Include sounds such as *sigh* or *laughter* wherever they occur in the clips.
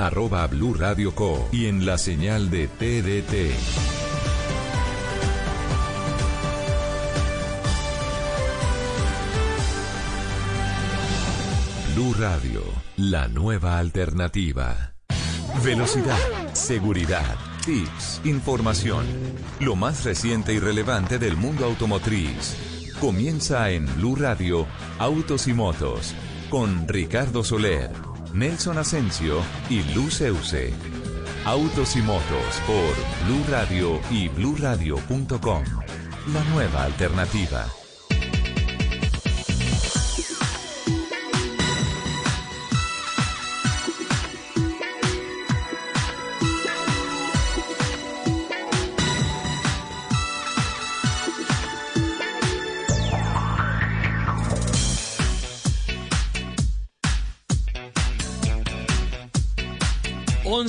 arroba Blue Radio Co. y en la señal de TDT. Blue Radio, la nueva alternativa. Velocidad, seguridad, tips, información. Lo más reciente y relevante del mundo automotriz. Comienza en Blue Radio, Autos y Motos, con Ricardo Soler, Nelson Asensio y Luz. Autos y Motos por Blue Radio y bluradio.com. La nueva alternativa.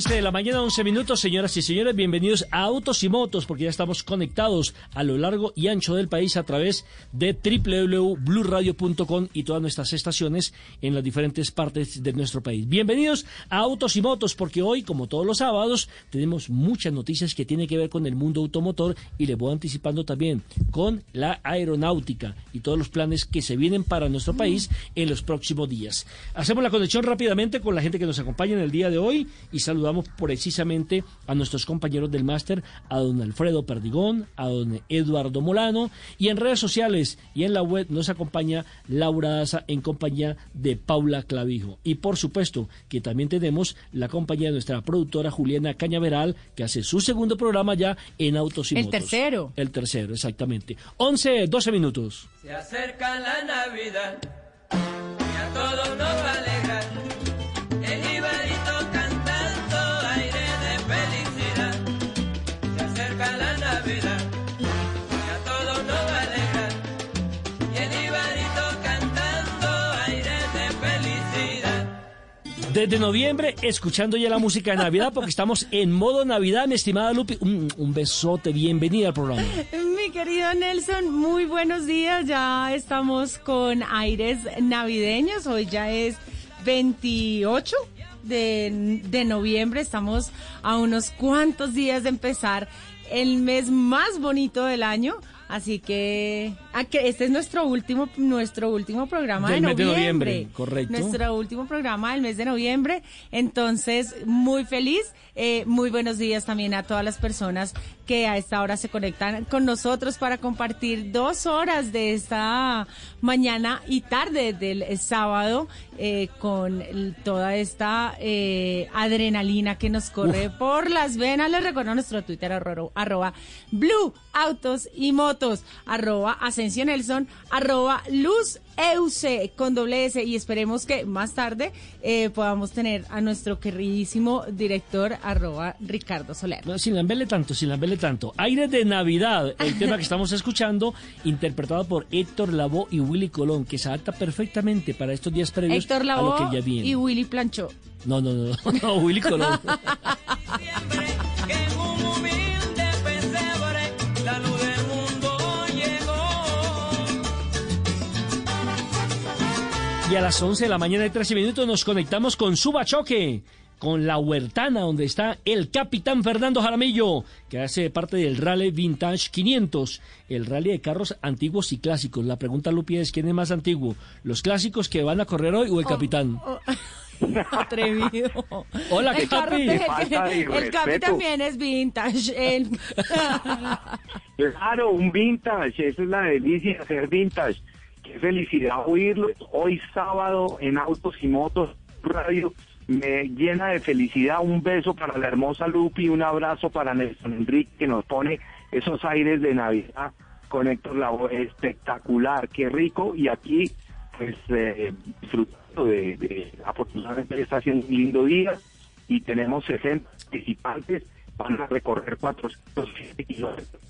11 de la mañana, 11 minutos, señoras y señores, bienvenidos a Autos y Motos, porque ya estamos conectados a lo largo y ancho del país a través de www.bluradio.com y todas nuestras estaciones en las diferentes partes de nuestro país. Bienvenidos a Autos y Motos, porque hoy, como todos los sábados, tenemos muchas noticias que tienen que ver con el mundo automotor y les voy anticipando también con la aeronáutica y todos los planes que se vienen para nuestro país en los próximos días. Hacemos la conexión rápidamente con la gente que nos acompaña en el día de hoy y saludamos saludamos precisamente a nuestros compañeros del máster, a don Alfredo Perdigón, a don Eduardo Molano, y en redes sociales y en la web nos acompaña Laura Daza en compañía de Paula Clavijo. Y por supuesto que también tenemos la compañía de nuestra productora Juliana Cañaveral, que hace su segundo programa ya en Autos y El Motos. tercero. El tercero, exactamente. 11, 12 minutos. Se acerca la Navidad y a todos nos Desde noviembre, escuchando ya la música de Navidad, porque estamos en modo Navidad, mi estimada Lupi. Un, un besote, bienvenida al programa. Mi querido Nelson, muy buenos días. Ya estamos con aires navideños. Hoy ya es 28 de, de noviembre. Estamos a unos cuantos días de empezar el mes más bonito del año. Así que, ah, que este es nuestro último, nuestro último programa Del de mes de noviembre. noviembre, correcto. Nuestro último programa del mes de noviembre. Entonces, muy feliz. Eh, muy buenos días también a todas las personas que a esta hora se conectan con nosotros para compartir dos horas de esta mañana y tarde del sábado eh, con toda esta eh, adrenalina que nos corre por las venas. Les recuerdo nuestro Twitter arroba, arroba Blue Autos y Motos, arroba Asensio Nelson, arroba Luz Euse con doble S y esperemos que más tarde eh, podamos tener a nuestro queridísimo director arroba Ricardo Soler. No, sin lamberle tanto, sin lamberle tanto. Aire de Navidad, el tema que estamos escuchando, interpretado por Héctor Lavoe y Willy Colón, que se adapta perfectamente para estos días previos Héctor a lo Lavoe que ya viene. y Willy Planchó. No, no, no, *laughs* no, Willy Colón. *laughs* Y a las 11 de la mañana y 13 minutos nos conectamos con Subachoque, con la Huertana, donde está el capitán Fernando Jaramillo, que hace parte del Rally Vintage 500, el rally de carros antiguos y clásicos. La pregunta, Lupi, es ¿quién es más antiguo? ¿Los clásicos que van a correr hoy o el capitán? Oh, *laughs* atrevido. Hola, el ¿Qué falta de el Capi también es vintage. El- Claro, un vintage, esa es la delicia, ser vintage. Felicidad oírlo. Hoy sábado en Autos y Motos Radio me llena de felicidad. Un beso para la hermosa Lupi, un abrazo para Nelson Enrique que nos pone esos aires de Navidad con Héctor Lavoe. Espectacular, qué rico. Y aquí, pues, eh, disfrutando de, de- afortunadamente está haciendo un lindo día y tenemos 60 participantes. Van a recorrer 407 kilómetros.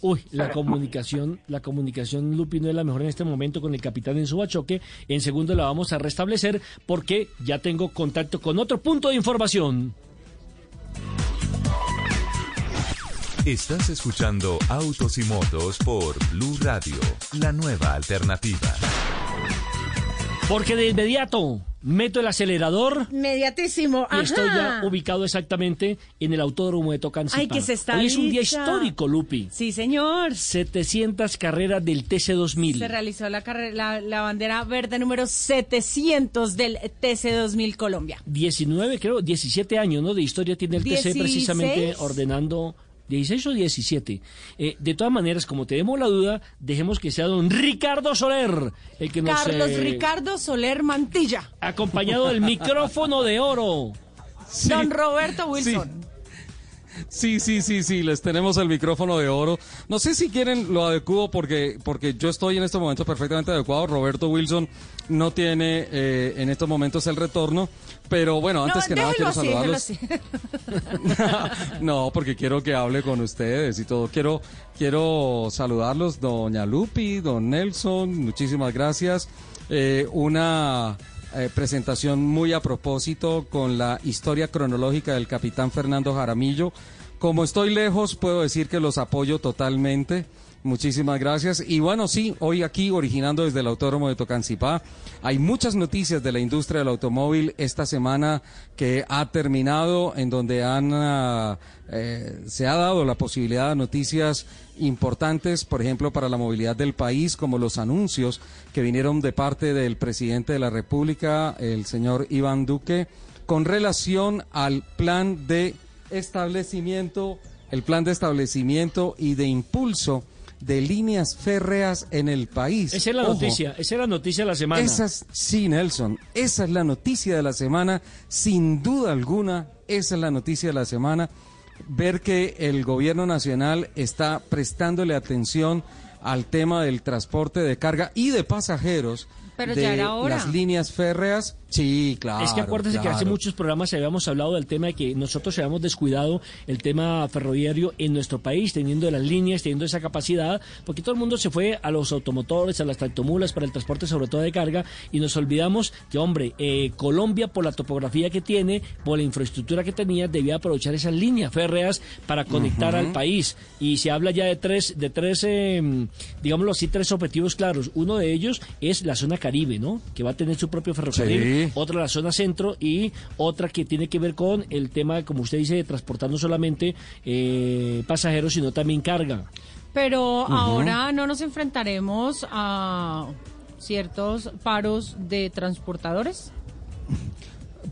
Uy, la comunicación, la comunicación, Lupi, no es la mejor en este momento con el capitán en Subachoque. En segundo la vamos a restablecer porque ya tengo contacto con otro punto de información. Estás escuchando Autos y Motos por Blue Radio, la nueva alternativa. Porque de inmediato meto el acelerador Inmediatísimo. y estoy ya Ajá. ubicado exactamente en el autódromo de Tocancipá. Ay, que se está Hoy es un día histórico, Lupi. Sí, señor. 700 carreras del TC2000. Se realizó la, carrera, la, la bandera verde número 700 del TC2000 Colombia. 19, creo, 17 años, ¿no? De historia tiene el TC 16. precisamente ordenando 16 o 17. Eh, de todas maneras, como tenemos la duda, dejemos que sea don Ricardo Soler el que nos Carlos eh, Ricardo Soler Mantilla. acompañado del micrófono de oro. Sí. Don Roberto Wilson. Sí, sí, sí, sí, les tenemos el micrófono de oro. No sé si quieren lo adecuo porque, porque yo estoy en este momento perfectamente adecuado. Roberto Wilson no tiene eh, en estos momentos el retorno. Pero bueno, antes no, que nada quiero así, saludarlos. *laughs* no, porque quiero que hable con ustedes y todo. Quiero, quiero saludarlos, doña Lupi, don Nelson, muchísimas gracias. Eh, una eh, presentación muy a propósito con la historia cronológica del capitán Fernando Jaramillo. Como estoy lejos, puedo decir que los apoyo totalmente. Muchísimas gracias. Y bueno, sí, hoy aquí, originando desde el Autódromo de Tocancipá, hay muchas noticias de la industria del automóvil esta semana que ha terminado, en donde han, ah, eh, se ha dado la posibilidad de noticias importantes, por ejemplo, para la movilidad del país, como los anuncios que vinieron de parte del presidente de la República, el señor Iván Duque, con relación al plan de establecimiento, el plan de establecimiento y de impulso de líneas férreas en el país. Esa es la Ojo, noticia, esa es la noticia de la semana. esa es, sí, Nelson, esa es la noticia de la semana, sin duda alguna, esa es la noticia de la semana. Ver que el gobierno nacional está prestándole atención al tema del transporte de carga y de pasajeros Pero de ya era hora. las líneas férreas. Sí, claro. es que acuérdese que hace claro. muchos programas habíamos hablado del tema de que nosotros habíamos descuidado el tema ferroviario en nuestro país, teniendo las líneas, teniendo esa capacidad, porque todo el mundo se fue a los automotores, a las tractomulas para el transporte, sobre todo de carga, y nos olvidamos que, hombre, eh, Colombia, por la topografía que tiene, por la infraestructura que tenía, debía aprovechar esas líneas férreas para conectar al país. Y se habla ya de tres, de tres, eh, digámoslo así, tres objetivos claros. Uno de ellos es la zona Caribe, ¿no? Que va a tener su propio ferrocarril. Sí. Otra la zona centro y otra que tiene que ver con el tema, como usted dice, de transportar no solamente eh, pasajeros, sino también carga. Pero ahora no nos enfrentaremos a ciertos paros de transportadores.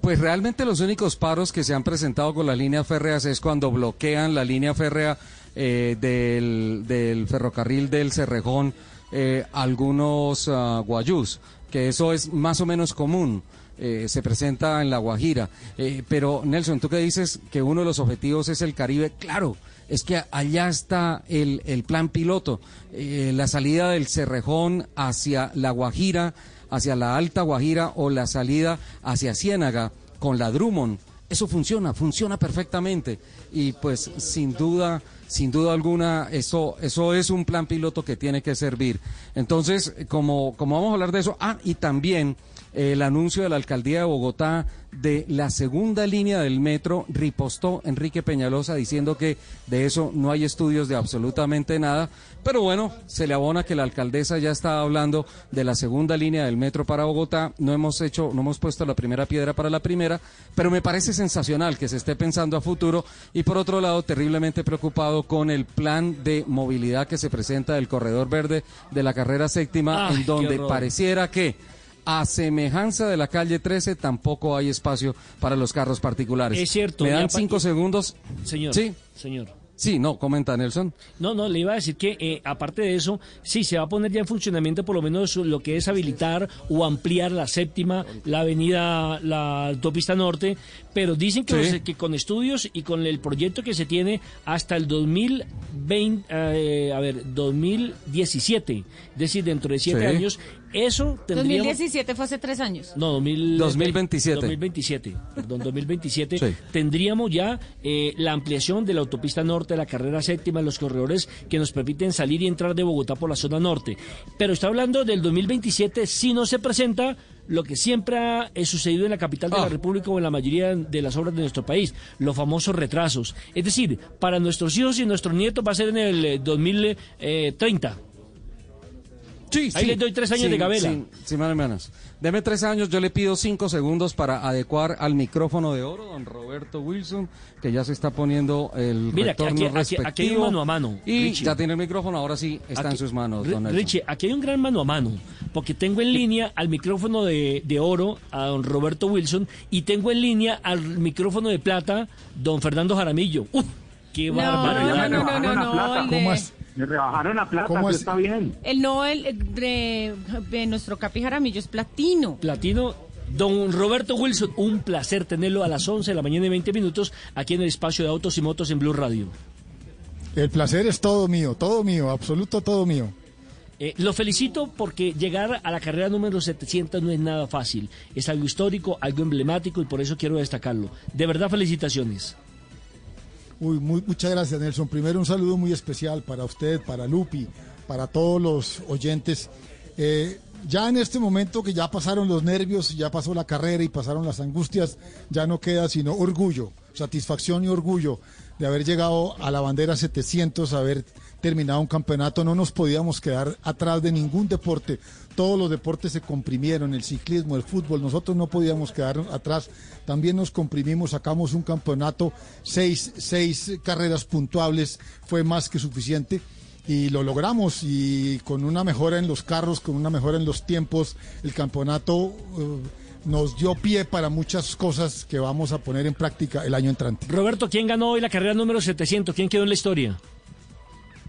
Pues realmente los únicos paros que se han presentado con las líneas férreas es cuando bloquean la línea férrea eh, del, del ferrocarril del Cerrejón eh, algunos ah, guayús, que eso es más o menos común. Eh, se presenta en La Guajira. Eh, pero Nelson, tú que dices que uno de los objetivos es el Caribe, claro, es que allá está el, el plan piloto, eh, la salida del Cerrejón hacia La Guajira, hacia la Alta Guajira o la salida hacia Ciénaga con la Drummond. Eso funciona, funciona perfectamente y pues sin duda, sin duda alguna, eso, eso es un plan piloto que tiene que servir. Entonces, como, como vamos a hablar de eso, ah, y también el anuncio de la alcaldía de Bogotá de la segunda línea del metro, ripostó Enrique Peñalosa diciendo que de eso no hay estudios de absolutamente nada, pero bueno, se le abona que la alcaldesa ya está hablando de la segunda línea del metro para Bogotá, no hemos hecho, no hemos puesto la primera piedra para la primera, pero me parece sensacional que se esté pensando a futuro y por otro lado terriblemente preocupado con el plan de movilidad que se presenta del corredor verde de la carrera séptima, Ay, en donde pareciera que a semejanza de la calle 13 tampoco hay espacio para los carros particulares. Es cierto, Me dan cinco segundos. Señor. Sí. Señor. Sí, no, comenta Nelson. No, no, le iba a decir que eh, aparte de eso, sí, se va a poner ya en funcionamiento por lo menos lo que es habilitar o ampliar la séptima, la avenida, la autopista norte, pero dicen que, Sí. los- que con estudios y con el proyecto que se tiene hasta el 2020, eh, a ver, 2017, es decir, dentro de siete Sí. años, eso tendríamos... 2017 fue hace tres años. No, 2000, 2027. 2027, perdón, 2027. *laughs* Sí. Tendríamos ya eh, la ampliación de la autopista norte, la carrera séptima, los corredores que nos permiten salir y entrar de Bogotá por la zona norte. Pero está hablando del 2027 si no se presenta lo que siempre ha eh, sucedido en la capital de la Ah. República o en la mayoría de las obras de nuestro país, los famosos retrasos. Es decir, para nuestros hijos y nuestros nietos va a ser en el eh, 2030. Sí, Ahí sí. les doy tres años Sí, de gabela. Sí, sí, más o menos. Deme tres años, yo le pido cinco segundos para adecuar al micrófono de oro, don Roberto Wilson, que ya se está poniendo el Mira, retorno aquí- aquí- aquí hay un mano a mano, Y Richie. ya tiene el micrófono, ahora sí está en sus manos, don. Richie, aquí hay un gran mano a mano, porque tengo en línea al micrófono de, de oro a don Roberto Wilson y tengo en línea al micrófono de plata don Fernando Jaramillo. ¡Uf! ¡Qué No, barbaridad! no, no, no, no, no, ¿Cómo es? Me rebajaron la plata, ¿Cómo es? está bien. El no, el de, de nuestro Capi Jaramillo es platino. Platino. Don Roberto Wilson, un placer tenerlo a las 11 de la mañana y 20 minutos aquí en el espacio de autos y motos en Blue Radio. El placer es todo mío, todo mío, absoluto todo mío. Eh, lo felicito porque llegar a la carrera número 700 no es nada fácil. Es algo histórico, algo emblemático y por eso quiero destacarlo. De verdad, felicitaciones. Uy, muy- muchas gracias, Nelson. Primero, un saludo muy especial para usted, para Lupi, para todos los oyentes. Eh, ya en este momento que ya pasaron los nervios, ya pasó la carrera y pasaron las angustias, ya no queda sino orgullo, satisfacción y orgullo de haber llegado a la bandera 700, haber terminado un campeonato. No nos podíamos quedar atrás de ningún deporte. Todos los deportes se comprimieron, el ciclismo, el fútbol, nosotros no podíamos quedar atrás. También nos comprimimos, sacamos un campeonato, seis, seis carreras puntuables, fue más que suficiente y lo logramos y con una mejora en los carros, con una mejora en los tiempos, el campeonato eh, nos dio pie para muchas cosas que vamos a poner en práctica el año entrante. Roberto, ¿quién ganó hoy la carrera número 700? ¿Quién quedó en la historia?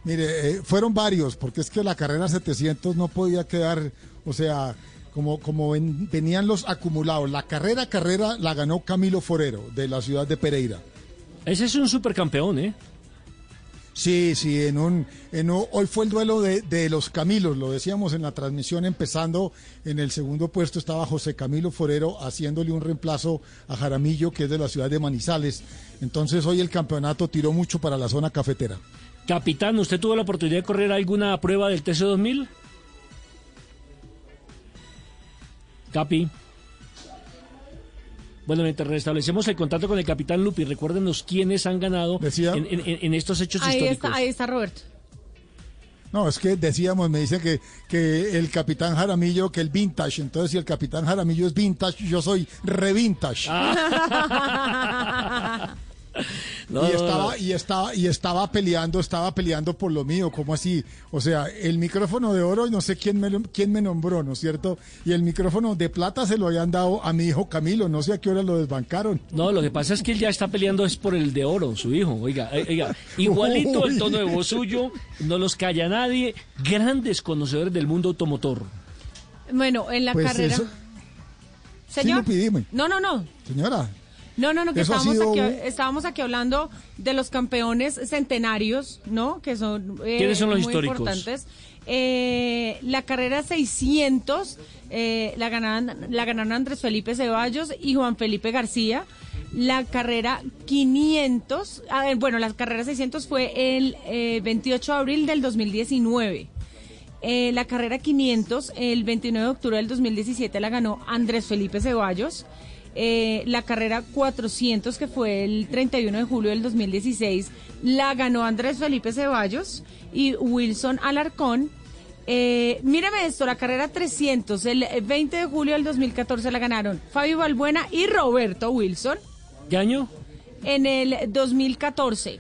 Mire, eh, fueron varios, porque es que la carrera 700 no podía quedar, o sea, como, como ven- venían los acumulados. La carrera, carrera la ganó Camilo Forero, de la ciudad de Pereira. Ese es un supercampeón, ¿eh? Sí, sí, en un, en un- hoy fue el duelo de, de los Camilos, lo decíamos en la transmisión, empezando en el segundo puesto estaba José Camilo Forero haciéndole un reemplazo a Jaramillo, que es de la ciudad de Manizales. Entonces hoy el campeonato tiró mucho para la zona cafetera. Capitán, ¿usted tuvo la oportunidad de correr alguna prueba del TC2000? Capi. Bueno, mientras restablecemos el contacto con el capitán Lupi, recuérdenos quiénes han ganado Decía- en, en- en estos hechos Ahí históricos. está, ahí está Roberto. No, es que decíamos, me dicen que, que el capitán Jaramillo, que el vintage, entonces si el capitán Jaramillo es vintage, yo soy revintage. *laughs* *laughs* No, y estaba, y estaba, y estaba peleando, estaba peleando por lo mío, ¿cómo así? O sea, el micrófono de oro, no sé quién me, lo- quién me nombró, ¿no es cierto? Y el micrófono de plata se lo habían dado a mi hijo Camilo, no sé a qué hora lo desbancaron. No, lo que pasa es que él ya está peleando es por el de oro, su hijo. Oiga, eh, oiga, *laughs* igualito el tono de voz suyo, no los calla nadie, grandes conocedores del mundo automotor. Bueno, en la Pues carrera. eso- Señor. Lupi, dime. No, no, no. Señora, No, no, no, que estábamos sido aquí, estábamos aquí hablando de los campeones centenarios, ¿no? Que son eh, ¿Quiénes son los muy históricos? importantes. Eh, la carrera 600 eh, la, ganaron, la ganaron Andrés Felipe Ceballos y Juan Felipe García. La carrera 500, a ver, bueno, la carrera 600 fue el eh, 28 de abril del 2019. Eh, la carrera 500, el 29 de octubre del 2017, la ganó Andrés Felipe Ceballos. Eh, la carrera 400, que fue el 31 de julio del 2016, la ganó Andrés Felipe Ceballos y Wilson Alarcón. Eh, mírame esto, la carrera 300, el 20 de julio del 2014 la ganaron Fabio Balbuena y Roberto Wilson. ¿Qué año? En el 2014.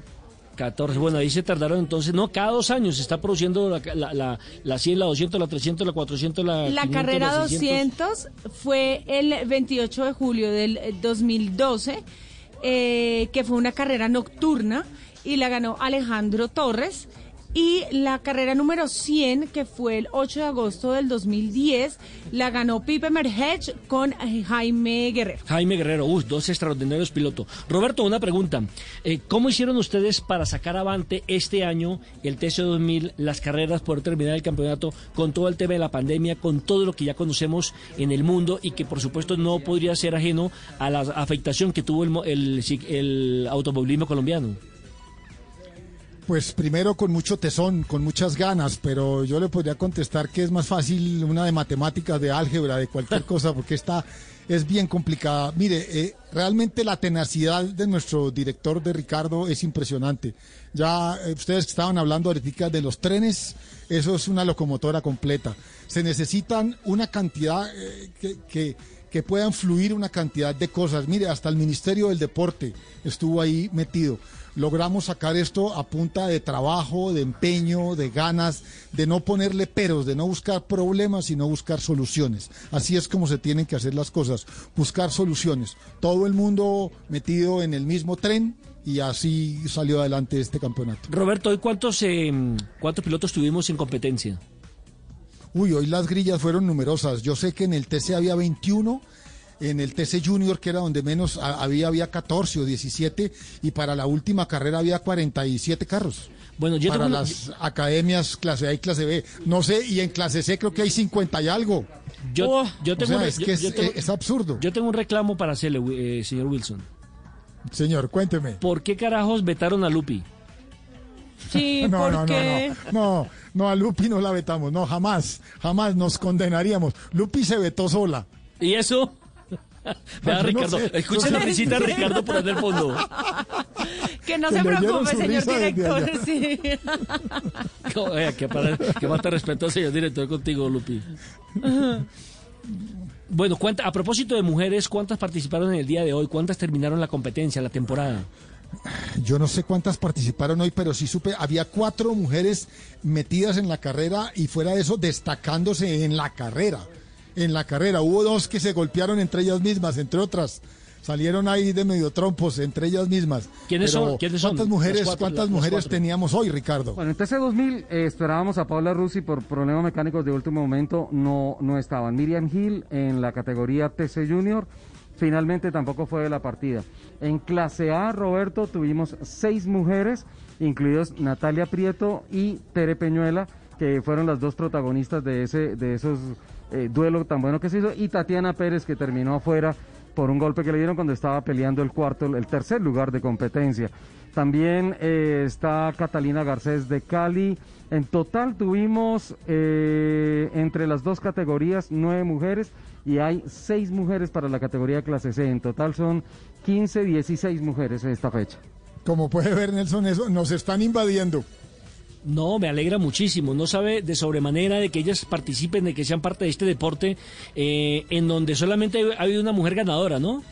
14. Bueno, ahí se tardaron entonces, no, cada dos años se está produciendo la, la, la, la 100, la 200, la 300, la 400, la La 500, carrera la 600. 200 fue el 28 de julio del eh, 2012, eh, que fue una carrera nocturna y la ganó Alejandro Torres. Y la carrera número 100, que fue el 8 de agosto del 2010, la ganó Pipe Merhech con Jaime Guerrero. Jaime Guerrero, dos extraordinarios pilotos. Roberto, una pregunta. Eh, ¿Cómo hicieron ustedes para sacar avante este año el TC2000, las carreras, poder terminar el campeonato con todo el tema de la pandemia, con todo lo que ya conocemos en el mundo y que por supuesto no podría ser ajeno a la afectación que tuvo el, el automovilismo colombiano? Pues primero con mucho tesón, con muchas ganas, pero yo le podría contestar que es más fácil una de matemáticas, de álgebra, de cualquier *laughs* cosa, porque esta es bien complicada. Mire, eh, realmente la tenacidad de nuestro director de Ricardo es impresionante. Ya eh, ustedes estaban hablando ahorita de los trenes, eso es una locomotora completa. Se necesitan una cantidad eh, que, que, que puedan fluir una cantidad de cosas. Mire, hasta el Ministerio del Deporte estuvo ahí metido logramos sacar esto a punta de trabajo, de empeño, de ganas, de no ponerle peros, de no buscar problemas, sino buscar soluciones. Así es como se tienen que hacer las cosas, buscar soluciones. Todo el mundo metido en el mismo tren y así salió adelante este campeonato. Roberto, ¿hoy cuántos, eh, cuántos pilotos tuvimos en competencia? Uy, hoy las grillas fueron numerosas. Yo sé que en el TC había 21 en el TC Junior, que era donde menos había, había 14 o 17, y para la última carrera había 47 carros. Bueno, yo para tengo, las academias clase A y clase B. No sé, y en clase C creo que hay 50 y algo. yo, Oh. yo O tengo, sea, un- es yo- que es, yo tengo- es absurdo. yo tengo un reclamo para hacerle, eh, señor Wilson. Señor, cuénteme. ¿Por qué carajos vetaron a Lupi? Sí, *laughs* No, no, no, porque no, no, no, a Lupi no la vetamos, no, jamás, jamás nos condenaríamos. Lupi se vetó sola. ¿Y eso? *laughs* Vea, Ricardo, sé, escuchen no la risita de Ricardo por el fondo. *laughs* que no Que se preocupe, señor director. Sí. *laughs* Eh, que, para, que falta de respeto, señor director, contigo, Lupi. Bueno, cuánta- a propósito de mujeres, ¿cuántas participaron en el día de hoy? ¿Cuántas terminaron la competencia, la temporada? Yo no sé cuántas participaron hoy, pero sí supe, había cuatro mujeres metidas en la carrera y fuera de eso destacándose en la carrera. En la carrera hubo dos que se golpearon entre ellas mismas, entre otras. Salieron ahí de medio trompos entre ellas mismas. ¿Quiénes Pero, son? ¿Quiénes son? ¿Cuántas Las mujeres, cuatro, cuántas mujeres teníamos hoy, Ricardo? Bueno, en TC2000 eh, esperábamos a Paula Rusi por problemas mecánicos de último momento, no, no estaban. Miriam Hill en la categoría TC Junior, finalmente tampoco fue de la partida. En clase A, Roberto, tuvimos seis mujeres, incluidos Natalia Prieto y Tere Peñuela, que fueron las dos protagonistas de, ese, de esos eh, duelos tan bueno que se hizo, y Tatiana Pérez, que terminó afuera por un golpe que le dieron cuando estaba peleando el cuarto, el tercer lugar de competencia. También eh, está Catalina Garcés de Cali. En total tuvimos eh, entre las dos categorías nueve mujeres y hay seis mujeres para la categoría clase C. En total son 15, 16 mujeres en esta fecha. Como puede ver, Nelson, eso nos están invadiendo. No, me alegra muchísimo. No sabe de sobremanera de que ellas participen, de que sean parte de este deporte, eh, en donde solamente ha habido una mujer ganadora, ¿no?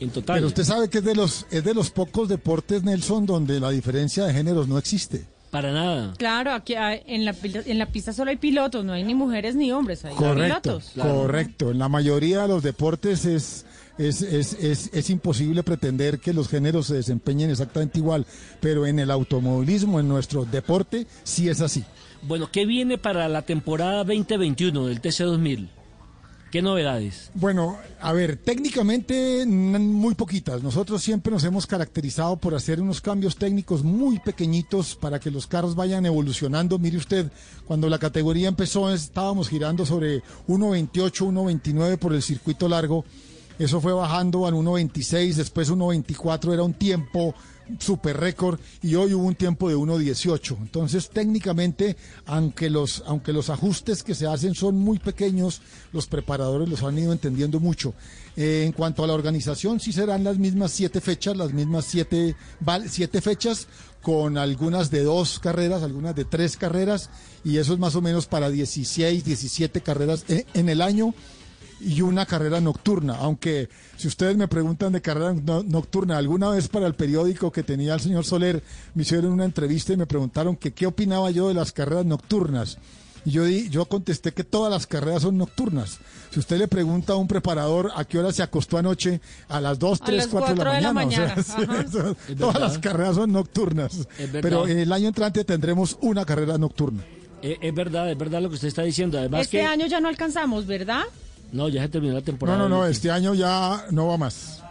En total. Pero usted sabe que es de los es de los pocos deportes, Nelson, donde la diferencia de géneros no existe. Para nada. Claro, aquí hay- en la, en la pista solo hay pilotos, no hay ni mujeres ni hombres, hay Correcto, pilotos. correcto. En la mayoría de los deportes es, es, es, es, es imposible pretender que los géneros se desempeñen exactamente igual, pero en el automovilismo, en nuestro deporte, sí es así. Bueno, ¿qué viene para la temporada 2021 del TC2000? ¿Qué novedades? Bueno, a ver, técnicamente muy poquitas. Nosotros siempre nos hemos caracterizado por hacer unos cambios técnicos muy pequeñitos para que los carros vayan evolucionando. Mire usted, cuando la categoría empezó estábamos girando sobre 1.28, 1.29 por el circuito largo. Eso fue bajando al 1.26, después 1.24 era un tiempo super récord y hoy hubo un tiempo de 1.18. Entonces, técnicamente, aunque los, aunque los ajustes que se hacen son muy pequeños, los preparadores los han ido entendiendo mucho. Eh, en cuanto a la organización, sí serán las mismas siete fechas, las mismas siete, siete fechas, con algunas de dos carreras, algunas de tres carreras, y eso es más o menos para 16, 17 carreras eh, en el año y una carrera nocturna, aunque si ustedes me preguntan de carrera no- nocturna, alguna vez para el periódico que tenía el señor Soler me hicieron una entrevista y me preguntaron que qué opinaba yo de las carreras nocturnas. Y yo, di, yo contesté que todas las carreras son nocturnas. Si usted le pregunta a un preparador a qué hora se acostó anoche, a las 2, A 3, las 4 de la cuatro de la mañana. o sea, *laughs* eso- todas las carreras son nocturnas. Pero el año entrante tendremos una carrera nocturna. Eh, es verdad, es verdad lo que usted está diciendo. Además Este que... año ya no alcanzamos, ¿verdad? No, ya se terminó la No, temporada. no, no, Lupi. este año ya no va más.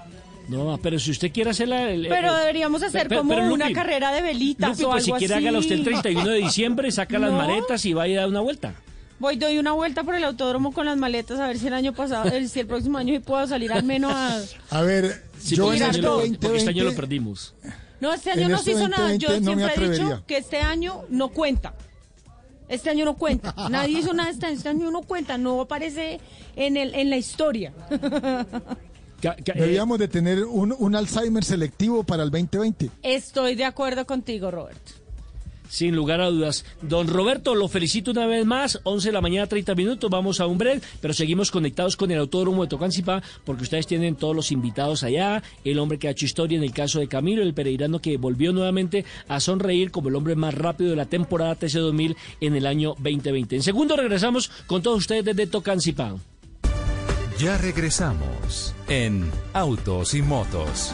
No, pero si usted quiere hacerla... el- Pero el- deberíamos hacer pero- como pero, una Lupi, carrera de velitas Lupi, o pues si algo quiere así. hágala usted el 31 de diciembre, saca las *laughs* No. maletas y vaya a dar una vuelta. Voy, doy una vuelta por el autódromo con las maletas a ver si el año pasado, el- si el próximo año puedo salir al menos a... A ver, Sí, yo porque, en este este año, lo- 2020, porque este año lo perdimos. No, este año En no este se hizo nada. Yo 2020 no me siempre he dicho que este año no cuenta. Este año no cuenta. Nadie hizo nada este año. Este año no cuenta. No aparece en, el, en la historia. *laughs* Eh, Debíamos de tener un, un Alzheimer selectivo para el 2020. Estoy de acuerdo contigo, Robert. Sin lugar a dudas. Don Roberto, lo felicito una vez más. 11 de la mañana, 30 minutos. Vamos a un break, pero seguimos conectados con el Autódromo de Tocancipá porque ustedes tienen todos los invitados allá. El hombre que ha hecho historia en el caso de Camilo, el pereirano que volvió nuevamente a sonreír como el hombre más rápido de la temporada TC2000 en el año 2020. En segundo, regresamos con todos ustedes desde Tocancipá. Ya regresamos en Autos y Motos.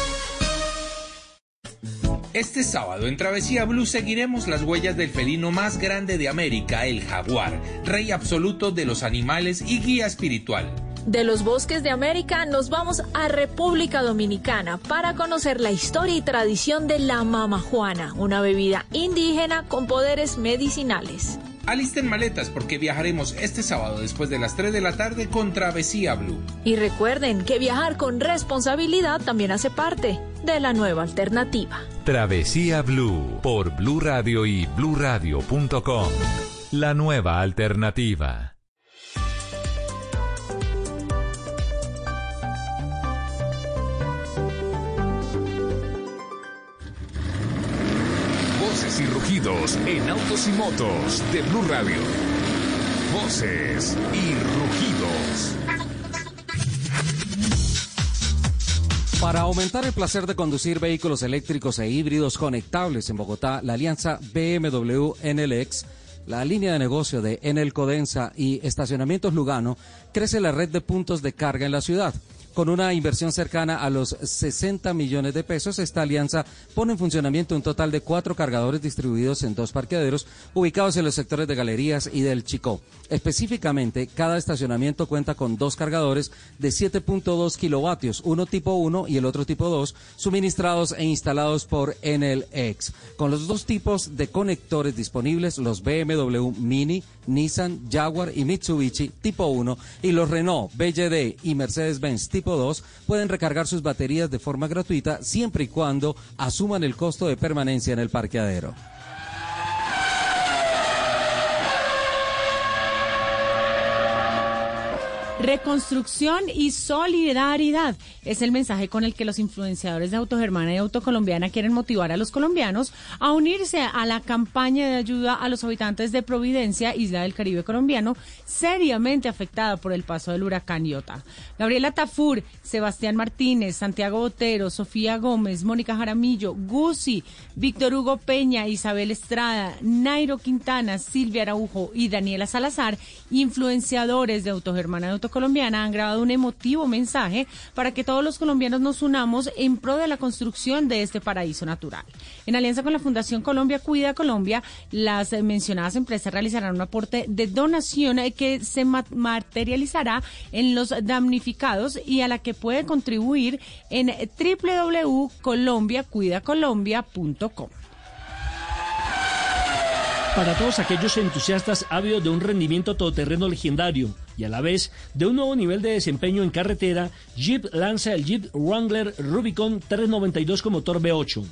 Este sábado en Travesía Blue seguiremos las huellas del felino más grande de América, el jaguar, rey absoluto de los animales y guía espiritual. De los bosques de América nos vamos a República Dominicana para conocer la historia y tradición de la mamajuana, una bebida indígena con poderes medicinales. Alisten maletas porque viajaremos este sábado después de las 3 de la tarde con Travesía Blue. Y recuerden que viajar con responsabilidad también hace parte de la nueva alternativa. Travesía Blue por Blue Radio y bluradio.com. La nueva alternativa. Y rugidos en autos y motos de Blue Radio. Voces y rugidos. Para aumentar el placer de conducir vehículos eléctricos e híbridos conectables en Bogotá, la alianza BMW NLX, la línea de negocio de Enel Codensa y Estacionamientos Lugano, crece la red de puntos de carga en la ciudad. Con una inversión cercana a los 60 millones de pesos, esta alianza pone en funcionamiento un total de cuatro cargadores distribuidos en dos parqueaderos ubicados en los sectores de Galerías y del Chicó. Específicamente, cada estacionamiento cuenta con dos cargadores de 7.2 kilovatios, uno tipo 1 y el otro tipo 2, suministrados e instalados por Enel X. Con los dos tipos de conectores disponibles, los BMW Mini, Nissan, Jaguar y Mitsubishi tipo 1 y los Renault, BYD y Mercedes-Benz tipo 2 pueden recargar sus baterías de forma gratuita siempre y cuando asuman el costo de permanencia en el parqueadero. Reconstrucción y solidaridad es el mensaje con el que los influenciadores de Autogermana y Autocolombiana quieren motivar a los colombianos a unirse a la campaña de ayuda a los habitantes de Providencia, isla del Caribe colombiano, seriamente afectada por el paso del huracán Iota. Gabriela Tafur, Sebastián Martínez, Santiago Botero, Sofía Gómez, Mónica Jaramillo, Gusi, Víctor Hugo Peña, Isabel Estrada, Nairo Quintana, Silvia Araujo y Daniela Salazar, influenciadores de Autogermana y Autocolombiana, han grabado un emotivo mensaje para que todos los colombianos nos unamos en pro de la construcción de este paraíso natural. En alianza con la Fundación Colombia Cuida Colombia, las mencionadas empresas realizarán un aporte de donación que se ma- materializará en los damnificados y a la que puede contribuir en www.colombiacuidacolombia.com. Para todos aquellos entusiastas ávidos de un rendimiento todoterreno legendario y a la vez de un nuevo nivel de desempeño en carretera, Jeep lanza el Jeep Wrangler Rubicon 392 con motor V8.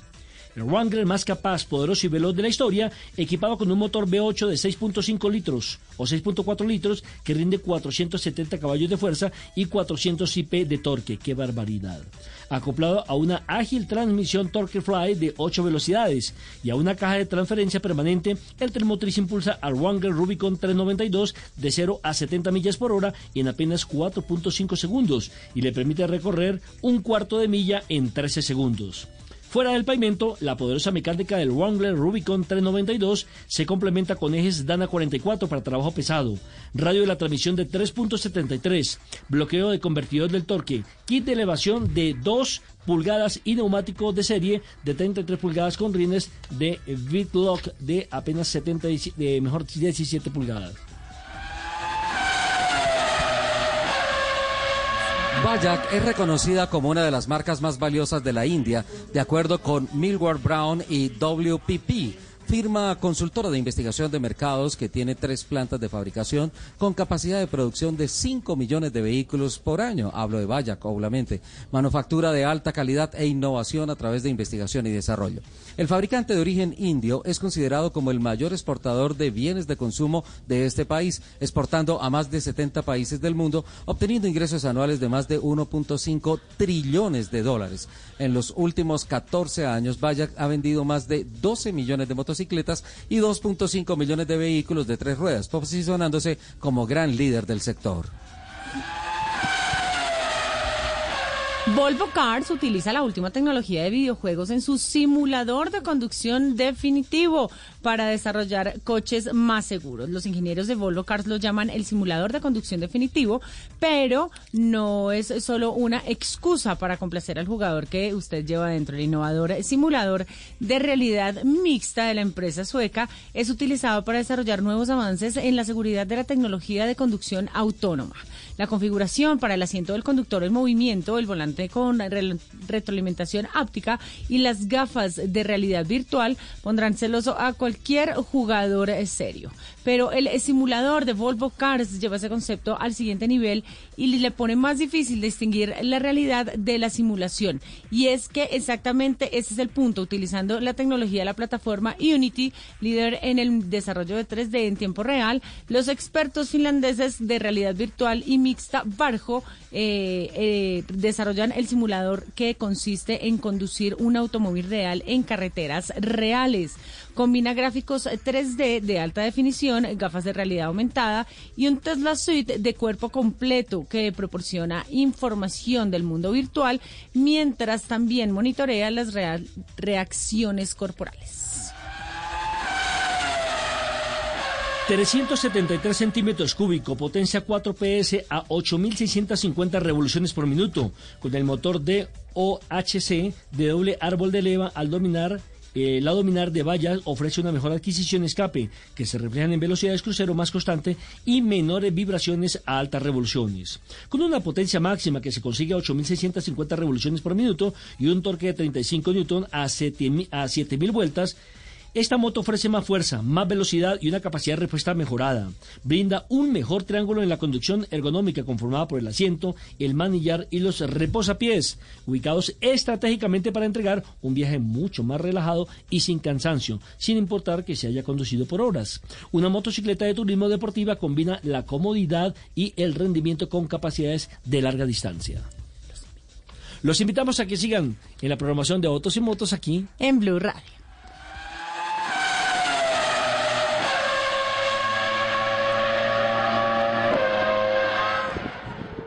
El Wrangler más capaz, poderoso y veloz de la historia, equipado con un motor V8 de 6.5 litros o 6.4 litros que rinde 470 caballos de fuerza y 400 IP de torque. ¡Qué barbaridad! Acoplado a una ágil transmisión Torque Fly de 8 velocidades y a una caja de transferencia permanente, el Termotriz impulsa al Wrangler Rubicon 392 de 0 a 70 millas por hora en apenas 4.5 segundos y le permite recorrer un cuarto de milla en 13 segundos. Fuera del pavimento, la poderosa mecánica del Wrangler Rubicon 392 se complementa con ejes Dana 44 para trabajo pesado, radio de la transmisión de 3.73, bloqueo de convertidor del torque, kit de elevación de 2 pulgadas y neumático de serie de 33 pulgadas con rines de Bitlock de apenas 70, de mejor 17 pulgadas. Bayak es reconocida como una de las marcas más valiosas de la India, de acuerdo con Millward Brown y WPP firma consultora de investigación de mercados que tiene tres plantas de fabricación con capacidad de producción de 5 millones de vehículos por año. Hablo de Bayak, obviamente. Manufactura de alta calidad e innovación a través de investigación y desarrollo. El fabricante de origen indio es considerado como el mayor exportador de bienes de consumo de este país, exportando a más de 70 países del mundo, obteniendo ingresos anuales de más de 1.5 trillones de dólares. En los últimos 14 años, Bayak ha vendido más de 12 millones de motocicletas y 2.5 millones de vehículos de tres ruedas, posicionándose como gran líder del sector. Volvo Cars utiliza la última tecnología de videojuegos en su simulador de conducción definitivo para desarrollar coches más seguros. Los ingenieros de Volvo Cars lo llaman el simulador de conducción definitivo, pero no es solo una excusa para complacer al jugador que usted lleva dentro. El innovador simulador de realidad mixta de la empresa sueca es utilizado para desarrollar nuevos avances en la seguridad de la tecnología de conducción autónoma la configuración para el asiento del conductor en movimiento, el volante con retroalimentación áptica y las gafas de realidad virtual pondrán celoso a cualquier jugador serio. Pero el simulador de Volvo Cars lleva ese concepto al siguiente nivel y le pone más difícil distinguir la realidad de la simulación. Y es que exactamente ese es el punto, utilizando la tecnología de la plataforma Unity, líder en el desarrollo de 3D en tiempo real, los expertos finlandeses de realidad virtual y mixta Barjo eh, eh, desarrollan el simulador que consiste en conducir un automóvil real en carreteras reales. Combina gráficos 3D de alta definición, gafas de realidad aumentada y un Tesla Suite de cuerpo completo que proporciona información del mundo virtual mientras también monitorea las reacciones corporales. 373 centímetros cúbicos, potencia 4 PS a 8.650 revoluciones por minuto, con el motor de OHC de doble árbol de leva al dominar eh, la dominar de vallas ofrece una mejor adquisición escape que se reflejan en velocidades crucero más constante y menores vibraciones a altas revoluciones. Con una potencia máxima que se consigue a 8.650 revoluciones por minuto y un torque de 35 Newton a 7.000 vueltas, esta moto ofrece más fuerza, más velocidad y una capacidad de respuesta mejorada. Brinda un mejor triángulo en la conducción ergonómica conformada por el asiento, el manillar y los reposapiés, ubicados estratégicamente para entregar un viaje mucho más relajado y sin cansancio, sin importar que se haya conducido por horas. Una motocicleta de turismo deportiva combina la comodidad y el rendimiento con capacidades de larga distancia. Los invitamos a que sigan en la programación de Autos y Motos aquí en Blue Radio.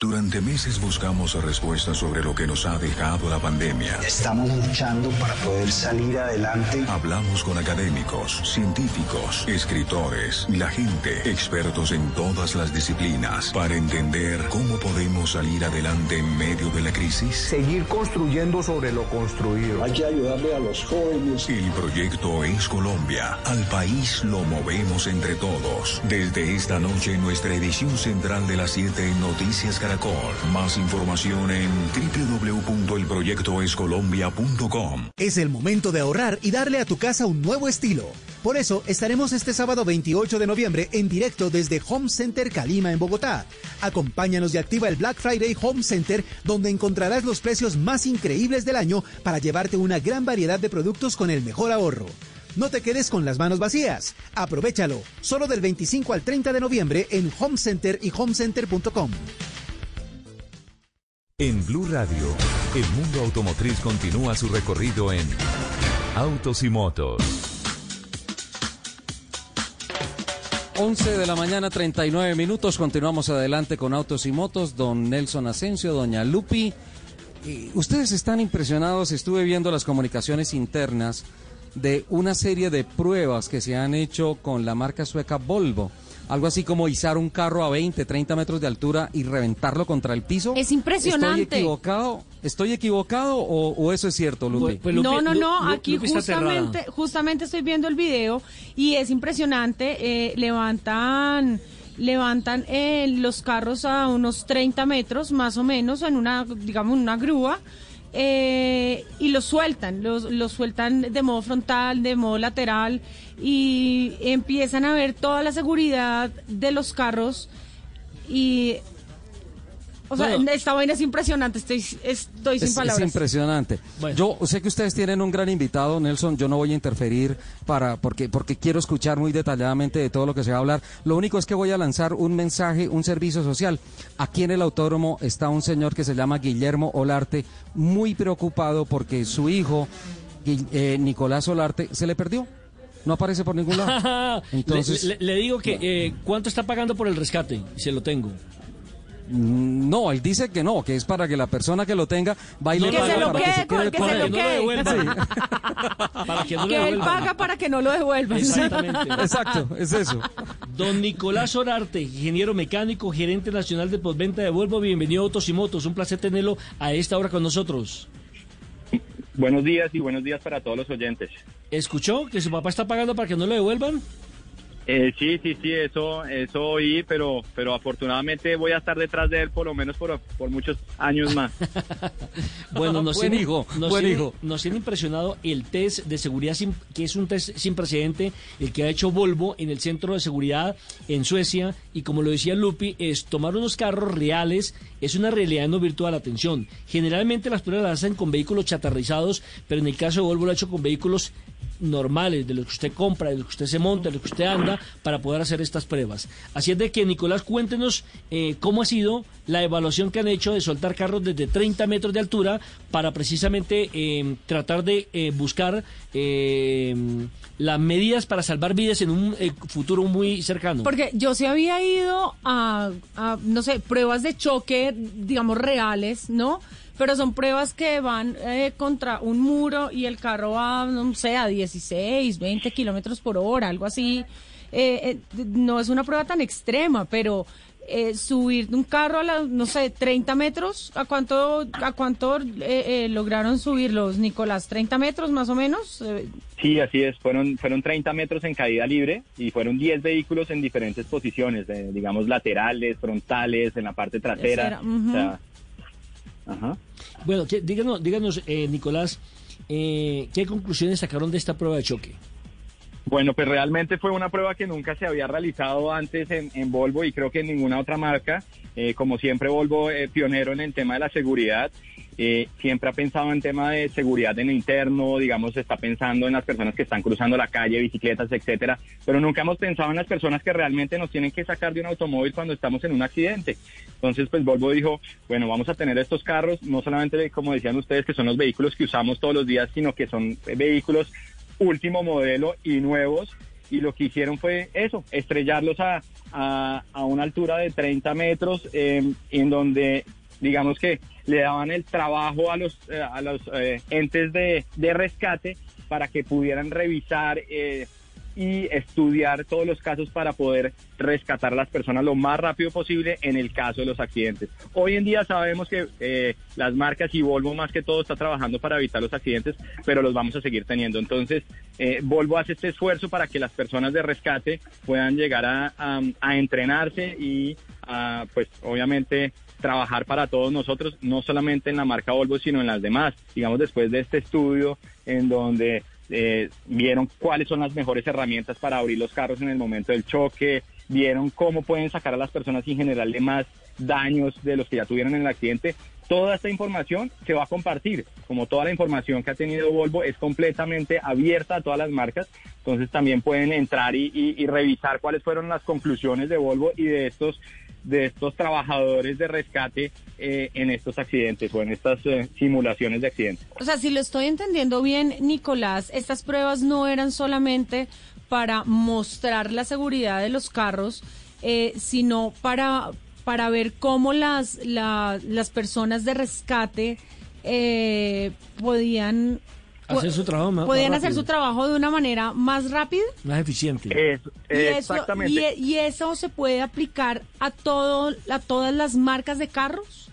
Durante meses buscamos respuestas sobre lo que nos ha dejado la pandemia. Estamos luchando para poder salir adelante. Hablamos con académicos, científicos, escritores la gente, expertos en todas las disciplinas, para entender cómo podemos salir adelante en medio de la crisis. Seguir construyendo sobre lo construido. Hay que ayudarle a los jóvenes. El proyecto es Colombia. Al país lo movemos entre todos. Desde esta noche, nuestra edición central de las 7 Noticias más información en www.elproyectoescolombia.com. Es el momento de ahorrar y darle a tu casa un nuevo estilo. Por eso estaremos este sábado 28 de noviembre en directo desde Home Center Calima en Bogotá. Acompáñanos y activa el Black Friday Home Center donde encontrarás los precios más increíbles del año para llevarte una gran variedad de productos con el mejor ahorro. No te quedes con las manos vacías. Aprovechalo. Solo del 25 al 30 de noviembre en Home Center y homecenter.com. En Blue Radio, el mundo automotriz continúa su recorrido en Autos y Motos. 11 de la mañana, 39 minutos. Continuamos adelante con Autos y Motos. Don Nelson Asensio, Doña Lupi. Ustedes están impresionados. Estuve viendo las comunicaciones internas de una serie de pruebas que se han hecho con la marca sueca Volvo. Algo así como izar un carro a 20, 30 metros de altura y reventarlo contra el piso. Es impresionante. ¿Estoy equivocado, ¿Estoy equivocado o, o eso es cierto, Lupi? Pues, no, no, no, aquí justamente, justamente estoy viendo el video y es impresionante. eh, levantan levantan eh, los carros a unos 30 metros más o menos en una, digamos, una grúa. Eh, y los sueltan, los, los sueltan de modo frontal, de modo lateral y empiezan a ver toda la seguridad de los carros y o sea, Bueno. esta vaina es impresionante, estoy, estoy sin Es, es palabras. impresionante. Yo sé que ustedes tienen un gran invitado, Nelson. Yo no voy a interferir para porque porque quiero escuchar muy detalladamente de todo lo que se va a hablar. Lo único es que voy a lanzar un mensaje, un servicio social. Aquí en el autódromo está un señor que se llama Guillermo Olarte, muy preocupado porque su hijo eh, Nicolás Olarte se le perdió. No aparece por ningún lado. *laughs* Entonces, le, le- le digo que eh, cuánto está pagando por el rescate se lo tengo. Mm, No, él dice que no, que es para que la persona que lo tenga va y No, le que se lo para que se quede que se lo quede. *laughs* Para que no lo que él paga para que no lo devuelvan. Exactamente. *laughs* Exacto, es eso. Don Nicolás Orarte, ingeniero mecánico, gerente nacional de postventa de Volvo, bienvenido a Autos y Motos. Un placer tenerlo a esta hora con nosotros. Buenos días y buenos días para todos los oyentes. ¿Escuchó que su papá está pagando para que no lo devuelvan? Eh, sí, sí, sí, eso, eso oí, pero, pero afortunadamente voy a estar detrás de él por lo menos por, por muchos años más. *laughs* Bueno, nos Buen tiene, hijo, nos buen tiene- hijo. nos tiene impresionado el test de seguridad, sin- que es un test sin precedente, el que ha hecho Volvo en el centro de seguridad en Suecia. Y como lo decía Lupi, es tomar unos carros reales, es una realidad no virtual. Atención, generalmente las pruebas las hacen con vehículos chatarrizados, pero en el caso de Volvo lo ha hecho con vehículos normales, de los que usted compra, de los que usted se monta, de los que usted anda, para poder hacer estas pruebas. Así es de que, Nicolás, cuéntenos eh, cómo ha sido la evaluación que han hecho de soltar carros desde 30 metros de altura para precisamente eh, tratar de eh, buscar eh, las medidas para salvar vidas en un eh, futuro muy cercano. Porque yo se había ido a, a, no sé, pruebas de choque, digamos, reales, ¿no? Pero son pruebas que van eh, contra un muro y el carro va, no sé, a 16, 20 kilómetros por hora, algo así. Eh, eh, no es una prueba tan extrema, pero eh, subir de un carro a, la, no sé, 30 metros, ¿a cuánto, a cuánto eh, eh, lograron subirlos, Nicolás? ¿30 metros más o menos? Eh, Sí, así es. Fueron, fueron 30 metros en caída libre y fueron 10 vehículos en diferentes posiciones, eh, digamos laterales, frontales, en la parte trasera. Trasera. O sea, ajá. Bueno, que- díganos, díganos eh, Nicolás, eh, ¿qué conclusiones sacaron de esta prueba de choque? Bueno, pues realmente fue una prueba que nunca se había realizado antes en, en Volvo y creo que en ninguna otra marca. Eh, como siempre, Volvo eh, pionero en el tema de la seguridad. Eh, siempre ha pensado en tema de seguridad en lo interno, digamos, está pensando en las personas que están cruzando la calle, bicicletas, etcétera, pero nunca hemos pensado en las personas que realmente nos tienen que sacar de un automóvil cuando estamos en un accidente. Entonces, pues Volvo dijo, bueno, vamos a tener estos carros, no solamente, como decían ustedes, que son los vehículos que usamos todos los días, sino que son eh, vehículos último modelo y nuevos y lo que hicieron fue eso, estrellarlos a, a, a una altura de 30 metros eh, en donde digamos que le daban el trabajo a los, eh, a los eh, entes de, de rescate para que pudieran revisar eh, y estudiar todos los casos para poder rescatar a las personas lo más rápido posible en el caso de los accidentes. Hoy en día sabemos que eh, las marcas y Volvo más que todo está trabajando para evitar los accidentes, pero los vamos a seguir teniendo. Entonces, eh, Volvo hace este esfuerzo para que las personas de rescate puedan llegar a, a- entrenarse y a, pues obviamente trabajar para todos nosotros, no solamente en la marca Volvo, sino en las demás. Digamos, después de este estudio en donde eh, vieron cuáles son las mejores herramientas para abrir los carros en el momento del choque, vieron cómo pueden sacar a las personas sin generarle más daños de los que ya tuvieron en el accidente. Toda esta información se va a compartir, como toda la información que ha tenido Volvo es completamente abierta a todas las marcas, entonces también pueden entrar y, y- y revisar cuáles fueron las conclusiones de Volvo y de estos de estos trabajadores de rescate eh, en estos accidentes o en estas eh, simulaciones de accidentes. O sea, si lo estoy entendiendo bien, Nicolás, estas pruebas no eran solamente para mostrar la seguridad de los carros, eh, sino para, para ver cómo las, la- las personas de rescate podían... Hacer su trabajo más- más Podían hacer su trabajo de una manera más rápida. Más eficiente. Y eso, y, e- y eso se puede aplicar a todo a todas las marcas de carros.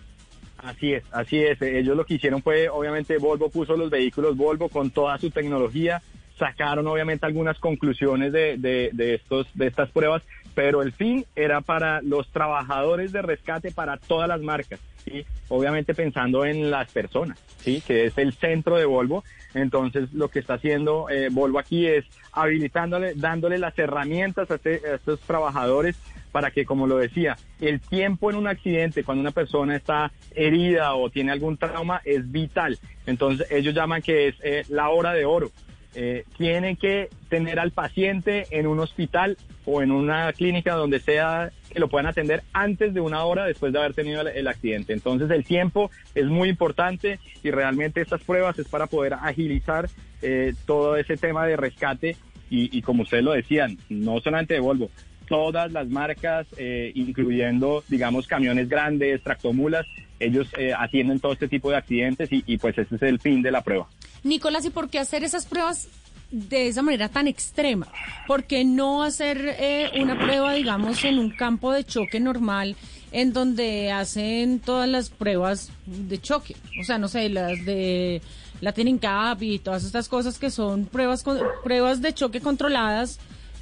Así es, así es. Ellos lo que hicieron fue, obviamente, Volvo puso los vehículos Volvo con toda su tecnología, sacaron obviamente algunas conclusiones de, de, de estos, de estas pruebas, pero el fin era para los trabajadores de rescate para todas las marcas, ¿sí? obviamente pensando en las personas, sí, que es el centro de Volvo. Entonces, lo que está haciendo eh, Volvo aquí es habilitándole, dándole las herramientas a, este- a estos trabajadores para que, como lo decía, el tiempo en un accidente, cuando una persona está herida o tiene algún trauma, es vital. Entonces, ellos llaman que es eh, la hora de oro. Eh, tienen que tener al paciente en un hospital o en una clínica donde sea que lo puedan atender antes de una hora después de haber tenido el, accidente. Entonces el tiempo es muy importante y realmente estas pruebas es para poder agilizar eh, todo ese tema de rescate y, y como ustedes lo decían, no solamente de Volvo, todas las marcas, eh, incluyendo, digamos, camiones grandes, tractomulas, ellos eh, atienden todo este tipo de accidentes y, y pues ese es el fin de la prueba. Nicolás, ¿y por qué hacer esas pruebas de esa manera tan extrema? ¿Por qué no hacer eh, una prueba, digamos, en un campo de choque normal, en donde hacen todas las pruebas de choque? O sea, no sé, las de la Cap y todas estas cosas que son pruebas, con- pruebas de choque controladas.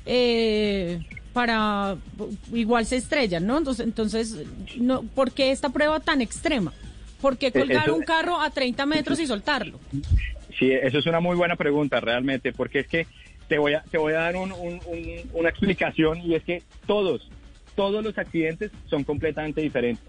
eh, para igual se estrellan, ¿no? Entonces, entonces no, ¿por qué esta prueba tan extrema? ¿Por qué Eh, colgar eso- un carro a 30 metros y soltarlo? Sí, eso es una muy buena pregunta realmente, porque es que te voy a, te voy a dar un- un- un- una explicación y es que todos, todos los accidentes son completamente diferentes.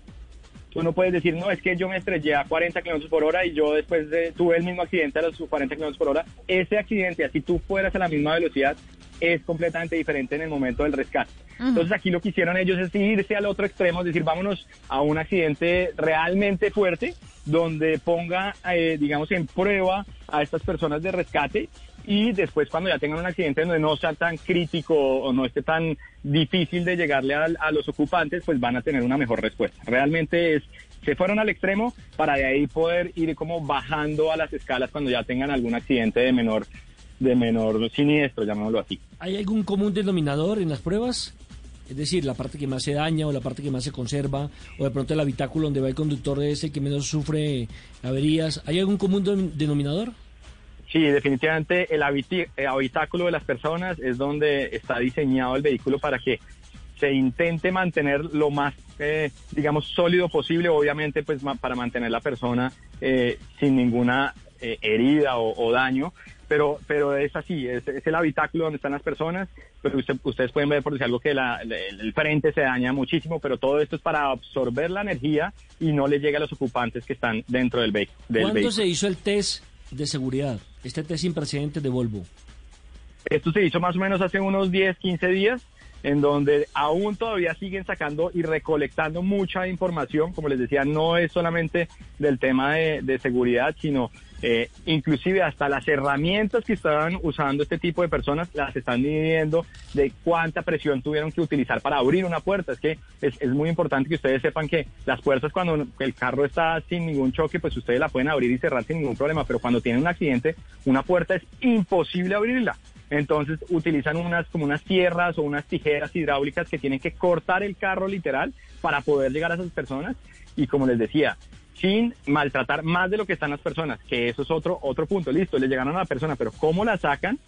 Tú no puedes decir, no, es que yo me estrellé a 40 kilómetros por hora y yo después de- tuve el mismo accidente a los 40 kilómetros por hora. Ese accidente, así tú fueras a la misma velocidad, es completamente diferente en el momento del rescate. Entonces aquí lo que hicieron ellos es irse al otro extremo, es decir, vámonos a un accidente realmente fuerte, donde ponga, eh, digamos, en prueba a estas personas de rescate y después cuando ya tengan un accidente donde no sea tan crítico o no esté tan difícil de llegarle al- a, los ocupantes, pues van a tener una mejor respuesta. Realmente es, se fueron al extremo para de ahí poder ir como bajando a las escalas cuando ya tengan algún accidente de menor, de menor siniestro, llamémoslo así. ¿Hay algún común denominador en las pruebas? Es decir, la parte que más se daña o la parte que más se conserva, o de pronto el habitáculo donde va el conductor es el que menos sufre averías. ¿Hay algún común denominador? Sí, definitivamente el habitáculo de las personas es donde está diseñado el vehículo para que se intente mantener lo más, eh, digamos, sólido posible, obviamente, pues ma- para mantener la persona eh, sin ninguna eh, herida o, o daño. Pero, pero es así, es, es el habitáculo donde están las personas, pero usted- ustedes pueden ver, por decir algo, que la- el, el frente se daña muchísimo, pero todo esto es para absorber la energía y no le llegue a los ocupantes que están dentro del, del ¿Cuándo vehículo. se hizo el test de seguridad? Este test sin precedentes de Volvo. Esto se hizo más o menos hace unos 10, 15 días, en donde aún todavía siguen sacando y recolectando mucha información. Como les decía, no es solamente del tema de, de seguridad, sino eh, inclusive hasta las herramientas que estaban usando este tipo de personas las están midiendo de cuánta presión tuvieron que utilizar para abrir una puerta. Es que es, es muy importante que ustedes sepan que las puertas cuando el carro está sin ningún choque, pues ustedes la pueden abrir y cerrar sin ningún problema, pero cuando tienen un accidente, una puerta es imposible abrirla. Entonces utilizan unas como unas sierras o unas tijeras hidráulicas que tienen que cortar el carro literal para poder llegar a esas personas y como les decía, sin maltratar más de lo que están las personas, que eso es otro otro punto, listo, le llegaron a la persona, pero cómo la sacan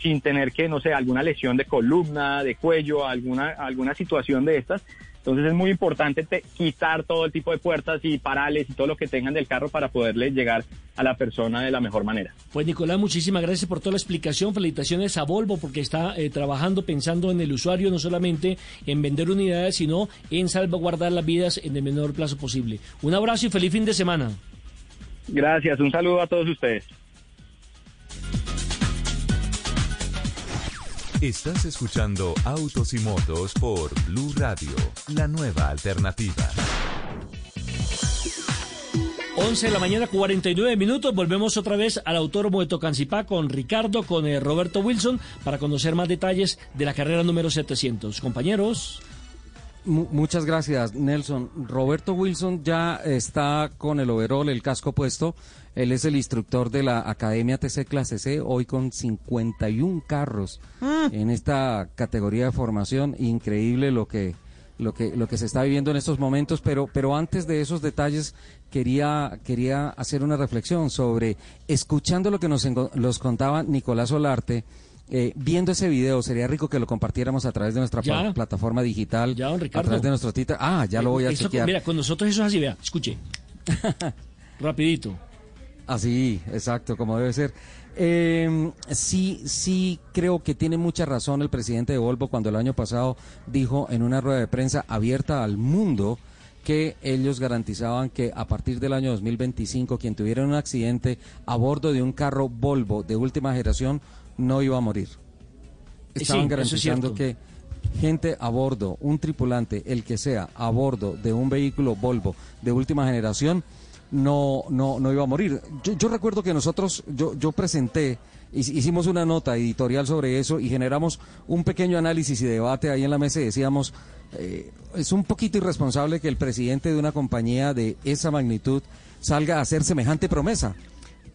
sin tener que, no sé, alguna lesión de columna, de cuello, alguna alguna situación de estas, Entonces es muy importante te- quitar todo el tipo de puertas y parales y todo lo que tengan del carro para poderle llegar a la persona de la mejor manera. Pues Nicolás, muchísimas gracias por toda la explicación. Felicitaciones a Volvo porque está eh, trabajando pensando en el usuario, no solamente en vender unidades, sino en salvaguardar las vidas en el menor plazo posible. Un abrazo y feliz fin de semana. Gracias, un saludo a todos ustedes. Estás escuchando Autos y Motos por Blue Radio, la nueva alternativa. 11 de la mañana, 49 minutos. Volvemos otra vez al Autódromo de Tocancipá con Ricardo, con eh, Roberto Wilson, para conocer más detalles de la carrera número 700. Compañeros. Mu- muchas gracias, Nelson. Roberto Wilson ya está con el overall, el casco puesto. Él es el instructor de la Academia TC Clase C, hoy con 51 carros en esta categoría de formación. Increíble lo que, lo que, lo que se está viviendo en estos momentos, pero, pero antes de esos detalles quería, quería hacer una reflexión sobre, escuchando lo que nos los contaba Nicolás Olarte, eh, viendo ese video, sería rico que lo compartiéramos a través de nuestra Ya. plataforma digital, Ya, don a Ricardo. través de nuestro Twitter. Ah, ya lo voy a Eso- chequear. Mira, con nosotros eso es así, vea, escuche. *laughs* Rapidito. Así, exacto, como debe ser. Eh, sí, sí, creo que tiene mucha razón el presidente de Volvo cuando el año pasado dijo en una rueda de prensa abierta al mundo que ellos garantizaban que a partir del año 2025 quien tuviera un accidente a bordo de un carro Volvo de última generación no iba a morir. Estaban garantizando que gente a bordo, un tripulante, el que sea, a bordo de un vehículo Volvo de última generación, no, no, no iba a morir. Yo, yo recuerdo que nosotros, yo, yo presenté, hic- hicimos una nota editorial sobre eso y generamos un pequeño análisis y debate ahí en la mesa y decíamos, eh, es un poquito irresponsable que el presidente de una compañía de esa magnitud salga a hacer semejante promesa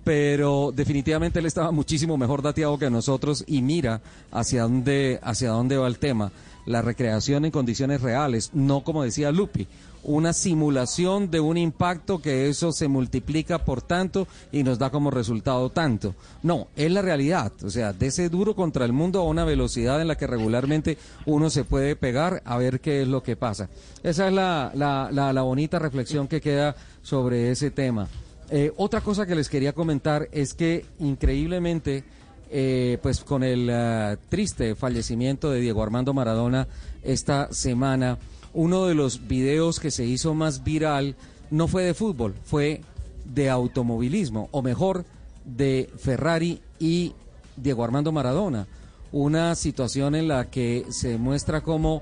pero definitivamente él estaba muchísimo mejor dateado que nosotros y mira hacia dónde, hacia dónde va el tema. La recreación en condiciones reales, no como decía Lupi, una simulación de un impacto que eso se multiplica por tanto y nos da como resultado tanto. No, es la realidad, o sea, de ese duro contra el mundo a una velocidad en la que regularmente uno se puede pegar a ver qué es lo que pasa. Esa es la, la, la, la bonita reflexión que queda sobre ese tema. Eh, otra cosa que les quería comentar es que increíblemente, eh, pues con el ah, triste fallecimiento de Diego Armando Maradona esta semana, uno de los videos que se hizo más viral no fue de fútbol, fue de automovilismo, o mejor, de Ferrari y Diego Armando Maradona. Una situación en la que se muestra cómo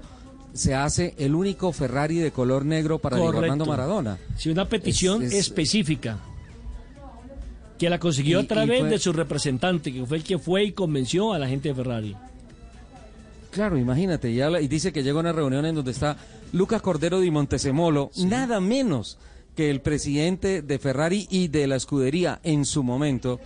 se hace el único Ferrari de color negro para Diego Armando. Maradona. Sí, una petición Es- es- específica que la consiguió Y- a través fue- de su representante, que fue el que fue y convenció a la gente de Ferrari. Claro, imagínate, y, habla- y dice que llega a una reunión en donde está Lucas Cordero di Montesemolo, nada menos que el presidente de Ferrari y de la escudería en su momento,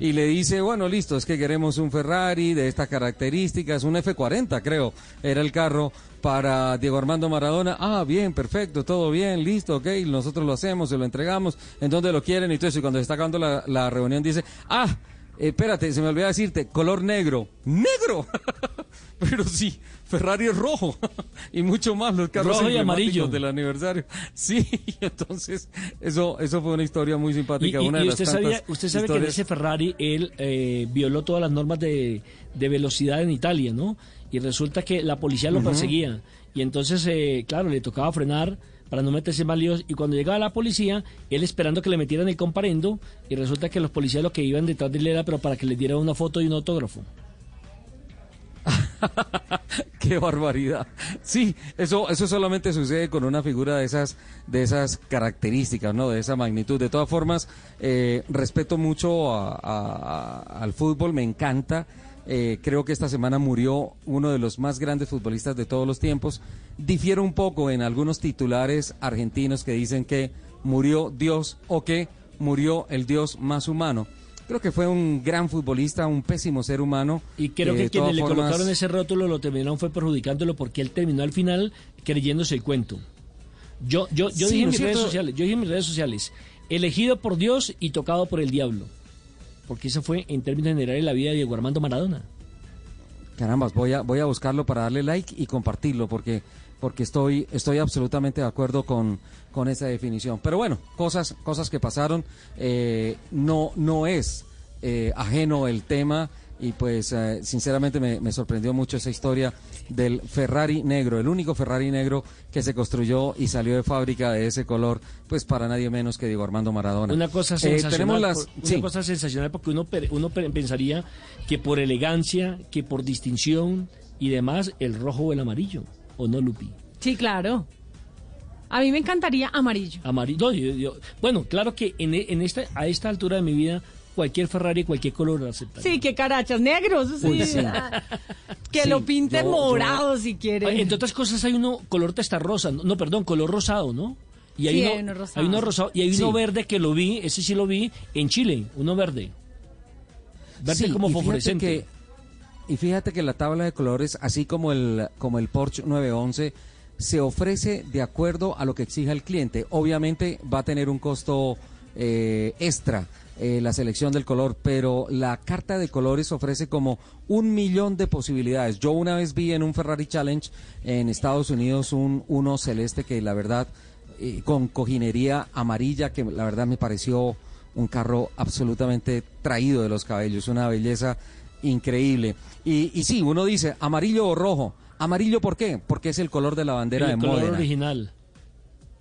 y le dice, bueno, listo, es que queremos un Ferrari de estas características, un F40 creo, era el carro para Diego Armando Maradona, ah, bien, perfecto, todo bien, listo, ok, nosotros lo hacemos, se lo entregamos, en donde lo quieren, y todo eso, y cuando está acabando la, la reunión dice, ah, espérate, se me olvidó decirte, color negro, negro, *laughs* pero sí, Ferrari es rojo *laughs* y mucho más los carros Rojo y amarillo. del aniversario. *laughs* Sí, *laughs* entonces eso eso fue una historia muy simpática. y- una y de las usted sabía, usted sabe que en ese Ferrari él eh, violó todas las normas de, de velocidad en Italia, ¿no? Y resulta que la policía lo perseguía. Y entonces, eh, claro, le tocaba frenar para no meterse más líos. Y cuando llegaba la policía, él esperando que le metieran el comparendo. Y resulta que los policías lo que iban detrás de él era, pero para que le dieran una foto y un autógrafo. *laughs* Qué barbaridad. Sí, eso, eso solamente sucede con una figura de esas, de esas características, ¿no? De esa magnitud. De todas formas, eh, respeto mucho a- al fútbol, me encanta. Eh, creo que esta semana murió uno de los más grandes futbolistas de todos los tiempos. Difiero un poco en algunos titulares argentinos que dicen que murió Dios o que murió el Dios más humano. Creo que fue un gran futbolista, un pésimo ser humano. Y creo Eh, que quienes le formas- colocaron ese rótulo lo terminaron fue perjudicándolo porque él terminó al final creyéndose el cuento. Yo, yo, yo Sí, dije en ¿no mis es redes sociales, yo dije en mis redes sociales, elegido por Dios y tocado por el diablo. Porque eso fue en términos generales la vida de Diego Armando Maradona. Carambas, voy a, voy a buscarlo para darle like y compartirlo, porque, porque estoy, estoy absolutamente de acuerdo con, con esa definición. Pero bueno, cosas, cosas que pasaron, eh, no, no es eh, ajeno el tema y pues eh, sinceramente me, me sorprendió mucho esa historia del Ferrari negro, el único Ferrari negro que se construyó y salió de fábrica de ese color, pues para nadie menos que Diego Armando Maradona. Una cosa Eh, sensacional, tenemos las, por- una sí. cosa sensacional porque uno, uno pe- pensaría que por elegancia, que por distinción y demás, el rojo o el amarillo, ¿o no, Lupi? Sí, claro. A mí me encantaría amarillo. Amarillo. no, yo- yo- bueno, claro que en, e- en esta, a esta altura de mi vida, cualquier Ferrari, cualquier color lo aceptaría. Sí, que carachas negros. sí. Uy, sí. *laughs* Que Sí, lo pinte yo- morado yo- si quiere. Entre otras cosas hay uno color testarrosa, no, no, perdón, color rosado, ¿no? Y hay, Sí, uno, hay uno rosado. hay uno rosado y hay uno verde que lo vi, ese sí lo vi en Chile, uno verde. Verde como fosforescente. Y fíjate que la tabla de colores, así como el, como el Porsche 911, se ofrece de acuerdo a lo que exija el cliente. Obviamente va a tener un costo eh, extra eh, la selección del color, pero la carta de colores ofrece como un millón de posibilidades. Yo una vez vi en un Ferrari Challenge en Estados Unidos un uno celeste que la verdad eh, con cojinería amarilla que la verdad me pareció un carro absolutamente traído de los cabellos, una belleza increíble. Y, y sí, uno dice amarillo o rojo. Amarillo, ¿por qué? Porque es el color de la bandera el de color Módena. original.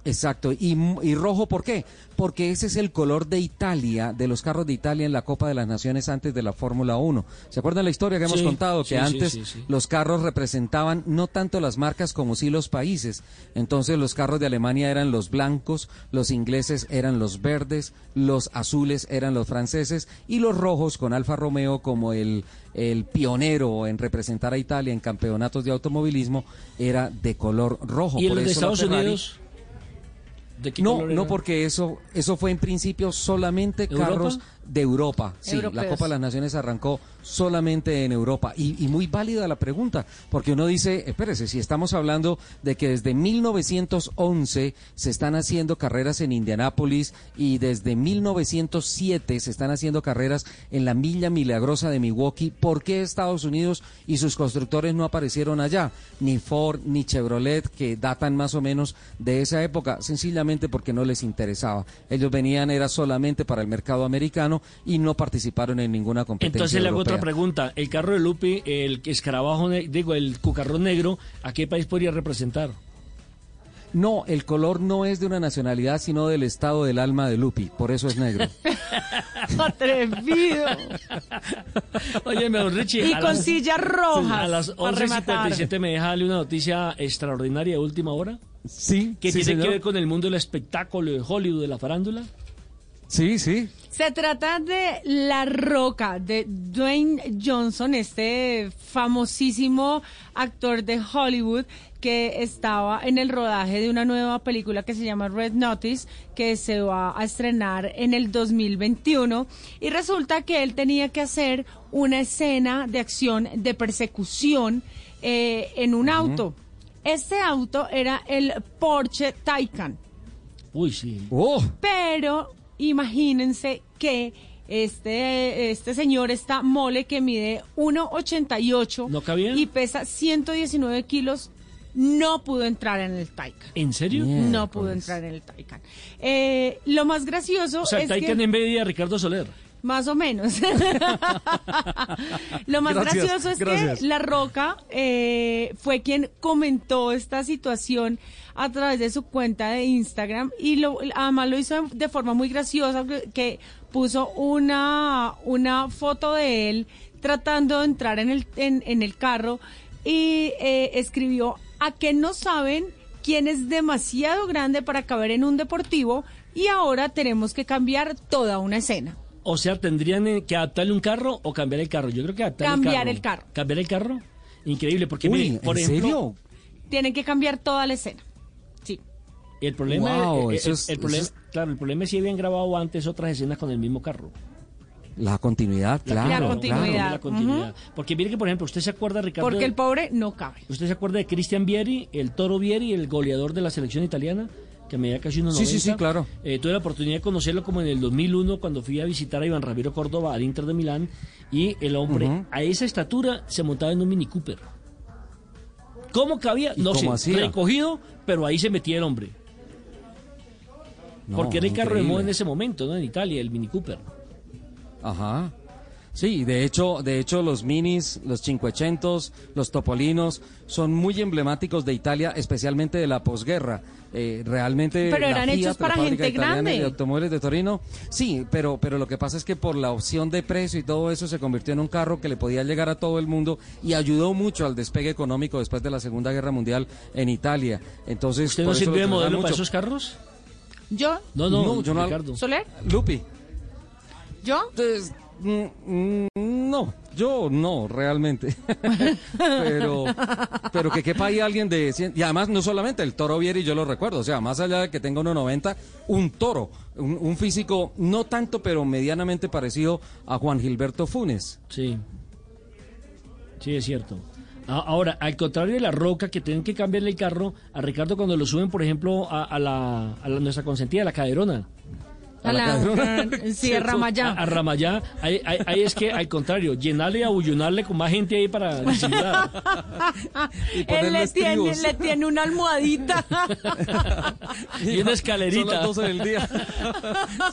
Exacto. ¿Y, y rojo por qué? Porque ese es el color de Italia, de los carros de Italia en la Copa de las Naciones antes de la Fórmula 1. ¿Se acuerdan la historia que hemos Sí, contado? Que sí, antes sí, los carros representaban no tanto las marcas como sí los países. Entonces los carros de Alemania eran los blancos, los ingleses eran los verdes, los azules eran los franceses y los rojos con Alfa Romeo como el, el pionero en representar a Italia en campeonatos de automovilismo era de color rojo. ¿Y en Por de eso Estados Ferrari- Unidos? ¿De qué no, color no porque eso eso fue en principio solamente ¿Europa? carros de Europa. Sí, la. Copa de las Naciones arrancó solamente en Europa. Y, y muy válida la pregunta, porque uno dice, espérese, si estamos hablando de que desde 1911 se están haciendo carreras en Indianápolis y desde 1907 se están haciendo carreras en la Milla Milagrosa de Milwaukee, ¿por qué Estados Unidos y sus constructores no aparecieron allá? Ni Ford ni Chevrolet, que datan más o menos de esa época, sencillamente porque no les interesaba. Ellos venían, era solamente para el mercado americano y no participaron en ninguna competencia. Entonces le hago otra pregunta. El carro de Lupi, el escarabajo, digo, el cucarrón negro, ¿a qué país podría representar? No, el color no es de una nacionalidad, sino del estado del alma de Lupi, por eso es negro. *laughs* Atrevido. *laughs* Oye, don Richie. Y a con las- sillas rojas. A las para rematar. 11.57 me deja darle una noticia extraordinaria de última hora. Sí, Que sí, tiene señor. que ver con el mundo del espectáculo de Hollywood, de la farándula. Sí, sí. Se trata de La Roca, de Dwayne Johnson, este famosísimo actor de Hollywood que estaba en el rodaje de una nueva película que se llama Red Notice, que se va a estrenar en el 2021. Y resulta que él tenía que hacer una escena de acción de persecución eh, en un auto. Este auto era el Porsche Taycan. Uy, sí. Oh, Pero imagínense que este, este señor está mole que mide 1,88 ¿No y pesa 119 kilos. No pudo entrar en el Taycan. ¿En serio? No pudo entrar en el Taycan. Eh, lo más gracioso O sea, es Taycan que... envidia a Ricardo Soler. Más o menos. *laughs* Lo más Gracias, gracioso es gracias. que La Roca eh, fue quien comentó esta situación a través de su cuenta de Instagram y lo, además lo hizo de forma muy graciosa que, que puso una, una foto de él tratando de entrar en el, en, en el carro y eh, escribió a que no saben quién es demasiado grande para caber en un deportivo y ahora tenemos que cambiar toda una escena. O sea, tendrían eh, que adaptarle un carro o cambiar el carro. Yo creo que adaptar Cambiar el el carro. carro. Cambiar el carro. Increíble, porque Uy, mire, por ¿en ejemplo, serio? Tienen que cambiar toda la escena. Sí. el problema, Wow, eh, eh, eso el, es- el problema, eso claro, el problema es si habían grabado antes otras escenas con el mismo carro. La continuidad, claro. La claro. continuidad. La continuidad. Porque mire que, por ejemplo, usted se acuerda, Ricardo, Porque el pobre no cabe. usted se acuerda de Cristian Vieri, el Toro Vieri, el goleador de la selección italiana, que medía casi unos Sí, sí, sí, claro. Eh, tuve la oportunidad de conocerlo como en el 2001 cuando fui a visitar a Iván Ramiro Córdoba al Inter de Milán y el hombre a esa estatura se montaba en un Mini Cooper. ¿Cómo cabía? ¿Y No sé, cómo hacía? recogido, pero ahí se metía el hombre. No, Porque era el carro de moda en ese momento, ¿no? En Italia, el Mini Cooper. Ajá. Sí, de hecho, de hecho los minis, los cinquecentos, los topolinos son muy emblemáticos de Italia, especialmente de la posguerra. Eh, realmente Pero la eran Fiat, hechos la para fábrica gente italiana grande. de automóviles de Torino. Sí, pero pero lo que pasa es que por la opción de precio y todo eso se convirtió en un carro que le podía llegar a todo el mundo y ayudó mucho al despegue económico después de la Segunda Guerra Mundial en Italia. Entonces, ¿Usted no sirvió de lo modelo mucho. para esos carros? ¿Yo? No, no, No, yo no-. Lupi. ¿Yo? Mm, No, yo no, realmente. *laughs* pero, pero que quepa ahí alguien de... cien- Y además, no solamente el toro Vieri, yo lo recuerdo. O sea, más allá de que tenga 1,90, un toro. Un, físico no tanto, pero medianamente parecido a Juan Gilberto Funes. Sí. Sí, es cierto. Ahora, al contrario de la roca, que tienen que cambiarle el carro a Ricardo cuando lo suben, por ejemplo, a, a la, a la- nuestra consentida, la caderona. A la- caderona. *laughs* sí, a Ramayá. A, a Ramayá. Ahí, ahí- ahí es que, al contrario, llenarle y abullonarle con más gente ahí para *laughs* disimular. Él le tiene, le tiene una almohadita. *laughs* Y una escalerita. Son las 12 del día.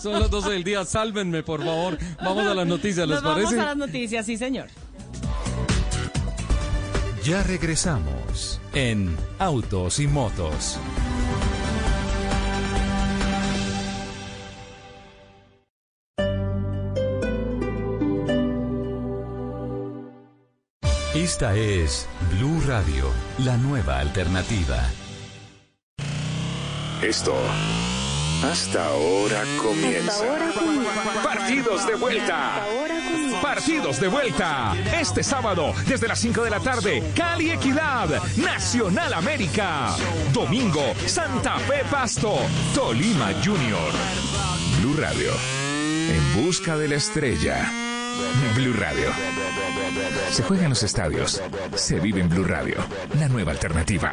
Son las 12 del día. Sálvenme, por favor. Vamos a las noticias, ¿les Nos vamos parece? a las noticias, sí, señor. Ya regresamos en Autos y Motos. Esta es Blue Radio, la nueva alternativa. Esto hasta ahora comienza. Partidos de vuelta. Partidos de vuelta. Este sábado, desde las 5 de la tarde, Cali Equidad, Nacional América. Domingo, Santa Fe Pasto, Tolima Junior. Blue Radio. En busca de la estrella. Blue Radio. Se juega en los estadios. Se vive en Blue Radio. La nueva alternativa.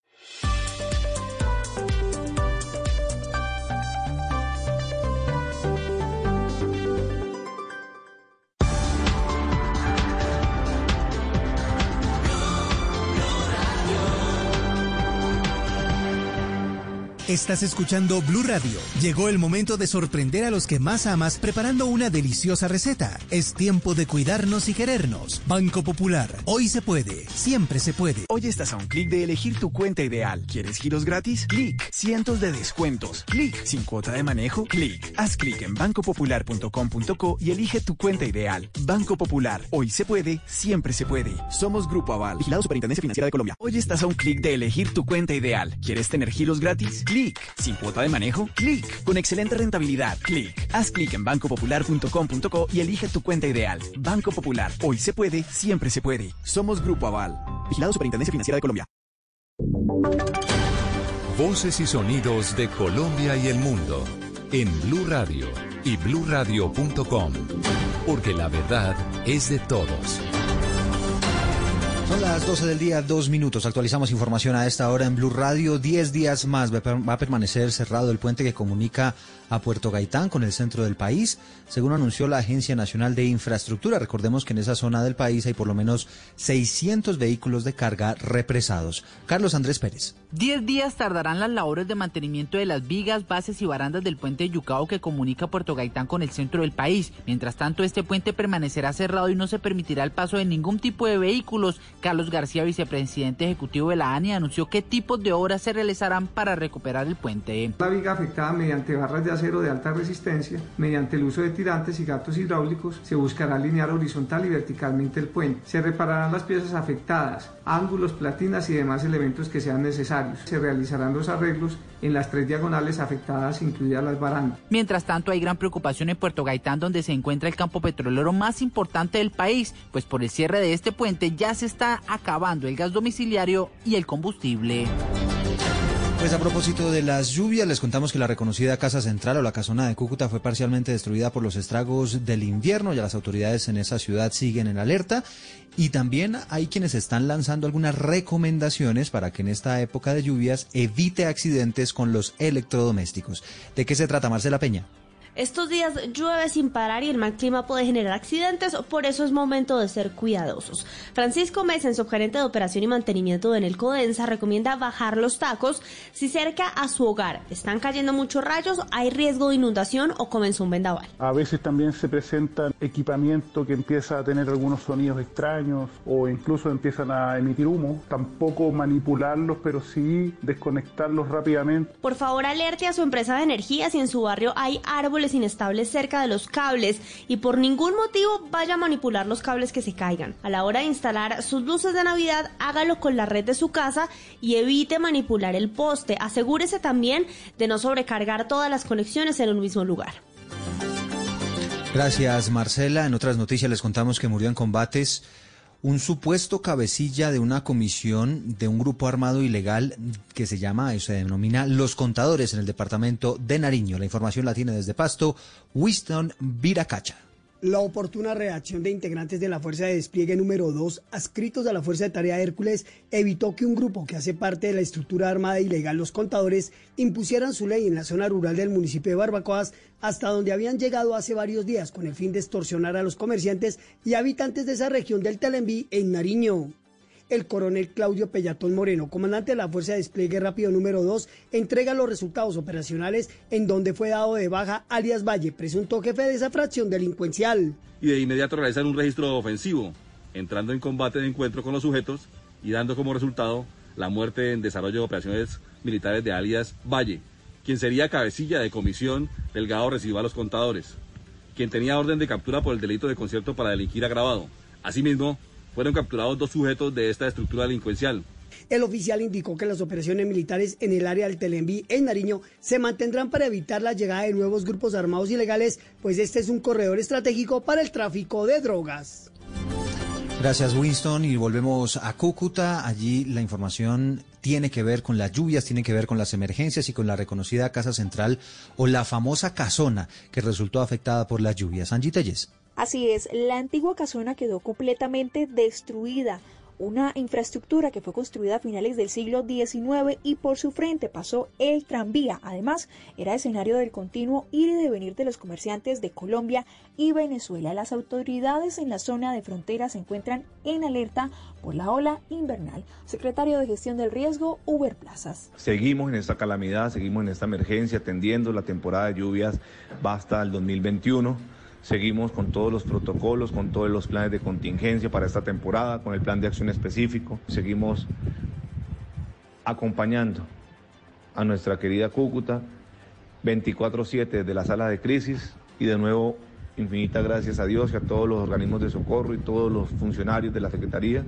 Estás escuchando Blue Radio. Llegó el momento de sorprender a los que más amas preparando una deliciosa receta. Es tiempo de cuidarnos y querernos. Banco Popular. Hoy se puede. Siempre se puede. Hoy estás a un clic de elegir tu cuenta ideal. ¿Quieres giros gratis? Clic. Cientos de descuentos. Clic. Sin cuota de manejo. Clic. Haz clic en bancopopular.com.co y elige tu cuenta ideal. Banco Popular. Hoy se puede. Siempre se puede. Somos Grupo Aval. Vigilado Superintendencia Financiera de Colombia. Hoy estás a un clic de elegir tu cuenta ideal. ¿Quieres tener giros gratis? Clic. Sin cuota de manejo. Clic. Con excelente rentabilidad. Clic. Haz clic en bancopopular.com.co y elige tu cuenta ideal. Banco Popular. Hoy se puede. Siempre se puede. Somos Grupo Aval. Vigilado Superintendencia Financiera de Colombia. Voces y sonidos de Colombia y el mundo en Blue Radio y bluradio.com, porque la verdad es de todos. Son las 12 del día, dos minutos. Actualizamos información a esta hora en Blue Radio. Diez días más va a per- va a permanecer cerrado el puente que comunica a Puerto Gaitán con el centro del país, según anunció la Agencia Nacional de Infraestructura. Recordemos que en esa zona del país hay por lo menos 600 vehículos de carga represados. Carlos Andrés Pérez. Diez días tardarán las labores de mantenimiento de las vigas, bases y barandas del puente Yucao que comunica Puerto Gaitán con el centro del país. Mientras tanto, este puente permanecerá cerrado y no se permitirá el paso de ningún tipo de vehículos. Carlos García, vicepresidente ejecutivo de la ANI, anunció qué tipos de obras se realizarán para recuperar el puente. La viga afectada mediante barras de acero de alta resistencia, mediante el uso de tirantes y gatos hidráulicos, se buscará alinear horizontal y verticalmente el puente. Se repararán las piezas afectadas, ángulos, platinas y demás elementos que sean necesarios. Se realizarán los arreglos en las tres diagonales afectadas, incluidas las barandas. Mientras tanto, hay gran preocupación en Puerto Gaitán, donde se encuentra el campo petrolero más importante del país, pues por el cierre de este puente ya se está acabando el gas domiciliario y el combustible. Pues a propósito de las lluvias, les contamos que la reconocida Casa Central o la Casona de Cúcuta fue parcialmente destruida por los estragos del invierno. Ya las autoridades en esa ciudad siguen en alerta. Y también hay quienes están lanzando algunas recomendaciones para que en esta época de lluvias evite accidentes con los electrodomésticos. ¿De qué se trata, Marcela Peña? Estos días llueve sin parar y el mal clima puede generar accidentes, por eso es momento de ser cuidadosos. Francisco Mesen, subgerente de operación y mantenimiento de Nelcodensa, recomienda bajar los tacos si cerca a su hogar están cayendo muchos rayos, hay riesgo de inundación o comenzó un vendaval. A veces también se presenta equipamiento que empieza a tener algunos sonidos extraños o incluso empiezan a emitir humo. Tampoco manipularlos, pero sí desconectarlos rápidamente. Por favor, alerte a su empresa de energía si en su barrio hay árboles inestables cerca de los cables y por ningún motivo vaya a manipular los cables que se caigan. A la hora de instalar sus luces de Navidad, hágalo con la red de su casa y evite manipular el poste. Asegúrese también de no sobrecargar todas las conexiones en un mismo lugar. Gracias, Marcela. En otras noticias les contamos que murió en combates un supuesto cabecilla de una comisión de un grupo armado ilegal que se llama, se denomina Los Contadores en el departamento de Nariño. La información la tiene desde Pasto, Winston Viracacha. La oportuna reacción de integrantes de la Fuerza de Despliegue número 2, adscritos a la Fuerza de Tarea Hércules, evitó que un grupo que hace parte de la estructura armada ilegal Los Contadores impusieran su ley en la zona rural del municipio de Barbacoas, hasta donde habían llegado hace varios días con el fin de extorsionar a los comerciantes y habitantes de esa región del Telenví en Nariño el coronel Claudio Pellatón Moreno, comandante de la Fuerza de Despliegue Rápido número 2, entrega los resultados operacionales en donde fue dado de baja alias Valle, presunto jefe de esa fracción delincuencial. Y de inmediato realizar un registro ofensivo, entrando en combate de encuentro con los sujetos y dando como resultado la muerte en desarrollo de operaciones militares de alias Valle, quien sería cabecilla de comisión delgado recibió a los contadores, quien tenía orden de captura por el delito de concierto para delinquir agravado. Asimismo, fueron capturados dos sujetos de esta estructura delincuencial. El oficial indicó que las operaciones militares en el área del Telenví en Nariño se mantendrán para evitar la llegada de nuevos grupos armados ilegales, pues este es un corredor estratégico para el tráfico de drogas. Gracias Winston y volvemos a Cúcuta. Allí la información tiene que ver con las lluvias, tiene que ver con las emergencias y con la reconocida Casa Central o la famosa casona que resultó afectada por las lluvias. Angie Telles. Así es, la antigua casona quedó completamente destruida una infraestructura que fue construida a finales del siglo XIX y por su frente pasó el tranvía. Además, era escenario del continuo ir y devenir de los comerciantes de Colombia y Venezuela. Las autoridades en la zona de frontera se encuentran en alerta por la ola invernal. Secretario de Gestión del Riesgo, Uber Plazas. Seguimos en esta calamidad, seguimos en esta emergencia, atendiendo la temporada de lluvias va hasta el 2021 Seguimos con todos los protocolos, con todos los planes de contingencia para esta temporada, con el plan de acción específico. Seguimos acompañando a nuestra querida Cúcuta 24/7 de la sala de crisis y de nuevo infinitas gracias a Dios y a todos los organismos de socorro y todos los funcionarios de la Secretaría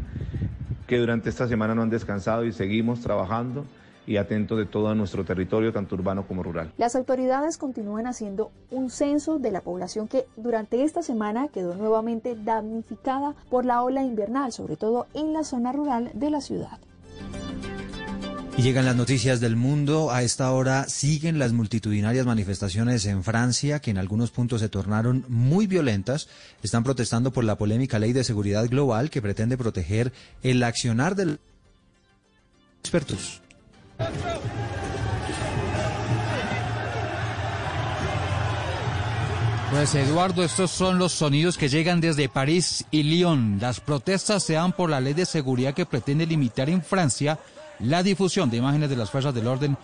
que durante esta semana no han descansado y seguimos trabajando y atento de todo nuestro territorio, tanto urbano como rural. Las autoridades continúan haciendo un censo de la población que durante esta semana quedó nuevamente damnificada por la ola invernal, sobre todo en la zona rural de la ciudad. Y llegan las noticias del mundo. A esta hora siguen las multitudinarias manifestaciones en Francia, que en algunos puntos se tornaron muy violentas. Están protestando por la polémica ley de seguridad global que pretende proteger el accionar de los expertos. Pues Eduardo, estos son los sonidos que llegan desde París y Lyon. Las protestas se dan por la ley de seguridad que pretende limitar en Francia la difusión de imágenes de las fuerzas del orden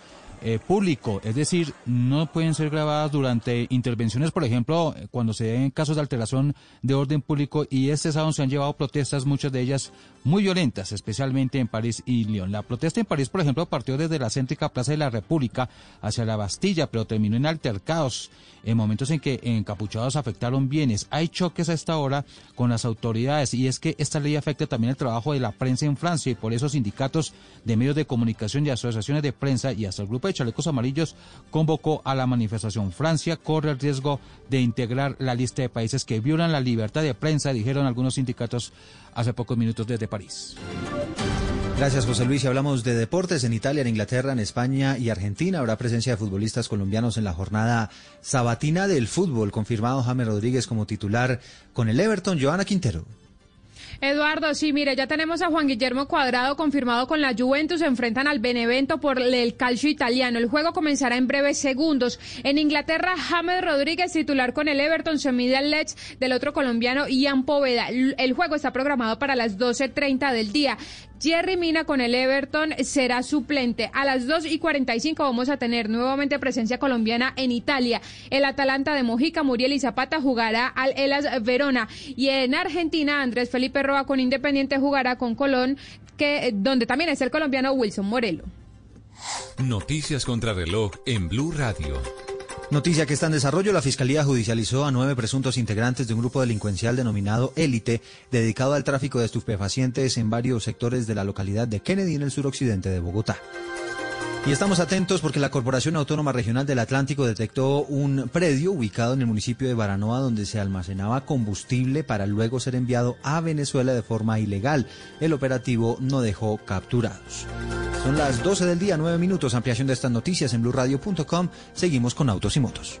eh, público, es decir, no pueden ser grabadas durante intervenciones, por ejemplo, cuando se den casos de alteración de orden público y este sábado se han llevado protestas, muchas de ellas muy violentas, especialmente en París y Lyon. La protesta en París, por ejemplo, partió desde la céntrica Plaza de la República hacia la Bastilla, pero terminó en altercados en momentos en que encapuchados afectaron bienes. Hay choques a esta hora con las autoridades y es que esta ley afecta también el trabajo de la prensa en Francia y por eso sindicatos de medios de comunicación y asociaciones de prensa y hasta el grupo de chalecos amarillos convocó a la manifestación. Francia corre el riesgo de integrar la lista de países que violan la libertad de prensa, dijeron algunos sindicatos hace pocos minutos desde París. Gracias, José Luis. Hablamos de deportes en Italia, en Inglaterra, en España y Argentina. Habrá presencia de futbolistas colombianos en la jornada sabatina del fútbol. Confirmado James Rodríguez como titular con el Everton. Joana Quintero. Eduardo, sí, mire, ya tenemos a Juan Guillermo Cuadrado confirmado con la Juventus. Se enfrentan al Benevento por el calcio italiano. El juego comenzará en breves segundos. En Inglaterra, James Rodríguez, titular con el Everton, se mide al del otro colombiano, Ian Poveda. El juego está programado para las 12.30 del día. Jerry Mina con el Everton será suplente. A las 2 y 45 vamos a tener nuevamente presencia colombiana en Italia. El Atalanta de Mojica, Muriel y Zapata jugará al Elas Verona. Y en Argentina, Andrés Felipe Roa con Independiente jugará con Colón, que, donde también es el colombiano Wilson Morelo. Noticias contra reloj en Blue Radio. Noticia que está en desarrollo, la Fiscalía judicializó a nueve presuntos integrantes de un grupo delincuencial denominado Élite, dedicado al tráfico de estupefacientes en varios sectores de la localidad de Kennedy en el suroccidente de Bogotá. Y estamos atentos porque la Corporación Autónoma Regional del Atlántico detectó un predio ubicado en el municipio de Baranoa donde se almacenaba combustible para luego ser enviado a Venezuela de forma ilegal. El operativo no dejó capturados. Son las 12 del día, 9 minutos. Ampliación de estas noticias en blurradio.com. Seguimos con Autos y Motos.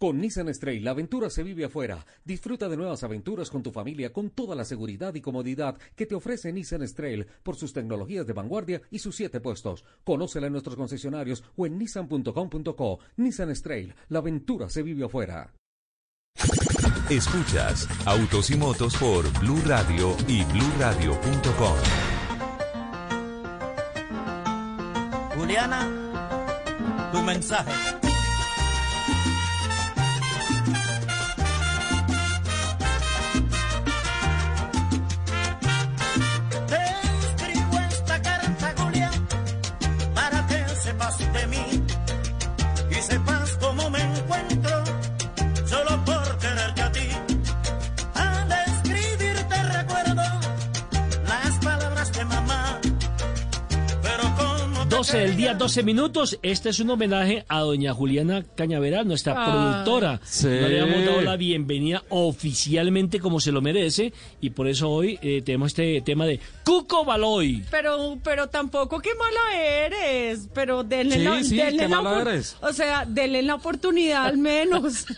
Con Nissan Stray, la aventura se vive afuera. Disfruta de nuevas aventuras con tu familia con toda la seguridad y comodidad que te ofrece Nissan Stray por sus tecnologías de vanguardia y sus siete puestos. Conócela en nuestros concesionarios o en nissan.com.co. Nissan Stray, la aventura se vive afuera. Escuchas Autos y Motos por Blue Radio y bluradio.com. Juliana, tu mensaje. 12 del día, 12 minutos. Este es un homenaje a doña Juliana Cañaveral, nuestra productora. Sí. No le habíamos dado la bienvenida oficialmente como se lo merece y por eso hoy eh, tenemos este tema de Cuco Baloy. Pero, pero tampoco qué mala eres. Pero denle Sí, la, sí, denle qué la mala eres. O sea, denle la oportunidad al menos. *laughs*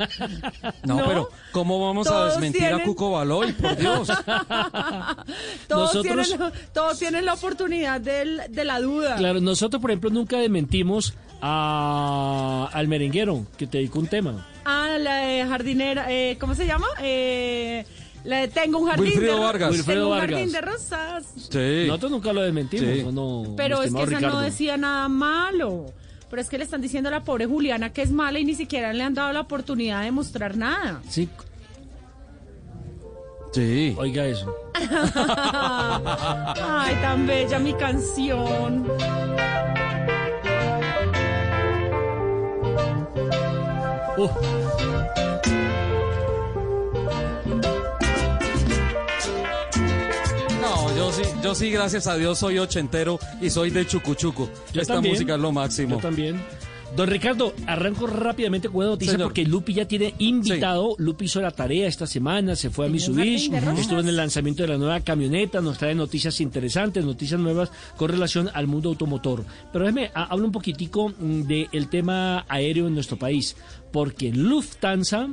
No, ¿No? pero ¿cómo vamos a desmentir a Cuco Baloy? Por Dios. *laughs* todos, Nosotros- tienen, la- todos tienen la oportunidad del- de la duda. Claro, nosotros por ejemplo nunca desmentimos a, al merenguero que te dedicó un tema. Ah, la de jardinera, eh, ¿cómo se llama? Eh, la de Tengo un jardín Wilfredo de Vargas. Tengo un jardín de rosas. Sí. Nosotros nunca lo desmentimos. Sí. no, Pero es que esa no decía nada malo. Pero es que le están diciendo a la pobre Juliana que es mala y ni siquiera le han dado la oportunidad de mostrar nada. Sí. Sí. Oiga eso. *laughs* Ay, tan bella mi canción. No, yo sí, yo sí, gracias a Dios, soy ochentero y soy de Chucuchuco. Yo Esta también. música es lo máximo. Yo también. Don Ricardo, arranco rápidamente con una noticia Señor. porque Lupi ya tiene invitado. Lupi hizo la tarea esta semana, se fue a Mitsubishi, estuvo en el lanzamiento de la nueva camioneta, nos trae noticias interesantes, noticias nuevas con relación al mundo automotor. Pero déjeme, ha- hablo un poquitico mm, del tema aéreo en nuestro país, porque Lufthansa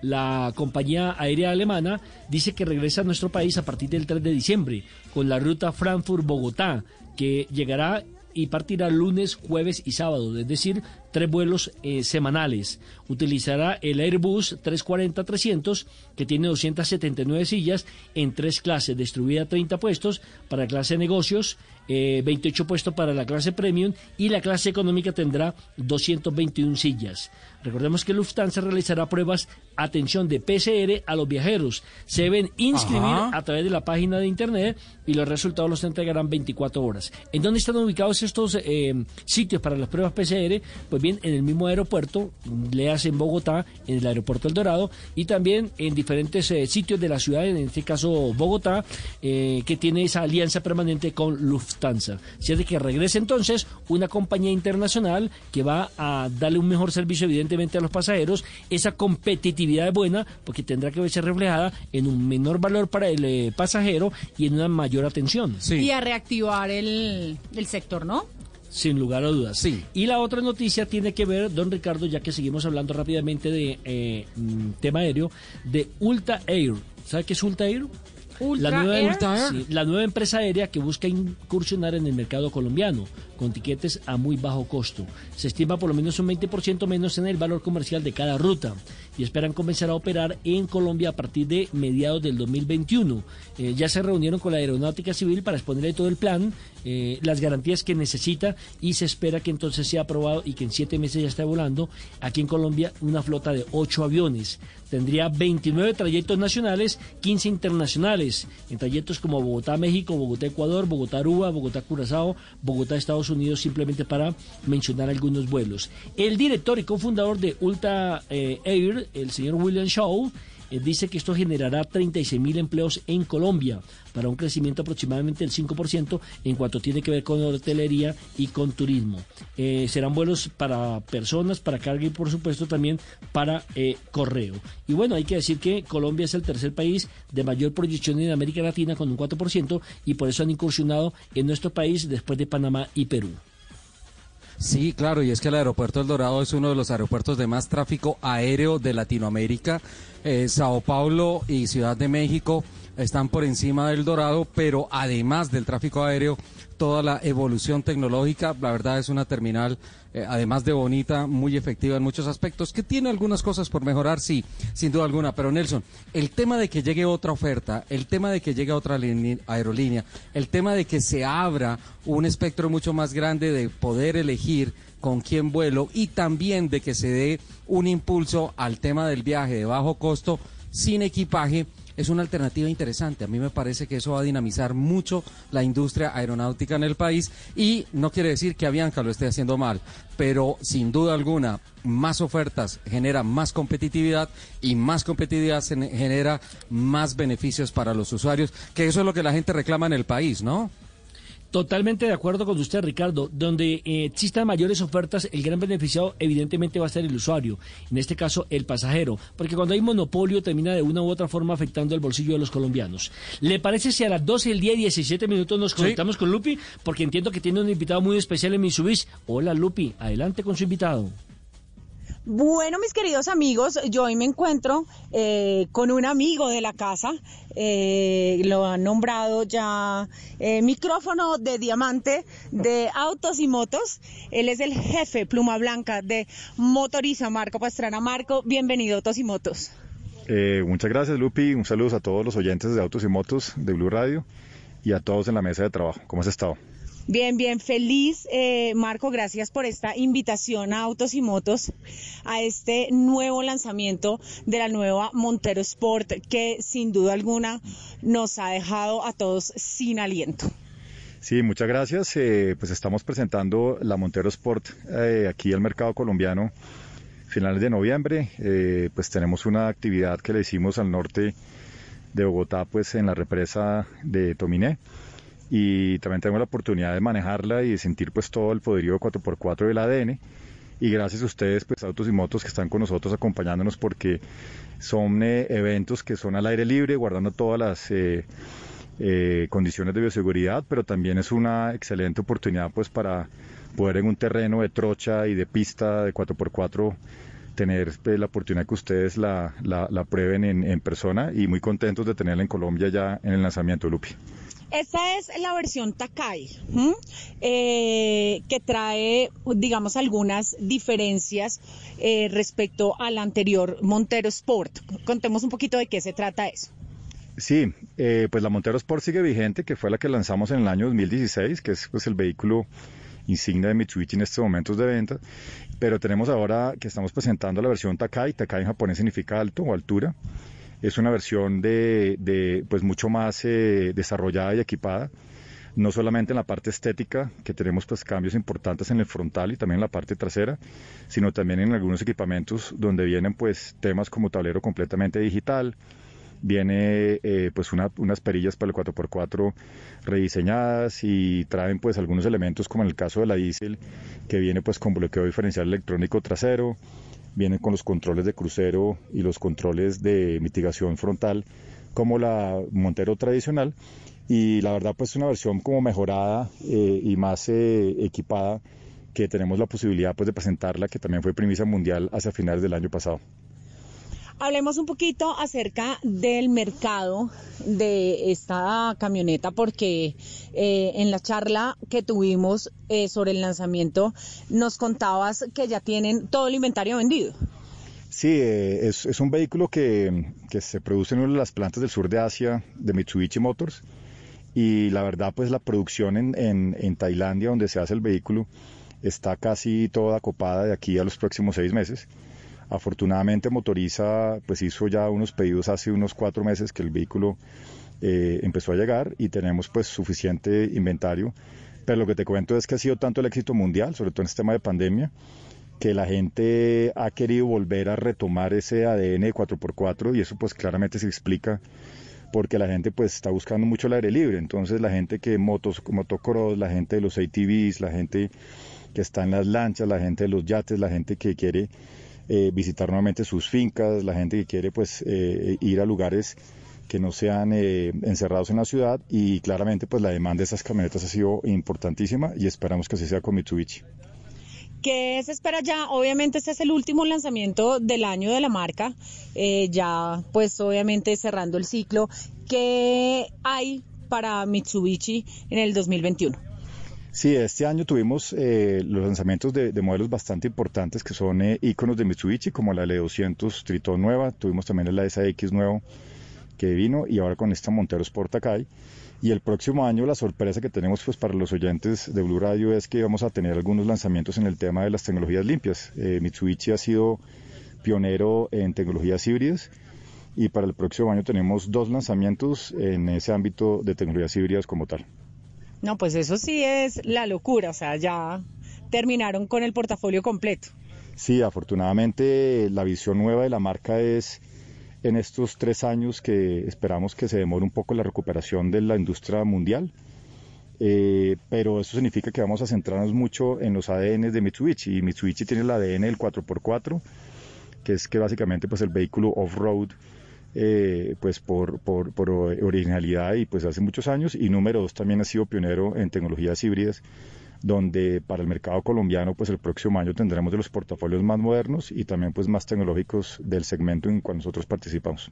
la compañía aérea alemana dice que regresa a nuestro país a partir del 3 de diciembre con la ruta Frankfurt-Bogotá, que llegará y partirá lunes, jueves y sábado, es decir, tres vuelos eh, semanales. Utilizará el Airbus 340-300, que tiene 279 sillas en tres clases, distribuida 30 puestos para clase de negocios, 28 puestos para la clase premium y la clase económica tendrá 221 sillas. Recordemos que Lufthansa realizará pruebas, atención, de PCR a los viajeros. Se deben inscribir Ajá. a través de la página de internet y los resultados los entregarán 24 horas. ¿En dónde están ubicados estos eh, sitios para las pruebas PCR? Pues bien, en el mismo aeropuerto, leas en Bogotá, en el aeropuerto El Dorado y también en diferentes eh, sitios de la ciudad, en este caso Bogotá, eh, que tiene esa alianza permanente con Lufthansa. Si es de que regrese entonces una compañía internacional que va a darle un mejor servicio evidentemente a los pasajeros, esa competitividad es buena porque tendrá que verse reflejada en un menor valor para el eh, pasajero y en una mayor atención. Y a reactivar el, el sector, ¿no? Sin lugar a dudas. Sí. Y la otra noticia tiene que ver, don Ricardo, ya que seguimos hablando rápidamente de eh, mm, tema aéreo, de Ulta Air. ¿Sabe qué es Ulta Air? Ultra la, nueva, Air. Ulta Air, sí, la nueva empresa aérea que busca incursionar en el mercado colombiano con tiquetes a muy bajo costo. Se estima por lo menos un 20% menos en el valor comercial de cada ruta y esperan comenzar a operar en Colombia a partir de mediados del 2021. Eh, ya se reunieron con la Aeronáutica Civil para exponerle todo el plan, eh, las garantías que necesita y se espera que entonces sea aprobado y que en siete meses ya esté volando aquí en Colombia una flota de ocho aviones. Tendría 29 trayectos nacionales, 15 internacionales, en trayectos como Bogotá-México, Bogotá-Ecuador, Bogotá-Aruba, Bogotá-Curazao, Bogotá-Estados Unidos, simplemente para mencionar algunos vuelos. El director y cofundador de Ultra eh, Air, el señor William Shaw, dice que esto generará 36 mil empleos en Colombia para un crecimiento aproximadamente del 5% en cuanto tiene que ver con hotelería y con turismo. Eh, serán vuelos para personas, para carga y por supuesto también para eh, correo. Y bueno, hay que decir que Colombia es el tercer país de mayor proyección en América Latina con un 4% y por eso han incursionado en nuestro país después de Panamá y Perú. Sí, claro, y es que el aeropuerto El Dorado es uno de los aeropuertos de más tráfico aéreo de Latinoamérica. Eh, Sao Paulo y Ciudad de México están por encima del Dorado, pero además del tráfico aéreo, toda la evolución tecnológica, la verdad es una terminal, eh, además de bonita, muy efectiva en muchos aspectos, que tiene algunas cosas por mejorar, sí, sin duda alguna. Pero Nelson, el tema de que llegue otra oferta, el tema de que llegue otra línea- aerolínea, el tema de que se abra un espectro mucho más grande de poder elegir con quién vuelo y también de que se dé un impulso al tema del viaje de bajo costo sin equipaje es una alternativa interesante. A mí me parece que eso va a dinamizar mucho la industria aeronáutica en el país y no quiere decir que Avianca lo esté haciendo mal, pero sin duda alguna más ofertas genera más competitividad y más competitividad genera más beneficios para los usuarios, que eso es lo que la gente reclama en el país, ¿no? Totalmente de acuerdo con usted, Ricardo. Donde eh, existan mayores ofertas, el gran beneficiado evidentemente va a ser el usuario, en este caso el pasajero, porque cuando hay monopolio termina de una u otra forma afectando el bolsillo de los colombianos. ¿Le parece si a las 12 del día y 17 minutos nos conectamos con Lupi? Porque entiendo que tiene un invitado muy especial en Mitsubishi. Hola Lupi, adelante con su invitado. Bueno, mis queridos amigos, yo hoy me encuentro eh, con un amigo de la casa, eh, lo han nombrado ya eh, micrófono de diamante de autos y motos. Él es el jefe pluma blanca de Motoriza, Marco Pastrana. Marco, bienvenido Autos y Motos. Eh, muchas gracias, Lupi. Un saludo a todos los oyentes de Autos y Motos de Blue Radio y a todos en la mesa de trabajo. ¿Cómo has estado? Bien, bien, feliz. Eh, Marco, gracias por esta invitación a Autos y Motos, a este nuevo lanzamiento de la nueva Montero Sport, que sin duda alguna nos ha dejado a todos sin aliento. Sí, muchas gracias. Eh, pues estamos presentando la Montero Sport eh, aquí al mercado colombiano finales de noviembre. Eh, pues tenemos una actividad que le hicimos al norte de Bogotá, pues en la represa de Tominé. Y también tenemos la oportunidad de manejarla y de sentir pues todo el poderío 4x4 del ADN. Y gracias a ustedes, pues Autos y Motos que están con nosotros acompañándonos porque son eh, eventos que son al aire libre, guardando todas las eh, eh, condiciones de bioseguridad, pero también es una excelente oportunidad pues para poder en un terreno de trocha y de pista de 4x4 tener pues, la oportunidad que ustedes la, la, la prueben en, en, persona y muy contentos de tenerla en Colombia ya en el lanzamiento, Lupi. Esta es la versión Takai, eh, que trae, digamos, algunas diferencias eh, respecto al anterior Montero Sport. Contemos un poquito de qué se trata eso. Sí, eh, pues la Montero Sport sigue vigente, que fue la que lanzamos en el año 2016, que es pues, el vehículo insignia de Mitsubishi en estos momentos de venta. Pero tenemos ahora que estamos presentando la versión Takai. Takai en japonés significa alto o altura. Es una versión de, de pues mucho más eh, desarrollada y equipada. No solamente en la parte estética, que tenemos pues cambios importantes en el frontal y también en la parte trasera, sino también en algunos equipamientos donde vienen pues temas como tablero completamente digital, viene eh, pues una, unas perillas para el 4x4 rediseñadas y traen pues algunos elementos como en el caso de la diésel que viene pues con bloqueo diferencial electrónico trasero, viene con los controles de crucero y los controles de mitigación frontal como la Montero tradicional y la verdad pues es una versión como mejorada eh, y más eh, equipada que tenemos la posibilidad pues de presentarla que también fue primicia mundial hacia finales del año pasado. Hablemos un poquito acerca del mercado de esta camioneta porque eh, en la charla que tuvimos eh, sobre el lanzamiento nos contabas que ya tienen todo el inventario vendido. Sí, eh, es, un vehículo que, que, se produce en una de las plantas del sur de Asia de Mitsubishi Motors y la verdad pues la producción en, en, en Tailandia donde se hace el vehículo está casi toda copada de aquí a los próximos seis meses. Afortunadamente Motoriza pues hizo ya unos pedidos hace unos cuatro meses que el vehículo eh, empezó a llegar y tenemos pues suficiente inventario. Pero lo que te cuento es que ha sido tanto el éxito mundial, sobre todo en este tema de pandemia, que la gente ha querido volver a retomar ese ADN de 4x4 y eso pues claramente se explica porque la gente pues está buscando mucho el aire libre. Entonces la gente que motos, motocross, la gente de los ATVs, la gente que está en las lanchas, la gente de los yates, la gente que quiere eh, visitar nuevamente sus fincas, la gente que quiere pues eh, ir a lugares que no sean eh, encerrados en la ciudad y claramente pues la demanda de esas camionetas ha sido importantísima y esperamos que así sea con Mitsubishi. ¿Qué se espera ya? Obviamente este es el último lanzamiento del año de la marca, ya pues obviamente cerrando el ciclo. ¿Qué hay para Mitsubishi en el 2021? Sí, este año tuvimos eh, los lanzamientos de, de, modelos bastante importantes que son eh, iconos de Mitsubishi, como la L200 Triton nueva, tuvimos también la SX nuevo que vino y ahora con esta Montero Sport Akai. Y el próximo año la sorpresa que tenemos pues para los oyentes de Blue Radio es que vamos a tener algunos lanzamientos en el tema de las tecnologías limpias. Eh, Mitsubishi ha sido pionero en tecnologías híbridas y para el próximo año tenemos dos lanzamientos en ese ámbito de tecnologías híbridas como tal. No, pues eso sí es la locura, o sea, ya terminaron con el portafolio completo. Sí, afortunadamente la visión nueva de la marca es en estos tres años que esperamos que se demore un poco la recuperación de la industria mundial. Eh, pero eso significa que vamos a centrarnos mucho en los ADN de Mitsubishi y Mitsubishi tiene el ADN del 4x4 que es que básicamente pues el vehículo off-road eh, pues por, por, por, originalidad y pues hace muchos años y número dos también ha sido pionero en tecnologías híbridas donde para el mercado colombiano pues el próximo año tendremos de los portafolios más modernos y también pues más tecnológicos del segmento en cual nosotros participamos.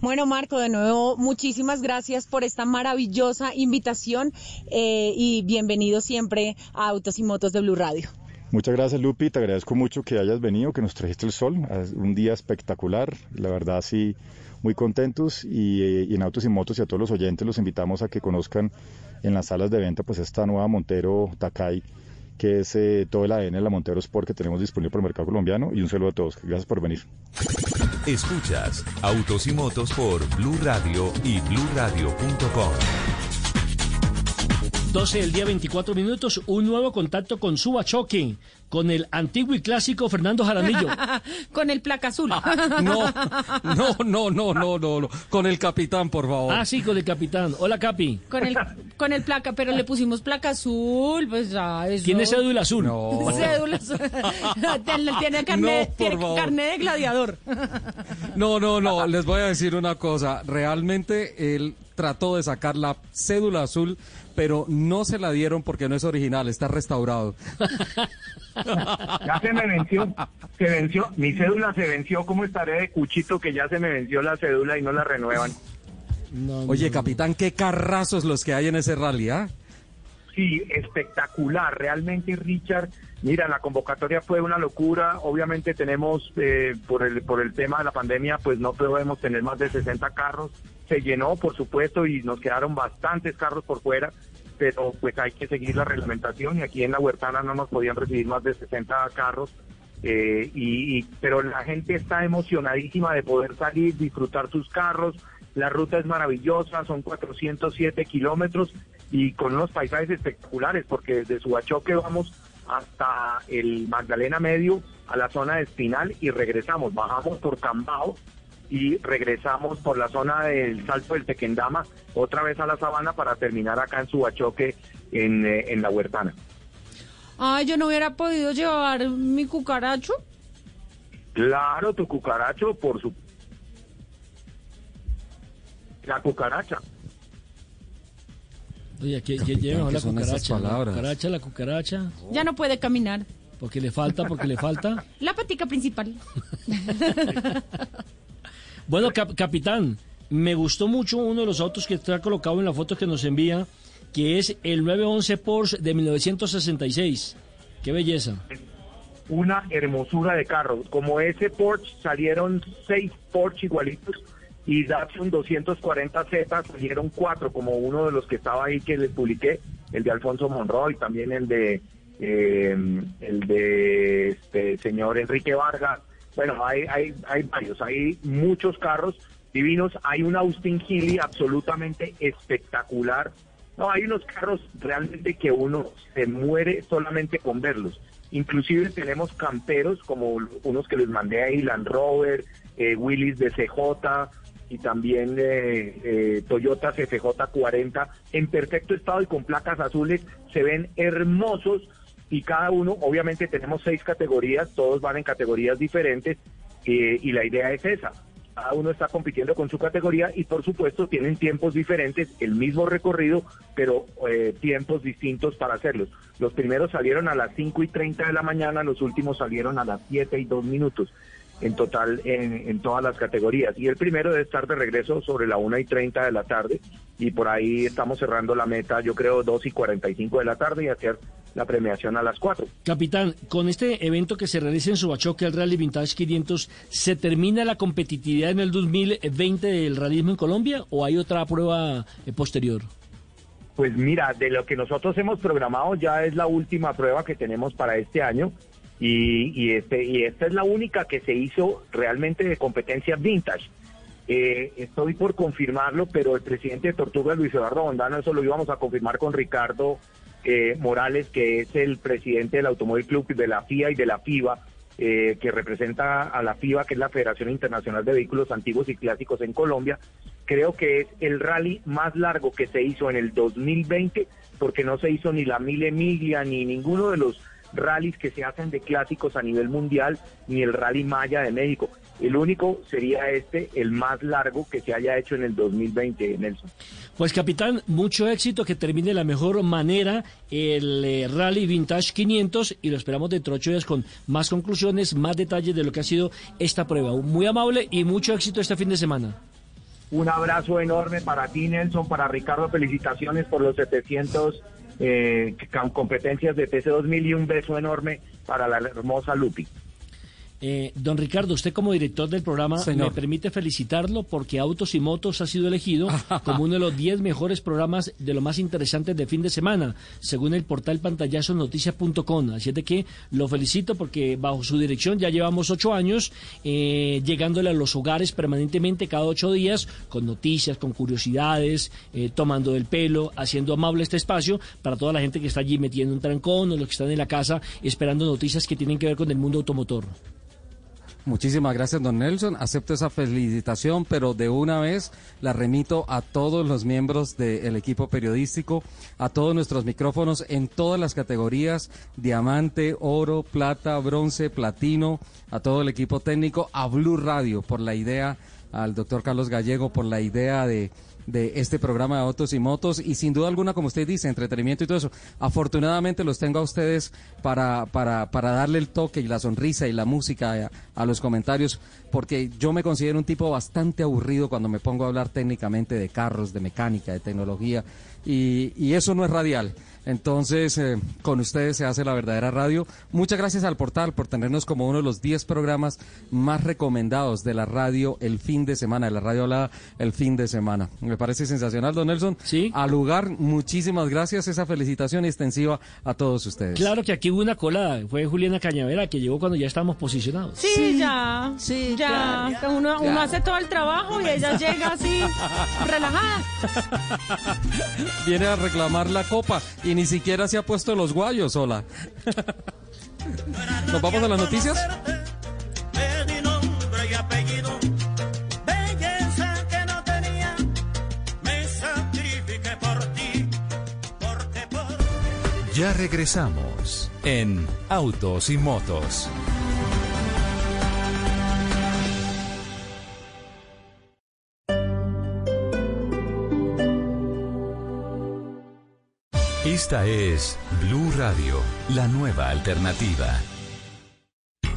Bueno Marco, de nuevo muchísimas gracias por esta maravillosa invitación eh, y bienvenido siempre a Autos y Motos de Blue Radio. Muchas gracias Lupi, te agradezco mucho que hayas venido, que nos trajiste el sol, un día espectacular, la verdad sí muy contentos y, eh, y, en Autos y Motos y a todos los oyentes los invitamos a que conozcan en las salas de venta pues esta nueva Montero Takai que es eh, todo el ADN de la Montero Sport que tenemos disponible por el mercado colombiano y un saludo a todos. Gracias por venir. Escuchas Autos y Motos por Blue Radio y bluradio.com. 12 del día 24 minutos, un nuevo contacto con Suba Choque, con el antiguo y clásico Fernando Jaramillo. *laughs* con el placa azul. no, no, no, no, no, no, no, con el capitán, por favor. Ah, sí, con el capitán. Hola, Capi. Con el, con el placa, pero le pusimos placa azul, pues ya eso. ¿Tiene cédula azul? No. *laughs* Cédula azul. *laughs* tiene carne, No, tiene favor. carne de gladiador. No, no, no, les voy a decir una cosa. Realmente él trató de sacar la cédula azul, pero no se la dieron porque no es original, está restaurado. *laughs* Ya se me venció, se venció, mi cédula se venció, ¿cómo estaré de cuchito que ya se me venció la cédula y no la renuevan? Oye, capitán, qué carrazos los que hay en ese rally, ¿ah? Sí, espectacular, realmente Richard. Mira, la convocatoria fue una locura. Obviamente tenemos, eh, por, el, por el tema de la pandemia, pues no podemos tener más de 60 carros. Se llenó, por supuesto, y nos quedaron bastantes carros por fuera, pero pues hay que seguir la reglamentación y aquí en la Huertana no nos podían recibir más de 60 carros. Eh, y, pero la gente está emocionadísima de poder salir, disfrutar sus carros. La ruta es maravillosa, son 407 kilómetros y con unos paisajes espectaculares, porque desde Subachoque vamos hasta el Magdalena Medio a la zona de Espinal y regresamos, bajamos por Cambao y regresamos por la zona del Salto del Tequendama otra vez a la sabana para terminar acá en Subachoque en, eh, en la Huertana. Ay, yo no hubiera podido llevar mi cucaracho. Claro, tu cucaracho, por su... La cucaracha. Oye, que, que lleve mejor ¿qué la son esas cucaracha. La palabras? cucaracha, la cucaracha. Ya no puede caminar. Porque le falta, porque le falta. La patica principal. *laughs* Bueno, cap- capitán, me gustó mucho uno de los autos que está colocado en la foto que nos envía, que es el 911 Porsche de 1966. Qué belleza. una hermosura de carro. Como ese Porsche salieron seis Porsche igualitos y Datsun 240Z salieron cuatro, como uno de los que estaba ahí que les publiqué, el de Alfonso Monroy, también el de eh, el de este señor Enrique Vargas. Bueno, hay, hay, hay varios, hay muchos carros divinos. Hay un Austin Healey absolutamente espectacular. No, hay unos carros realmente que uno se muere solamente con verlos. Inclusive tenemos camperos como unos que les mandé ahí, Land Rover, eh, Willys de CJ y también eh, eh, Toyota CFJ 40 en perfecto estado y con placas azules. Se ven hermosos y cada uno, obviamente tenemos seis categorías, todos van en categorías diferentes eh, y la idea es esa. Cada uno está compitiendo con su categoría y por supuesto tienen tiempos diferentes, el mismo recorrido, pero eh, tiempos distintos para hacerlos. Los primeros salieron a las 5 y 30 de la mañana, los últimos salieron a las 7 y 2 minutos en total en, en todas las categorías. Y el primero debe estar de regreso sobre la 1 y 30 de la tarde y por ahí estamos cerrando la meta, yo creo 2 y 45 de la tarde y hacer la premiación a las 4. Capitán, con este evento que se realiza en Subachoque, el Rally Vintage 500, ¿se termina la competitividad en el 2020 del realismo en Colombia o hay otra prueba eh, posterior? Pues mira, de lo que nosotros hemos programado ya es la última prueba que tenemos para este año y, y este y esta es la única que se hizo realmente de competencia vintage. Eh, estoy por confirmarlo, pero el presidente de Tortuga, Luis Eduardo Bondano, eso lo íbamos a confirmar con Ricardo eh, Morales, que es el presidente del Automóvil Club de la FIA y de la FIBA, eh, que representa a la FIBA, que es la Federación Internacional de Vehículos Antiguos y Clásicos en Colombia. Creo que es el rally más largo que se hizo en el 2020, porque no se hizo ni la Mille Miglia ni ninguno de los rallies que se hacen de clásicos a nivel mundial, ni el Rally Maya de México. El único sería este, el más largo que se haya hecho en el 2020, Nelson. Pues capitán, mucho éxito, que termine de la mejor manera el eh, Rally Vintage 500 y lo esperamos dentro de ocho días con más conclusiones, más detalles de lo que ha sido esta prueba. Muy amable y mucho éxito este fin de semana. Un abrazo enorme para ti, Nelson, para Ricardo, felicitaciones por los 700 eh, com- competencias de TC2000 y un beso enorme para la hermosa Lupi. Eh, don Ricardo, usted como director del programa Señor. me permite felicitarlo porque Autos y Motos ha sido elegido *laughs* como uno de los 10 mejores programas de lo más interesantes de fin de semana, según el portal pantallazonoticias.com. Así es de que lo felicito porque bajo su dirección ya llevamos ocho años eh, llegándole a los hogares permanentemente cada ocho días con noticias, con curiosidades, eh, tomando del pelo, haciendo amable este espacio para toda la gente que está allí metiendo un trancón o los que están en la casa esperando noticias que tienen que ver con el mundo automotor. Muchísimas gracias, don Nelson. Acepto esa felicitación, pero de una vez la remito a todos los miembros del equipo periodístico, a todos nuestros micrófonos en todas las categorías, diamante, oro, plata, bronce, platino, a todo el equipo técnico, a Blue Radio por la idea, al doctor Carlos Gallego por la idea de de este programa de Autos y Motos y sin duda alguna, como usted dice, entretenimiento y todo eso. Afortunadamente los tengo a ustedes para, para, para darle el toque y la sonrisa y la música a, los comentarios, porque yo me considero un tipo bastante aburrido cuando me pongo a hablar técnicamente de carros, de mecánica, de tecnología y, y eso no es radial. Entonces, eh, con ustedes se hace la verdadera radio. Muchas gracias al portal por tenernos como uno de los 10 programas más recomendados de la radio el fin de semana, de la radio hablada el fin de semana. Me parece sensacional, don Nelson. Sí. Al lugar, muchísimas gracias. Esa felicitación extensiva a todos ustedes. Claro que aquí hubo una colada. Fue Juliana Cañavera que llegó cuando ya estábamos posicionados. Sí, ya. Sí, ya. Uno, uno hace todo el trabajo y ella llega así, *laughs* relajada. Viene a reclamar la copa y ni siquiera se ha puesto los guayos, hola. *laughs* ¿Nos vamos a las noticias? Ya regresamos en Autos y Motos. Esta es Blue Radio, la nueva alternativa.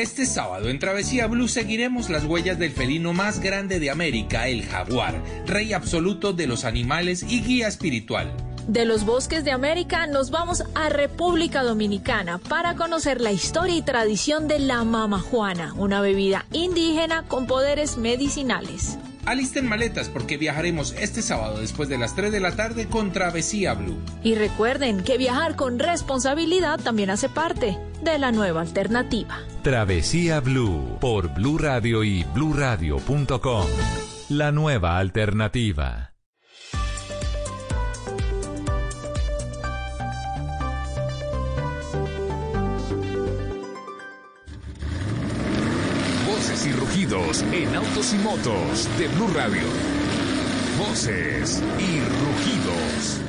Este sábado en Travesía Blue seguiremos las huellas del felino más grande de América, el jaguar, rey absoluto de los animales y guía espiritual. De los bosques de América nos vamos a República Dominicana para conocer la historia y tradición de la mamajuana, una bebida indígena con poderes medicinales. Alisten maletas porque viajaremos este sábado después de las 3 de la tarde con Travesía Blue. Y recuerden que viajar con responsabilidad también hace parte de la nueva alternativa. Travesía Blue por Blue Radio y bluradio.com. La nueva alternativa. En autos y motos de Blue Radio. Voces y rugidos.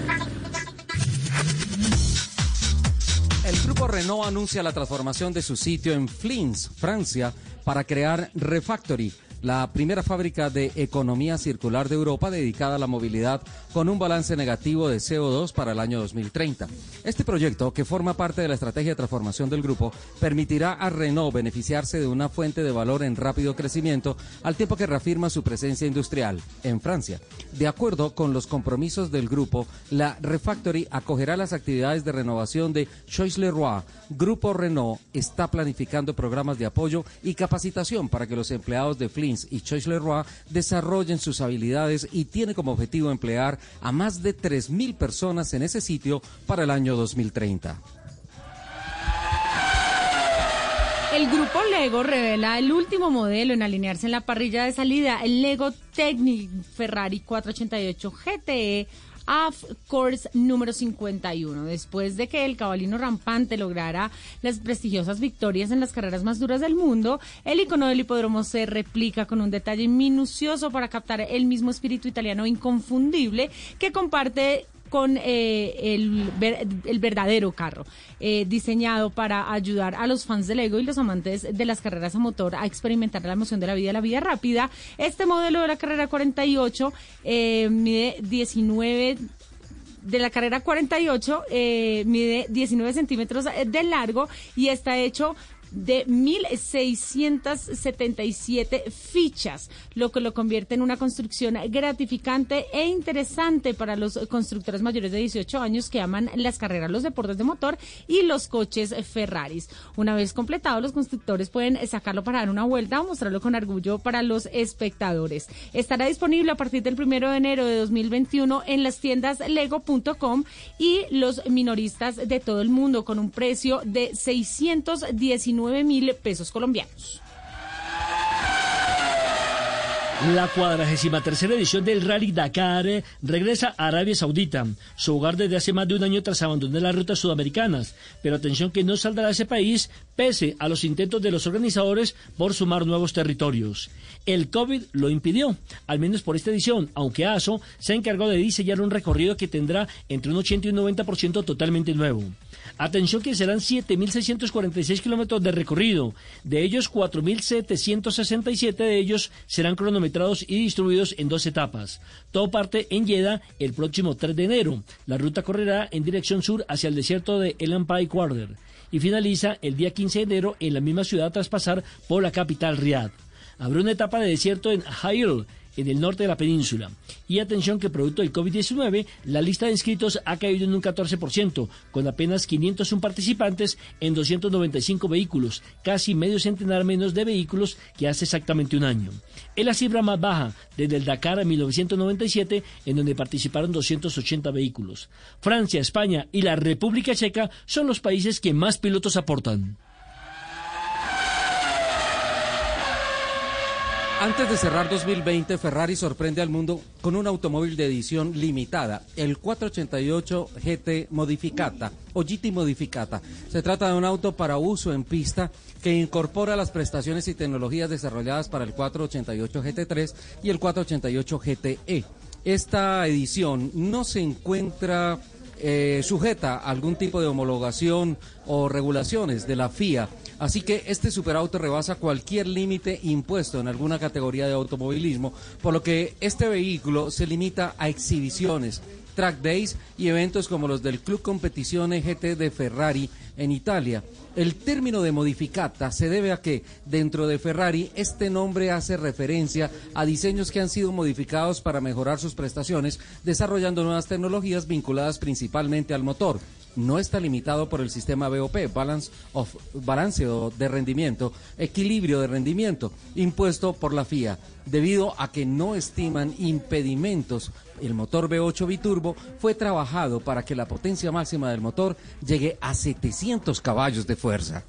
El grupo Renault anuncia la transformación de su sitio en Flins, Francia, para crear Refactory, la primera fábrica de economía circular de Europa dedicada a la movilidad con un balance negativo de CO2 para el año 2030. Este proyecto, que forma parte de la estrategia de transformación del grupo, permitirá a Renault beneficiarse de una fuente de valor en rápido crecimiento al tiempo que reafirma su presencia industrial en Francia. De acuerdo con los compromisos del grupo, la Refactory acogerá las actividades de renovación de Choice-Leroy. Grupo Renault está planificando programas de apoyo y capacitación para que los empleados de Y Choice Leroy desarrollen sus habilidades y tiene como objetivo emplear a más de 3.000 personas en ese sitio para el año 2030. El grupo Lego revela el último modelo en alinearse en la parrilla de salida, el Lego Technic Ferrari 488 GTE Of Course número 51. Después de que el cabalino rampante lograra las prestigiosas victorias en las carreras más duras del mundo, el icono del hipódromo se replica con un detalle minucioso para captar el mismo espíritu italiano inconfundible que comparte con eh, el, ver- el verdadero carro, eh, diseñado para ayudar a los fans de Lego y los amantes de las carreras a motor a experimentar la emoción de la vida, la vida rápida. Este modelo de la carrera 48 eh, mide 19 de la carrera 48 eh, mide 19 centímetros de largo y está hecho de 1.677 fichas, lo que lo convierte en una construcción gratificante e interesante para los constructores mayores de 18 años que aman las carreras, los deportes de motor y los coches Ferraris. Una vez completado, los constructores pueden sacarlo para dar una vuelta o mostrarlo con orgullo para los espectadores. Estará disponible a partir del primero de enero de 2021 en las tiendas lego.com y los minoristas de todo el mundo con un precio de 619 mil pesos colombianos. La cuadragésima tercera edición del Rally Dakar regresa a Arabia Saudita, su hogar desde hace más de un año tras abandonar las rutas sudamericanas. Pero atención que no saldrá de ese país a los intentos de los organizadores por sumar nuevos territorios. El COVID lo impidió, al menos por esta edición, aunque ASO se ha encargado de diseñar un recorrido que tendrá entre un 80 y un 90% totalmente nuevo. Atención que serán 7.646 kilómetros de recorrido, de ellos 4.767 de ellos serán cronometrados y distribuidos en dos etapas. Todo parte en Jeddah el próximo 3 de enero. La ruta correrá en dirección sur hacia el desierto de El Empire Quarter y finaliza el día 15 de enero en la misma ciudad tras pasar por la capital Riyadh. Habrá una etapa de desierto en Ha'il, en el norte de la península. Y atención que producto del COVID-19, la lista de inscritos ha caído en un 14%, con apenas 501 participantes en 295 vehículos, casi medio centenar menos de vehículos que hace exactamente un año. Es la cifra más baja desde el Dakar en 1997, en donde participaron 280 vehículos. Francia, España y la República Checa son los países que más pilotos aportan. Antes de cerrar 2020, Ferrari sorprende al mundo con un automóvil de edición limitada, el 488 GT Modificata o GT Modificata. Se trata de un auto para uso en pista que incorpora las prestaciones y tecnologías desarrolladas para el 488 GT3 y el 488 GTE. Esta edición no se encuentra eh, sujeta a algún tipo de homologación o regulaciones de la FIA Así que este superauto rebasa cualquier límite impuesto en alguna categoría de automovilismo, por lo que este vehículo se limita a exhibiciones, track days y eventos como los del Club Competizione GT de Ferrari en Italia. El término de modificata se debe a que dentro de Ferrari este nombre hace referencia a diseños que han sido modificados para mejorar sus prestaciones, desarrollando nuevas tecnologías vinculadas principalmente al motor no está limitado por el sistema BOP, Balance de Rendimiento, Equilibrio de Rendimiento, impuesto por la FIA, debido a que no estiman impedimentos. El motor V8 biturbo fue trabajado para que la potencia máxima del motor llegue a 700 caballos de fuerza.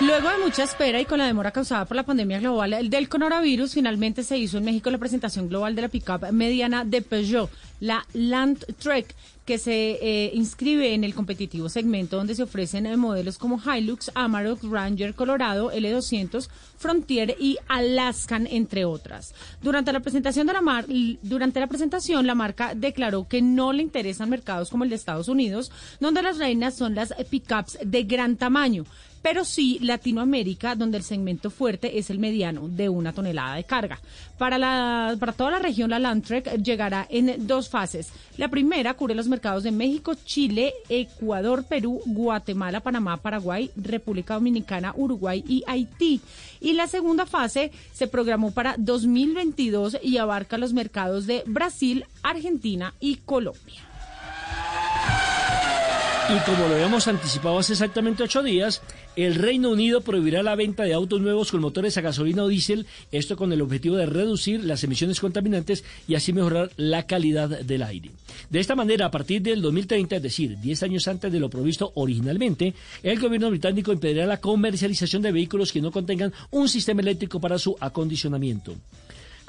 Luego de mucha espera y con la demora causada por la pandemia global del coronavirus, finalmente se hizo en México la presentación global de la pickup mediana de Peugeot, la Landtrek, que se eh, inscribe en el competitivo segmento donde se ofrecen eh, modelos como Hilux, Amarok, Ranger, Colorado, L200, Frontier y Alaskan, entre otras. Durante la presentación de la durante la presentación, la marca declaró que no le interesan mercados como el de Estados Unidos, donde las reinas son las pickups de gran tamaño pero sí Latinoamérica, donde el segmento fuerte es el mediano, de una tonelada de carga. Para, la, para toda la región, la Landtrek llegará en dos fases. La primera cubre los mercados de México, Chile, Ecuador, Perú, Guatemala, Panamá, Paraguay, República Dominicana, Uruguay y Haití. Y la segunda fase se programó para 2022 y abarca los mercados de Brasil, Argentina y Colombia. Y como lo habíamos anticipado hace exactamente ocho días, el Reino Unido prohibirá la venta de autos nuevos con motores a gasolina o diésel, esto con el objetivo de reducir las emisiones contaminantes y así mejorar la calidad del aire. De esta manera, a partir del 2030, es decir, 10 años antes de lo provisto originalmente, el gobierno británico impedirá la comercialización de vehículos que no contengan un sistema eléctrico para su acondicionamiento.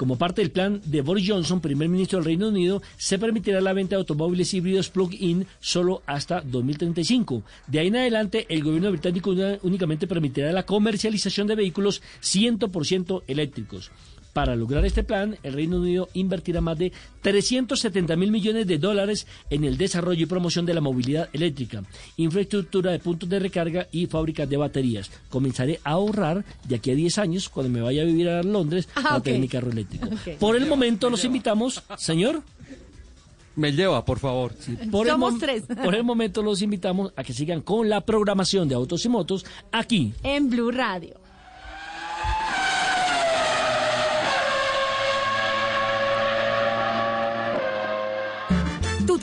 Como parte del plan de Boris Johnson, primer ministro del Reino Unido, se permitirá la venta de automóviles híbridos plug-in solo hasta 2035. De ahí en adelante, el gobierno británico únicamente permitirá la comercialización de vehículos 100% eléctricos. Para lograr este plan, el Reino Unido invertirá más de 370 mil millones de dólares en el desarrollo y promoción de la movilidad eléctrica, infraestructura de puntos de recarga y fábricas de baterías. Comenzaré a ahorrar de aquí a 10 años cuando me vaya a vivir a Londres ah, a tener mi carro eléctrico. *laughs* Por el momento los invitamos, señor. Me lleva, por favor. por, Somos tres. *laughs* por el momento los invitamos a que sigan con la programación de Autos y Motos aquí en Blue Radio.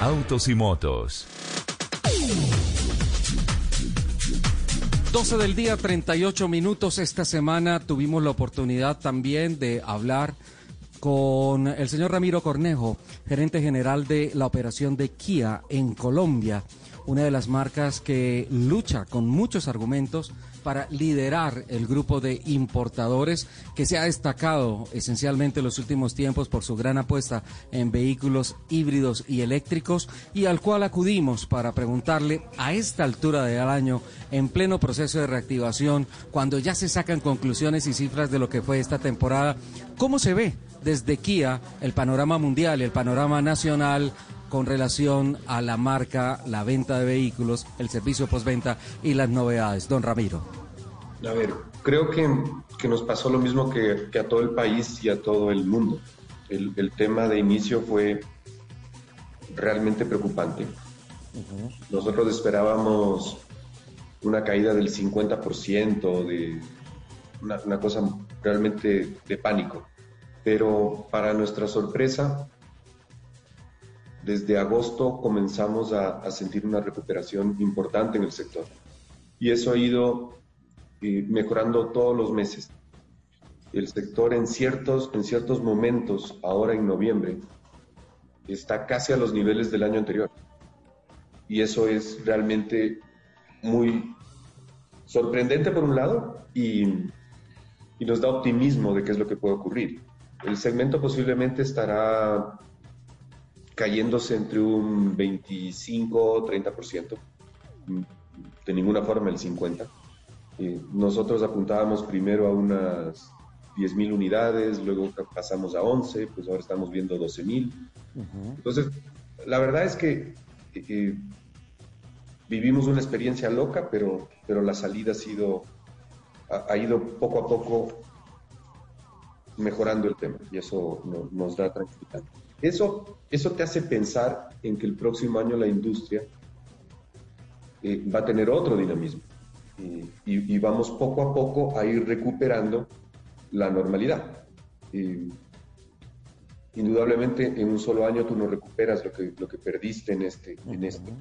Autos y Motos. 12 del día, 38 minutos. Esta semana tuvimos la oportunidad también de hablar con el señor Ramiro Cornejo, gerente general de la operación de Kia en Colombia, una de las marcas que lucha con muchos argumentos para liderar el grupo de importadores que se ha destacado esencialmente en los últimos tiempos por su gran apuesta en vehículos híbridos y eléctricos y al cual acudimos para preguntarle a esta altura del año, en pleno proceso de reactivación, cuando ya se sacan conclusiones y cifras de lo que fue esta temporada, ¿cómo se ve desde Kia el panorama mundial, el panorama nacional con relación a la marca, la venta de vehículos, el servicio postventa y las novedades. Don Ramiro. A ver, creo que, que nos pasó lo mismo que, que, a todo el país y a todo el mundo. El, el tema de inicio fue realmente preocupante. Nosotros esperábamos una caída del 50%, de una, una cosa realmente de pánico. Pero para nuestra sorpresa, desde agosto comenzamos a, sentir una recuperación importante en el sector. Y eso ha ido eh, mejorando todos los meses. El sector en ciertos, en ciertos momentos, ahora en noviembre, está casi a los niveles del año anterior. Y eso es realmente muy sorprendente por un lado y nos da optimismo de qué es lo que puede ocurrir. El segmento posiblemente estará cayéndose entre un 25-30%, de ninguna forma el 50%. Eh, nosotros apuntábamos primero a unas 10.000 unidades, luego pasamos a 11, pues ahora estamos viendo 12.000. Uh-huh. Entonces, la verdad es que eh, vivimos una experiencia loca, pero, pero la salida ha sido, ha, ha ido poco a poco mejorando el tema y eso no, nos da tranquilidad. Eso, eso te hace pensar en que el próximo año la industria eh, va a tener otro dinamismo eh, y, y, vamos poco a poco a ir recuperando la normalidad. Eh, indudablemente en un solo año tú no recuperas lo que, lo que perdiste en este, uh -huh. en este.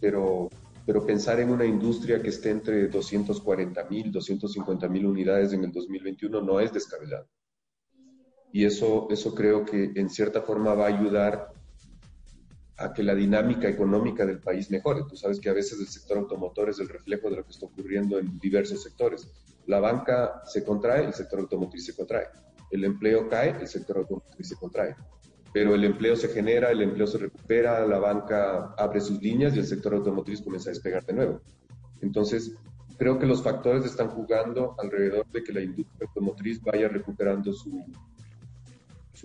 Pero, pero pensar en una industria que esté entre 240 mil, 250 mil unidades en el 2021 no es descabellado y eso, eso creo que en cierta forma va a ayudar a que la dinámica económica del país mejore. Tú sabes que a veces el sector automotor es el reflejo de lo que está ocurriendo en diversos sectores. La banca se contrae, el sector automotriz se contrae. El empleo cae, el sector automotriz se contrae. Pero el empleo se genera, el empleo se recupera, la banca abre sus líneas y el sector automotriz comienza a despegar de nuevo. Entonces, creo que los factores están jugando alrededor de que la industria automotriz vaya recuperando su,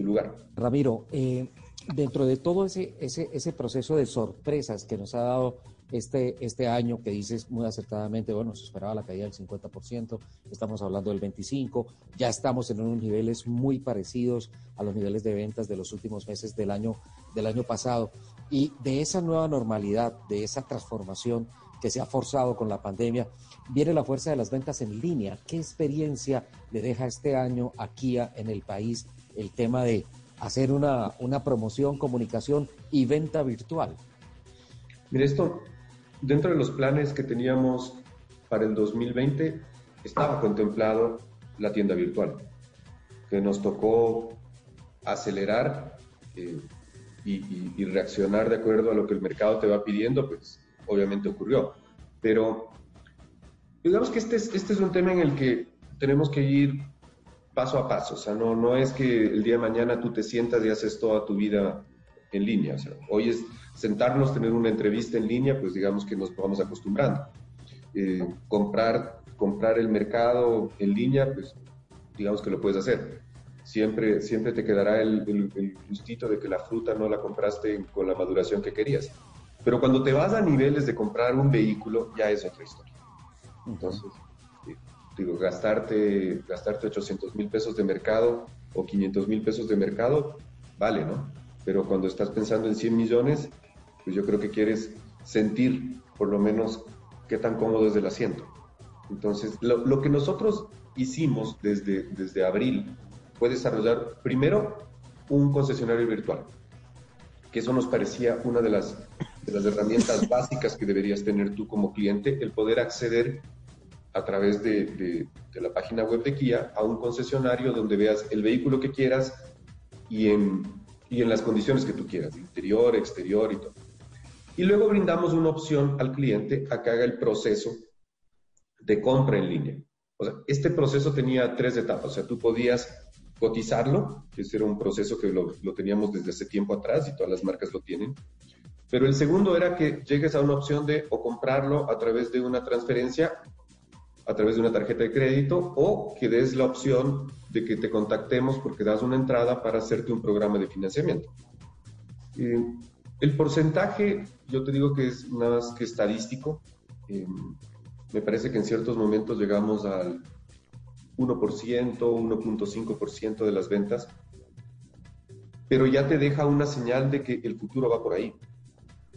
lugar. Ramiro, eh, dentro de todo ese proceso de sorpresas que nos ha dado este, este año, que dices muy acertadamente, bueno, se esperaba la caída del 50%, estamos hablando del 25%, ya estamos en unos niveles muy parecidos a los niveles de ventas de los últimos meses del año, del año pasado. Y de esa nueva normalidad, de esa transformación que se ha forzado con la pandemia, viene la fuerza de las ventas en línea. ¿Qué experiencia le deja este año a Kia en el país el tema de hacer una, una promoción, comunicación y venta virtual? Mire, esto dentro de los planes que teníamos para el 2020 estaba contemplado la tienda virtual, que nos tocó acelerar eh, y, y, y, reaccionar de acuerdo a lo que el mercado te va pidiendo, pues obviamente ocurrió. Pero digamos que este es, este es un tema en el que tenemos que ir paso a paso. O sea, no, no es que el día de mañana tú te sientas y haces toda tu vida en línea. O sea, hoy es sentarnos, tener una entrevista en línea, pues digamos que nos vamos acostumbrando. Eh, comprar, comprar el mercado en línea, pues digamos que lo puedes hacer. siempre, siempre te quedará el, el, el gustito de que la fruta no la compraste con la maduración que querías. Pero cuando te vas a niveles de comprar un vehículo, ya es otra historia. Entonces, digo, gastarte, gastarte 800 mil pesos de mercado o 500 mil pesos de mercado, vale, ¿no? Pero cuando estás pensando en 100 millones, pues yo creo que quieres sentir por lo menos qué tan cómodo es el asiento. Entonces, lo, lo que nosotros hicimos desde, desde abril fue desarrollar primero un concesionario virtual, que eso nos parecía una de las, de las herramientas *laughs* básicas que deberías tener tú como cliente, el poder acceder a través de, la página web de Kia a un concesionario donde veas el vehículo que quieras y en, las condiciones que tú quieras, interior, exterior y todo. Y luego brindamos una opción al cliente a que haga el proceso de compra en línea. O sea, este proceso tenía tres etapas. O sea, tú podías cotizarlo, que ese era un proceso que lo, lo, teníamos desde hace tiempo atrás y todas las marcas lo tienen. Pero el segundo era que llegues a una opción de o comprarlo a través de una transferencia, a través de una tarjeta de crédito, o que des la opción de que te contactemos porque das una entrada para hacerte un programa de financiamiento. Eh, el porcentaje, yo te digo que es más que estadístico. Eh, me parece que en ciertos momentos llegamos al 1%, 1.5% de las ventas, pero ya te deja una señal de que el futuro va por ahí.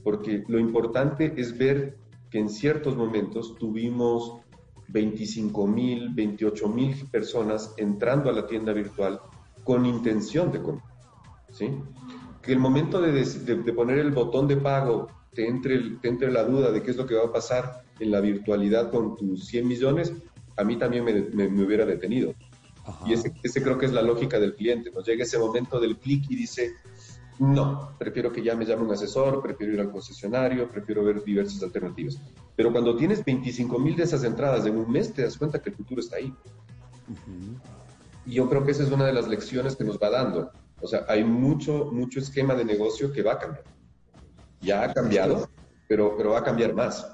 Porque lo importante es ver que en ciertos momentos tuvimos 25 mil, 28 mil personas entrando a la tienda virtual con intención de comprar. ¿sí? Que el momento de, de, de, poner el botón de pago te entre, te entre la duda de qué es lo que va a pasar en la virtualidad con tus 100 millones, a mí también me, me, me hubiera detenido. Ajá. Y ese, ese, creo que es la lógica del cliente. Nos llega ese momento del clic y dice, no, prefiero que ya me llame un asesor, prefiero ir al concesionario, prefiero ver diversas alternativas. Pero cuando tienes 25 mil de esas entradas en un mes, te das cuenta que el futuro está ahí. Uh -huh. Y yo creo que esa es una de las lecciones que nos va dando. O sea, hay mucho, mucho esquema de negocio que va a cambiar. Ya ha cambiado, pero, pero va a cambiar más.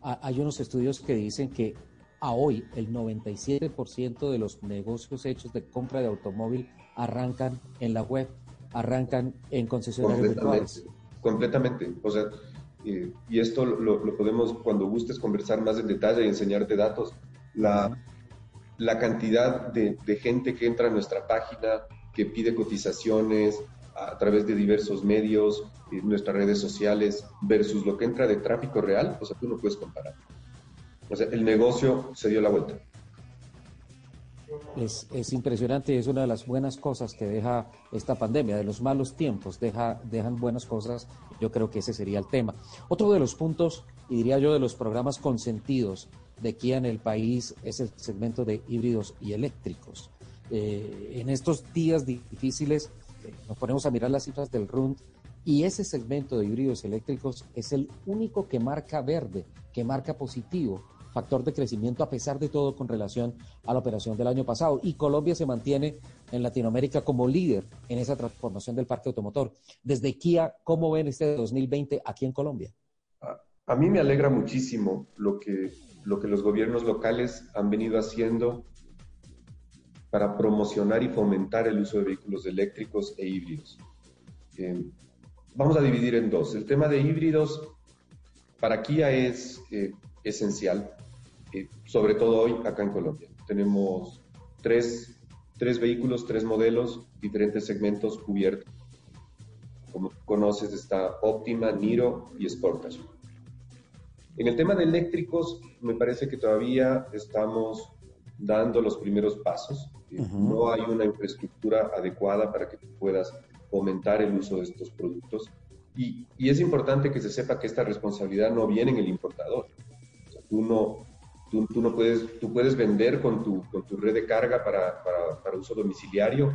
Hay unos estudios que dicen que a hoy el 97% de los negocios hechos de compra de automóvil arrancan en la web, arrancan en concesionarios virtuales. Completamente. O sea, eh, y esto lo, lo, podemos, cuando gustes, conversar más en detalle y enseñarte datos. La, uh -huh. la cantidad de, de, gente que entra a nuestra página, que pide cotizaciones a través de diversos medios, en nuestras redes sociales, versus lo que entra de tráfico real, o sea, tú no puedes comparar. O sea, el negocio se dio la vuelta. Es, es, impresionante, es una de las buenas cosas que deja esta pandemia, de los malos tiempos, deja, dejan buenas cosas, yo creo que ese sería el tema. Otro de los puntos, y diría yo, de los programas consentidos de Kia en el país es el segmento de híbridos y eléctricos. Eh, en estos días difíciles eh, nos ponemos a mirar las cifras del RUND y ese segmento de híbridos eléctricos es el único que marca verde, que marca positivo factor de crecimiento a pesar de todo con relación a la operación del año pasado. Y Colombia se mantiene en Latinoamérica como líder en esa transformación del parque automotor. Desde Kia, ¿cómo ven este 2020 aquí en Colombia? A, mí me alegra muchísimo lo que, lo que los gobiernos locales han venido haciendo para promocionar y fomentar el uso de vehículos eléctricos e híbridos. Eh, vamos a dividir en dos. El tema de híbridos para Kia es eh, esencial eh, sobre todo hoy acá en Colombia. Tenemos tres, tres vehículos, tres modelos, diferentes segmentos cubiertos. Como conoces, está Optima, Niro y Sportage. En el tema de eléctricos, me parece que todavía estamos dando los primeros pasos. Uh -huh. No hay una infraestructura adecuada para que puedas fomentar el uso de estos productos. Y, y, es importante que se sepa que esta responsabilidad no viene en el importador. O sea, tú no, Tú, tú, no puedes, tú puedes vender con tu, con tu red de carga para, para, para, uso domiciliario,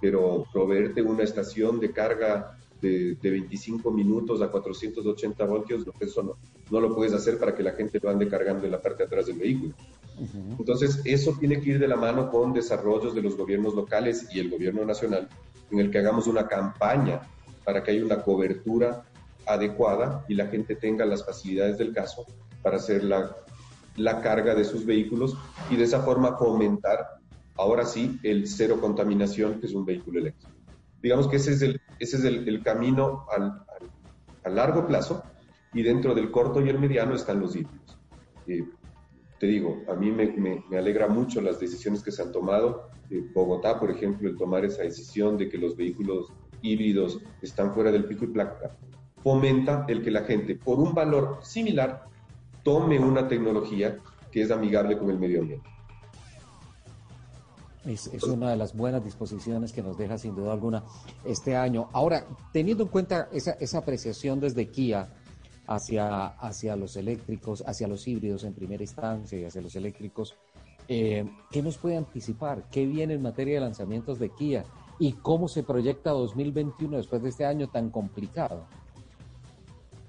pero proveerte una estación de carga de, de 25 minutos a 480 voltios, eso no, no lo puedes hacer para que la gente lo ande cargando en la parte de atrás del vehículo. Uh -huh. Entonces, eso tiene que ir de la mano con desarrollos de los gobiernos locales y el gobierno nacional, en el que hagamos una campaña para que haya una cobertura adecuada y la gente tenga las facilidades del caso para hacer la, la carga de sus vehículos y de esa forma fomentar ahora sí, el cero contaminación, que es un vehículo eléctrico. Digamos que ese es el, ese es el, el camino al, al- a largo plazo y dentro del corto y el mediano están los híbridos. Eh, te digo, a mí me, me- me alegra mucho las decisiones que se han tomado. Eh, Bogotá, por ejemplo, el tomar esa decisión de que los vehículos híbridos están fuera del pico y placa, fomenta el que la gente, por un valor similar, tome una tecnología que es amigable con el medio ambiente. Es, es una de las buenas disposiciones que nos deja sin duda alguna este año. Ahora, teniendo en cuenta esa, esa apreciación desde Kia hacia, hacia los eléctricos, hacia los híbridos en primera instancia y hacia los eléctricos, eh, ¿qué nos puede anticipar? ¿Qué viene en materia de lanzamientos de Kia? ¿Y cómo se proyecta 2021 después de este año tan complicado?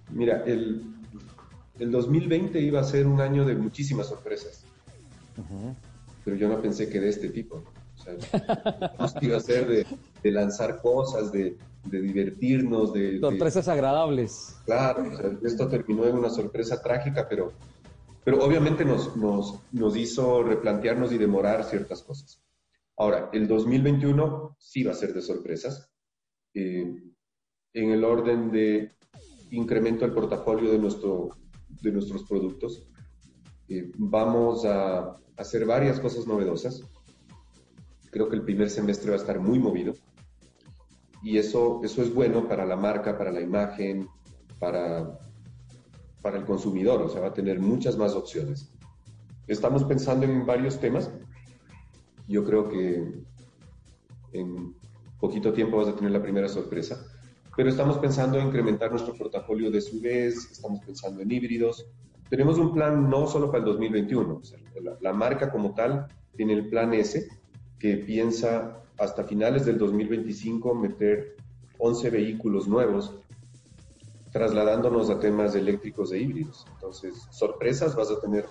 Mira, el, el 2020 iba a ser un año de muchísimas sorpresas, pero yo no pensé que de este tipo. O sea, iba a ser de, de lanzar cosas, de, de divertirnos, de, de- Sorpresas agradables. Claro, o sea, esto terminó en una sorpresa trágica, pero, pero obviamente nos, nos, nos hizo replantearnos y demorar ciertas cosas. Ahora, el 2021 sí va a ser de sorpresas, eh, en el orden de incremento del portafolio de, nuestro, de nuestros productos. Eh, vamos a hacer varias cosas novedosas. Creo que el primer semestre va a estar muy movido y eso, eso es bueno para la marca, para la imagen, para, para el consumidor, o sea, va a tener muchas más opciones. Estamos pensando en varios temas. Yo creo que en poquito tiempo vas a tener la primera sorpresa, pero estamos pensando en incrementar nuestro portafolio de SUVs, estamos pensando en híbridos. Tenemos un plan no solo para el 2021, o sea, la, la marca como tal tiene el plan S, que piensa hasta finales del 2025 meter 11 vehículos nuevos, trasladándonos a temas eléctricos e híbridos. Entonces, sorpresas vas a tener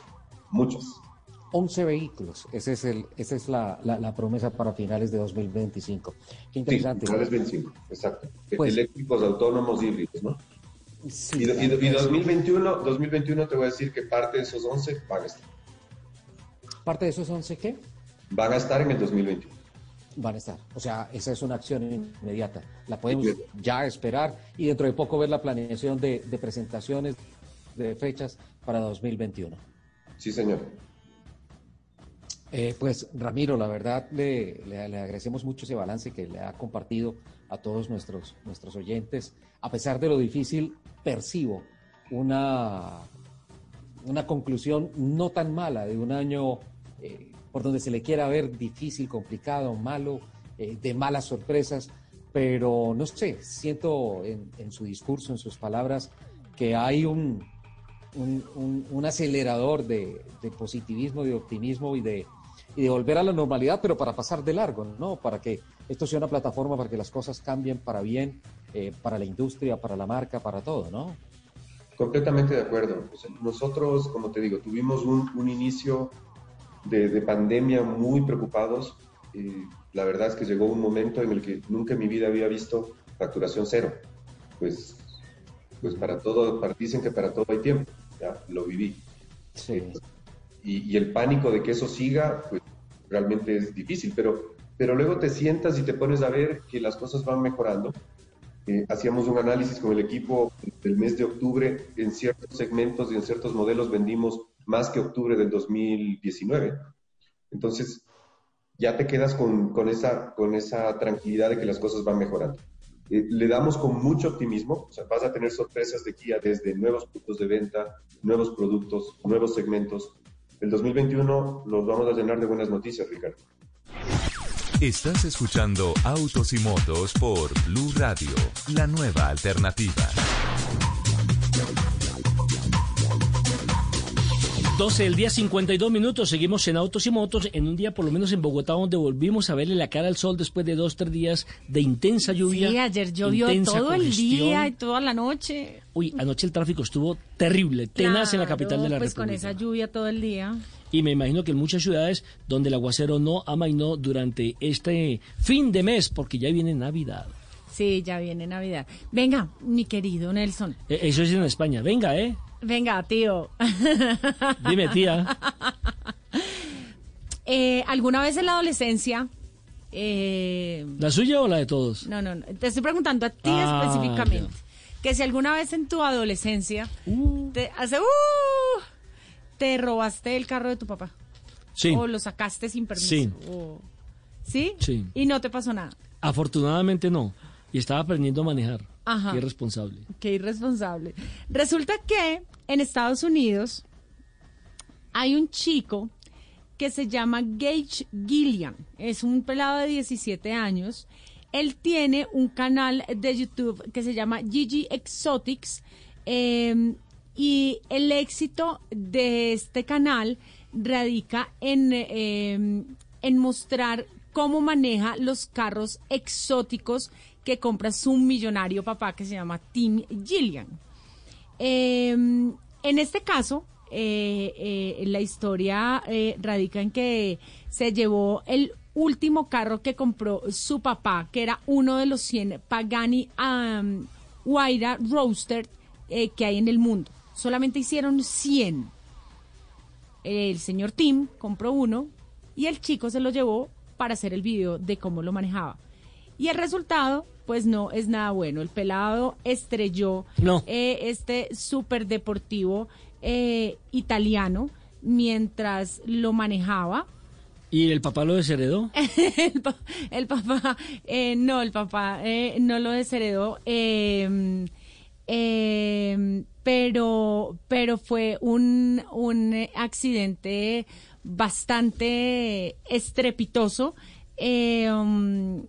muchas. 11 vehículos, ese es el, esa es la, la- la promesa para finales de 2025. Qué interesante. Sí, finales 25, exacto. Pues- Eléctricos, autónomos, híbridos, ¿no? Sí, y, y- y claro. 2021, 2021 te voy a decir que parte de esos 11 van a estar, ¿Parte de esos 11 qué? van a estar en el 2021. Van a estar. O sea, esa es una acción inmediata. La podemos ya esperar y dentro de poco ver la planeación de, de presentaciones, de fechas para 2021. Sí, señor. Eh, pues Ramiro, la verdad le, le- agradecemos mucho ese balance que le ha compartido a todos nuestros, nuestros oyentes. A pesar de lo difícil, percibo una, una conclusión no tan mala de un año eh, por donde se le quiera ver difícil, complicado, malo, eh, de malas sorpresas, pero no sé, siento en, en su discurso, en sus palabras, que hay un, un, un- un acelerador de, de positivismo, de optimismo y de, y de volver a la normalidad, pero para pasar de largo, ¿no? Para que esto sea una plataforma para que las cosas cambien para bien, eh, para la industria, para la marca, para todo, ¿no? Completamente de acuerdo. Nosotros, como te digo, tuvimos un, un inicio de, de pandemia muy preocupados. y la verdad es que llegó un momento en el que nunca en mi vida había visto facturación cero. Pues, pues para todo, para- dicen que para todo hay tiempo. Ya lo viví. Sí. Y, y el pánico de que eso siga, pues realmente es difícil, pero, pero luego te sientas y te pones a ver que las cosas van mejorando. Eh, hacíamos un análisis con el equipo del mes de octubre, en ciertos segmentos y en ciertos modelos vendimos más que octubre del 2019. Entonces, ya te quedas con, con esa, con esa tranquilidad de que las cosas van mejorando. Eh, le damos con mucho optimismo, o sea, vas a tener sorpresas de Kia desde nuevos puntos de venta, nuevos productos, nuevos segmentos. El 2021 los vamos a llenar de buenas noticias, Ricardo. Estás escuchando Autos y Motos por Blue Radio, la nueva alternativa. 12 del día 52 minutos, seguimos en Autos y Motos, en un día por lo menos en Bogotá donde volvimos a verle la cara al sol después de dos, tres días de intensa lluvia. Sí, ayer llovió todo el día y toda la noche. Uy, anoche el tráfico estuvo terrible, tenaz en la capital de la Claro, pues con República. esa lluvia todo el día. Y me imagino que en muchas ciudades donde el aguacero no amainó durante este fin de mes, porque ya viene Navidad. Sí, ya viene Navidad. Venga, mi querido Nelson. Eh, Eso es en España. Venga, ¿eh? Venga, tío. *laughs* Dime, tía. *laughs* Eh, ¿Alguna vez en la adolescencia... eh, ¿La suya o la de todos? no, no, no, te estoy preguntando a ti Ah, específicamente. Que si alguna vez en tu adolescencia te hace uh, te robaste el carro de tu papá. Sí. O lo sacaste sin permiso. Sí. o- ¿Sí? Sí. Y no te pasó nada. Afortunadamente no. Y estaba aprendiendo a manejar. Ajá. Qué irresponsable. Qué irresponsable. Resulta que en Estados Unidos hay un chico que se llama Gage Gillian. Es un pelado de 17 años. Él tiene un canal de YouTube que se llama Gigi Exotics. eh, y el éxito de este canal radica en, eh, en mostrar cómo maneja los carros exóticos que compra su millonario papá que se llama Tim Gillian. Eh, en este caso, eh, eh, la historia eh, radica en que se llevó el último carro que compró su papá, que era uno de los 100 Pagani Huayra Roadster eh, que hay en el mundo. Solamente hicieron 100. El señor Tim compró uno y el chico se lo llevó para hacer el video de cómo lo manejaba. Y el resultado, pues no es nada bueno. El pelado estrelló No. eh, este súper deportivo eh, italiano mientras lo manejaba. ¿Y el papá lo desheredó? *laughs* el, pa- el papá, eh, no, el papá eh, no lo desheredó, eh, eh, pero, pero fue un, un accidente bastante estrepitoso. eh, um,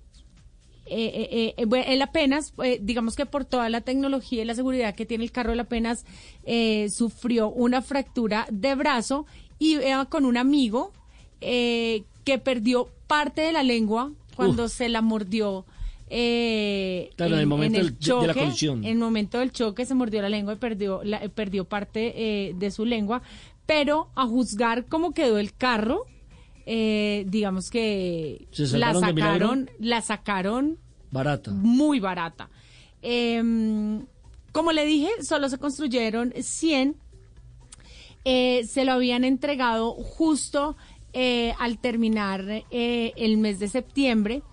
eh, eh, eh, bueno, él apenas, eh, digamos que por toda la tecnología y la seguridad que tiene el carro, él apenas eh, sufrió una fractura de brazo y iba con un amigo eh, que perdió parte de la lengua cuando se la mordió. eh, Claro, en el momento del- de- de la colisión. En el momento del choque se mordió la lengua y perdió, la- eh, perdió parte eh, de su lengua. Pero a juzgar cómo quedó el carro, eh, digamos que ¿Se la sacaron, la sacaron Barata. muy barata. Em, como le dije, solo se construyeron 100. Eh, se lo habían entregado justo eh, al terminar el mes de septiembre.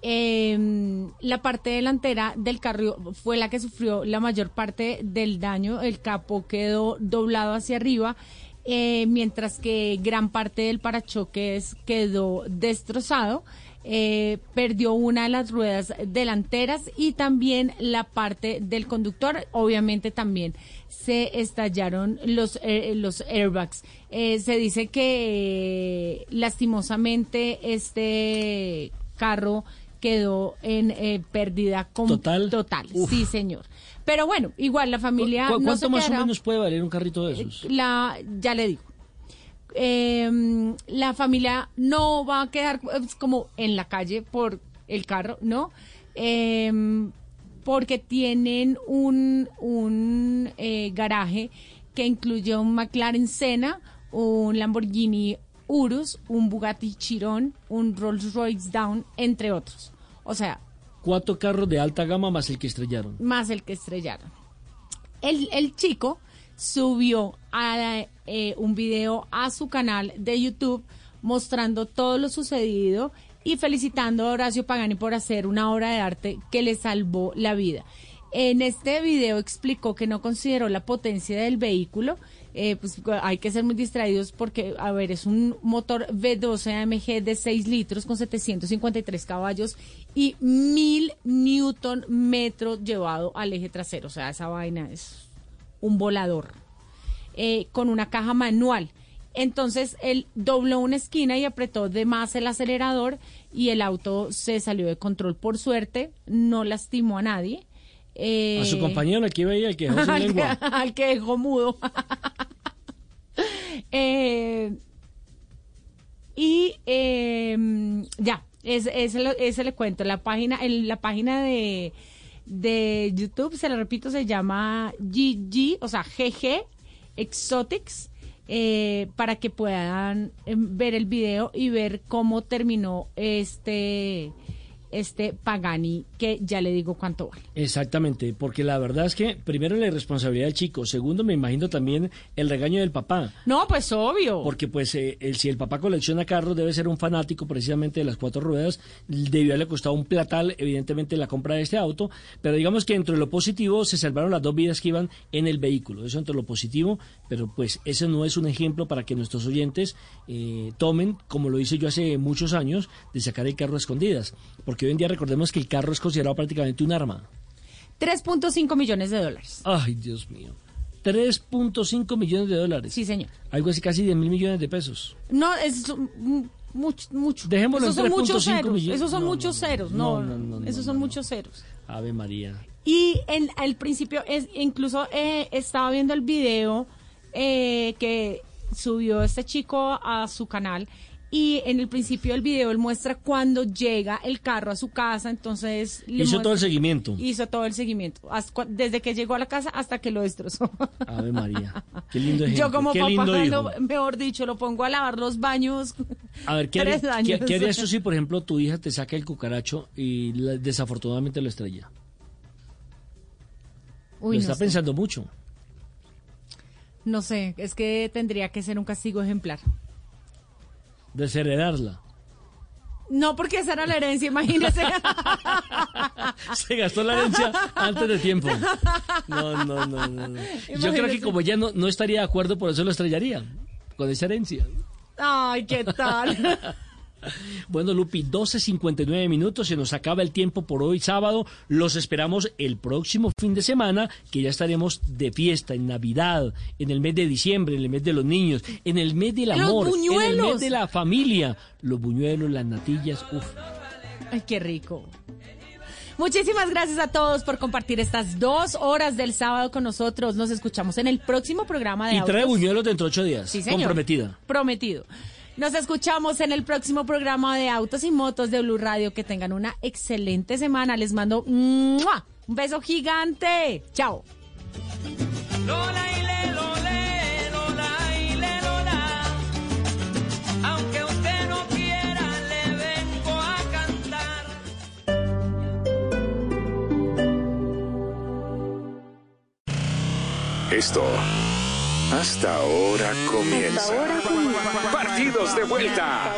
Em, la parte delantera del carro fue la que sufrió la mayor parte del daño. El capó quedó doblado hacia arriba, eh, mientras que gran parte del parachoques quedó destrozado. Eh, perdió una de las ruedas delanteras y también la parte del conductor. Obviamente también se estallaron los, eh, los airbags. Eh, se dice que eh, lastimosamente este carro quedó en pérdida ¿Total? Total, Uf. sí señor. Pero bueno, igual la familia... ¿Cu- no ¿Cuánto se más o menos puede valer un carrito de esos? la ya le digo. Eh, la familia no va a quedar eh, como en la calle por el carro no Eh, porque tienen un un eh, garaje que incluye un McLaren Senna un Lamborghini Urus un Bugatti Chiron un Rolls Royce Down entre otros. O sea Cuatro carros de alta gama más el que estrellaron. más el que estrellaron. El, el chico subió a, eh, un video a su canal de YouTube mostrando todo lo sucedido y felicitando a Horacio Pagani por hacer una obra de arte que le salvó la vida. En este video explicó que no consideró la potencia del vehículo, eh, pues hay que ser muy distraídos porque, a ver, es un motor V12 AMG de 6 litros con 753 caballos y 1000 newton metros llevado al eje trasero. O sea, esa vaina es un volador eh, con una caja manual. Entonces él dobló una esquina y apretó de más el acelerador y el auto se salió de control. Por suerte, no lastimó a nadie. Eh, A su compañero, el que veía, el que dejó sin *laughs* al, que, lengua. al que dejó mudo. *laughs* Eh, y eh, ya, ese, ese, ese le cuento. La página, el- la página de, de YouTube, se lo repito, se llama GG, o sea, GG Exotics, eh, para que puedan eh, ver el video y ver cómo terminó este este Pagani, que ya le digo cuánto vale. Exactamente, porque la verdad es que primero la irresponsabilidad del chico, segundo me imagino también el regaño del papá. No, pues obvio. Porque pues eh, el- si el papá colecciona carros debe ser un fanático precisamente de las cuatro ruedas, debió haberle costado un platal evidentemente la compra de este auto, pero digamos que dentro de lo positivo se salvaron las dos vidas que iban en el vehículo, eso entre lo positivo, pero pues ese no es un ejemplo para que nuestros oyentes eh, tomen, como lo hice yo hace muchos años, de sacar el carro a escondidas, porque hoy en día recordemos que el carro es considerado prácticamente un arma. 3.5 millones de dólares. Ay, Dios mío. 3.5 millones de dólares. Sí, señor. Algo así casi 10 mil millones de pesos. No, es mucho, mucho. Dejémoslo Esos en son muchos 3.5 ceros. millones. Esos son No, muchos no, ceros. No, No, no, no, esos son muchos ceros. Ave María. Y en el principio, es, incluso eh, estaba viendo el video eh, que subió este chico a su canal y en el principio del video él muestra cuando llega el carro a su casa, entonces... le Hizo muestra- todo el seguimiento. Hizo todo el seguimiento, hasta desde que llegó a la casa hasta que lo destrozó. *laughs* Ave María. Qué lindo ejemplo. Yo como Qué papá, lindo lo- mejor dicho, lo pongo a lavar los baños. A ver, *laughs* ¿qué, haría- años. qué- qué harías tú si, por ejemplo, tu hija te saca el cucaracho y la- desafortunadamente lo estrella? Uy, lo no está sé. pensando mucho. No sé, es que tendría que ser un castigo ejemplar. Desheredarla. No, porque esa era la herencia, imagínese. *laughs* Se gastó la herencia antes de tiempo. No, no, no, no. no. Yo creo que como ella no, no estaría de acuerdo, por eso lo estrellaría. Con esa herencia. Ay, ¿qué tal? *laughs* Bueno, Lupi, 12.59 minutos, se nos acaba el tiempo por hoy sábado. Los esperamos el próximo fin de semana, que ya estaremos de fiesta, en Navidad, en el mes de diciembre, en el mes de los niños, en el mes del amor, en el mes de la familia. Los buñuelos, las natillas, uff. Ay, qué rico. Muchísimas gracias a todos por compartir estas dos horas del sábado con nosotros. Nos escuchamos en el próximo programa de Y trae buñuelos dentro de ocho días. Sí, señor. Comprometida. Prometido. Nos escuchamos en el próximo programa de Autos y Motos de Blue Radio. Que tengan una excelente semana. Les mando ¡mua! un beso gigante. Chao. Lola y le, lole, Lola y le, Lola. Aunque usted no quiera, le vengo a cantar. Esto hasta ahora comienza. Partidos de vuelta.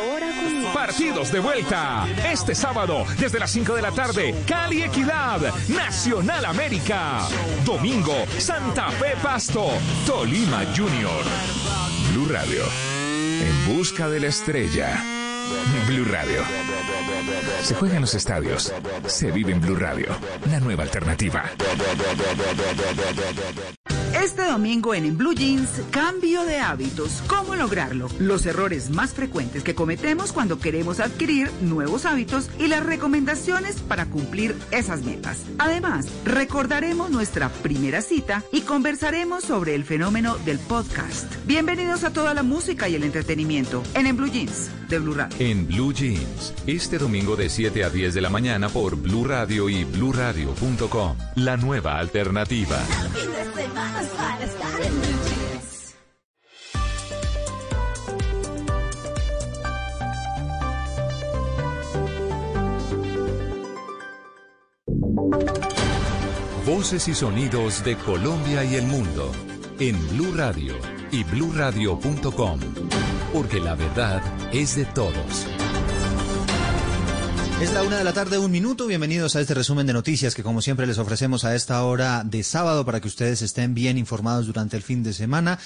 Partidos de vuelta. Este sábado, desde las 5 de la tarde, Cali Equidad, Nacional América. Domingo, Santa Fe Pasto, Tolima Junior. Blue Radio. En busca de la estrella. Blue Radio. Se juega en los estadios. Se vive en Blue Radio. La nueva alternativa. Este domingo en En Blue Jeans, cambio de hábitos. ¿Cómo lograrlo? Los errores más frecuentes que cometemos cuando queremos adquirir nuevos hábitos y las recomendaciones para cumplir esas metas. Además, recordaremos nuestra primera cita y conversaremos sobre el fenómeno del podcast. Bienvenidos a toda la música y el entretenimiento en En Blue Jeans En Blue Jeans, este domingo de 7 a 10 de la mañana por Blue Radio y bluradio.com. La nueva alternativa. Voces y sonidos de Colombia y el mundo en Blue Radio y bluradio.com. Porque la verdad es de todos. Es la una de la tarde, un minuto. Bienvenidos a este resumen de noticias que, como siempre, les ofrecemos a esta hora de sábado para que ustedes estén bien informados durante el fin de semana.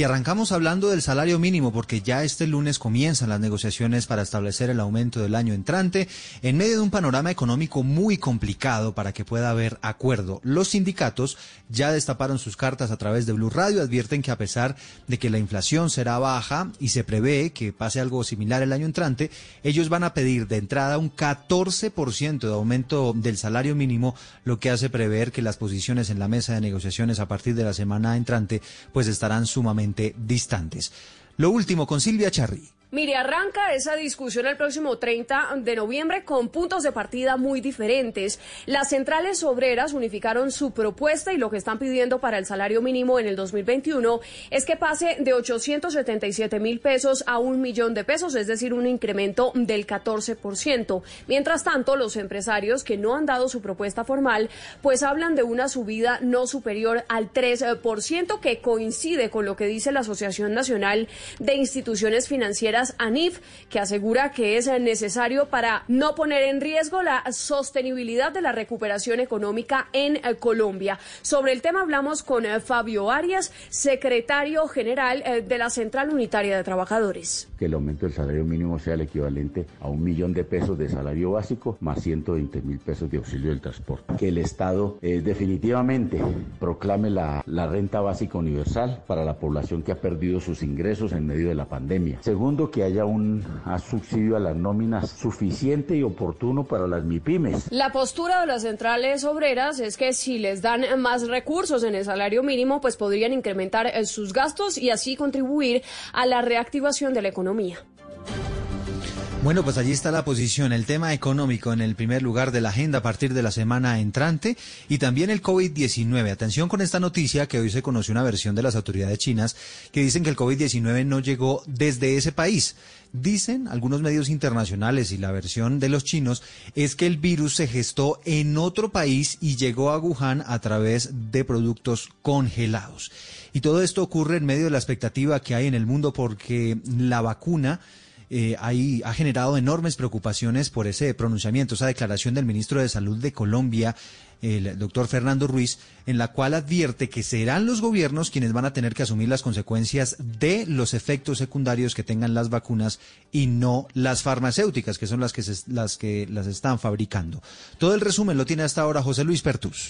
Y arrancamos hablando del salario mínimo porque ya este lunes comienzan las negociaciones para establecer el aumento del año entrante en medio de un panorama económico muy complicado para que pueda haber acuerdo. Los sindicatos ya destaparon sus cartas a través de Blue Radio, advierten que a pesar de que la inflación será baja y se prevé que pase algo similar el año entrante, ellos van a pedir de entrada un 14% de aumento del salario mínimo, lo que hace prever que las posiciones en la mesa de negociaciones a partir de la semana entrante pues estarán sumamente distantes. Lo último con Silvia Charri. Mire, arranca esa discusión el próximo 30 de noviembre con puntos de partida muy diferentes. Las centrales obreras unificaron su propuesta y lo que están pidiendo para el salario mínimo en el 2021 es que pase de 877 mil pesos a un millón de pesos, es decir, un incremento del 14%. Mientras tanto, los empresarios que no han dado su propuesta formal, pues hablan de una subida no superior al 3%, que coincide con lo que dice la Asociación Nacional de Instituciones Financieras ANIF, que asegura que es necesario para no poner en riesgo la sostenibilidad de la recuperación económica en eh, Colombia. Sobre el tema hablamos con eh, Fabio Arias, secretario general eh, de la Central Unitaria de Trabajadores. Que el aumento del salario mínimo sea el equivalente a un millón de pesos de salario básico más 120 mil pesos de auxilio del transporte. Que el Estado definitivamente proclame la, la renta básica universal para la población que ha perdido sus ingresos en medio de la pandemia. Segundo, que haya un subsidio a las nóminas suficiente y oportuno para las MIPIMES. La postura de las centrales obreras es que si les dan más recursos en el salario mínimo, pues podrían incrementar eh, sus gastos y así contribuir a la reactivación de la economía. Bueno, pues allí está la posición, el tema económico en el primer lugar de la agenda a partir de la semana entrante y también el COVID-19. Atención con esta noticia que hoy se conoció una versión de las autoridades chinas que dicen que el COVID-19 no llegó desde ese país. Dicen algunos medios internacionales y la versión de los chinos es que el virus se gestó en otro país y llegó a Wuhan a través de productos congelados. Y todo esto ocurre en medio de la expectativa que hay en el mundo porque la vacuna eh, ha generado enormes preocupaciones por ese pronunciamiento, esa declaración del ministro de Salud de Colombia, el doctor Fernando Ruiz, en la cual advierte que serán los gobiernos quienes van a tener que asumir las consecuencias de los efectos secundarios que tengan las vacunas y no las farmacéuticas, que son las que, las que las están fabricando. Todo el resumen lo tiene hasta ahora José Luis Pertus.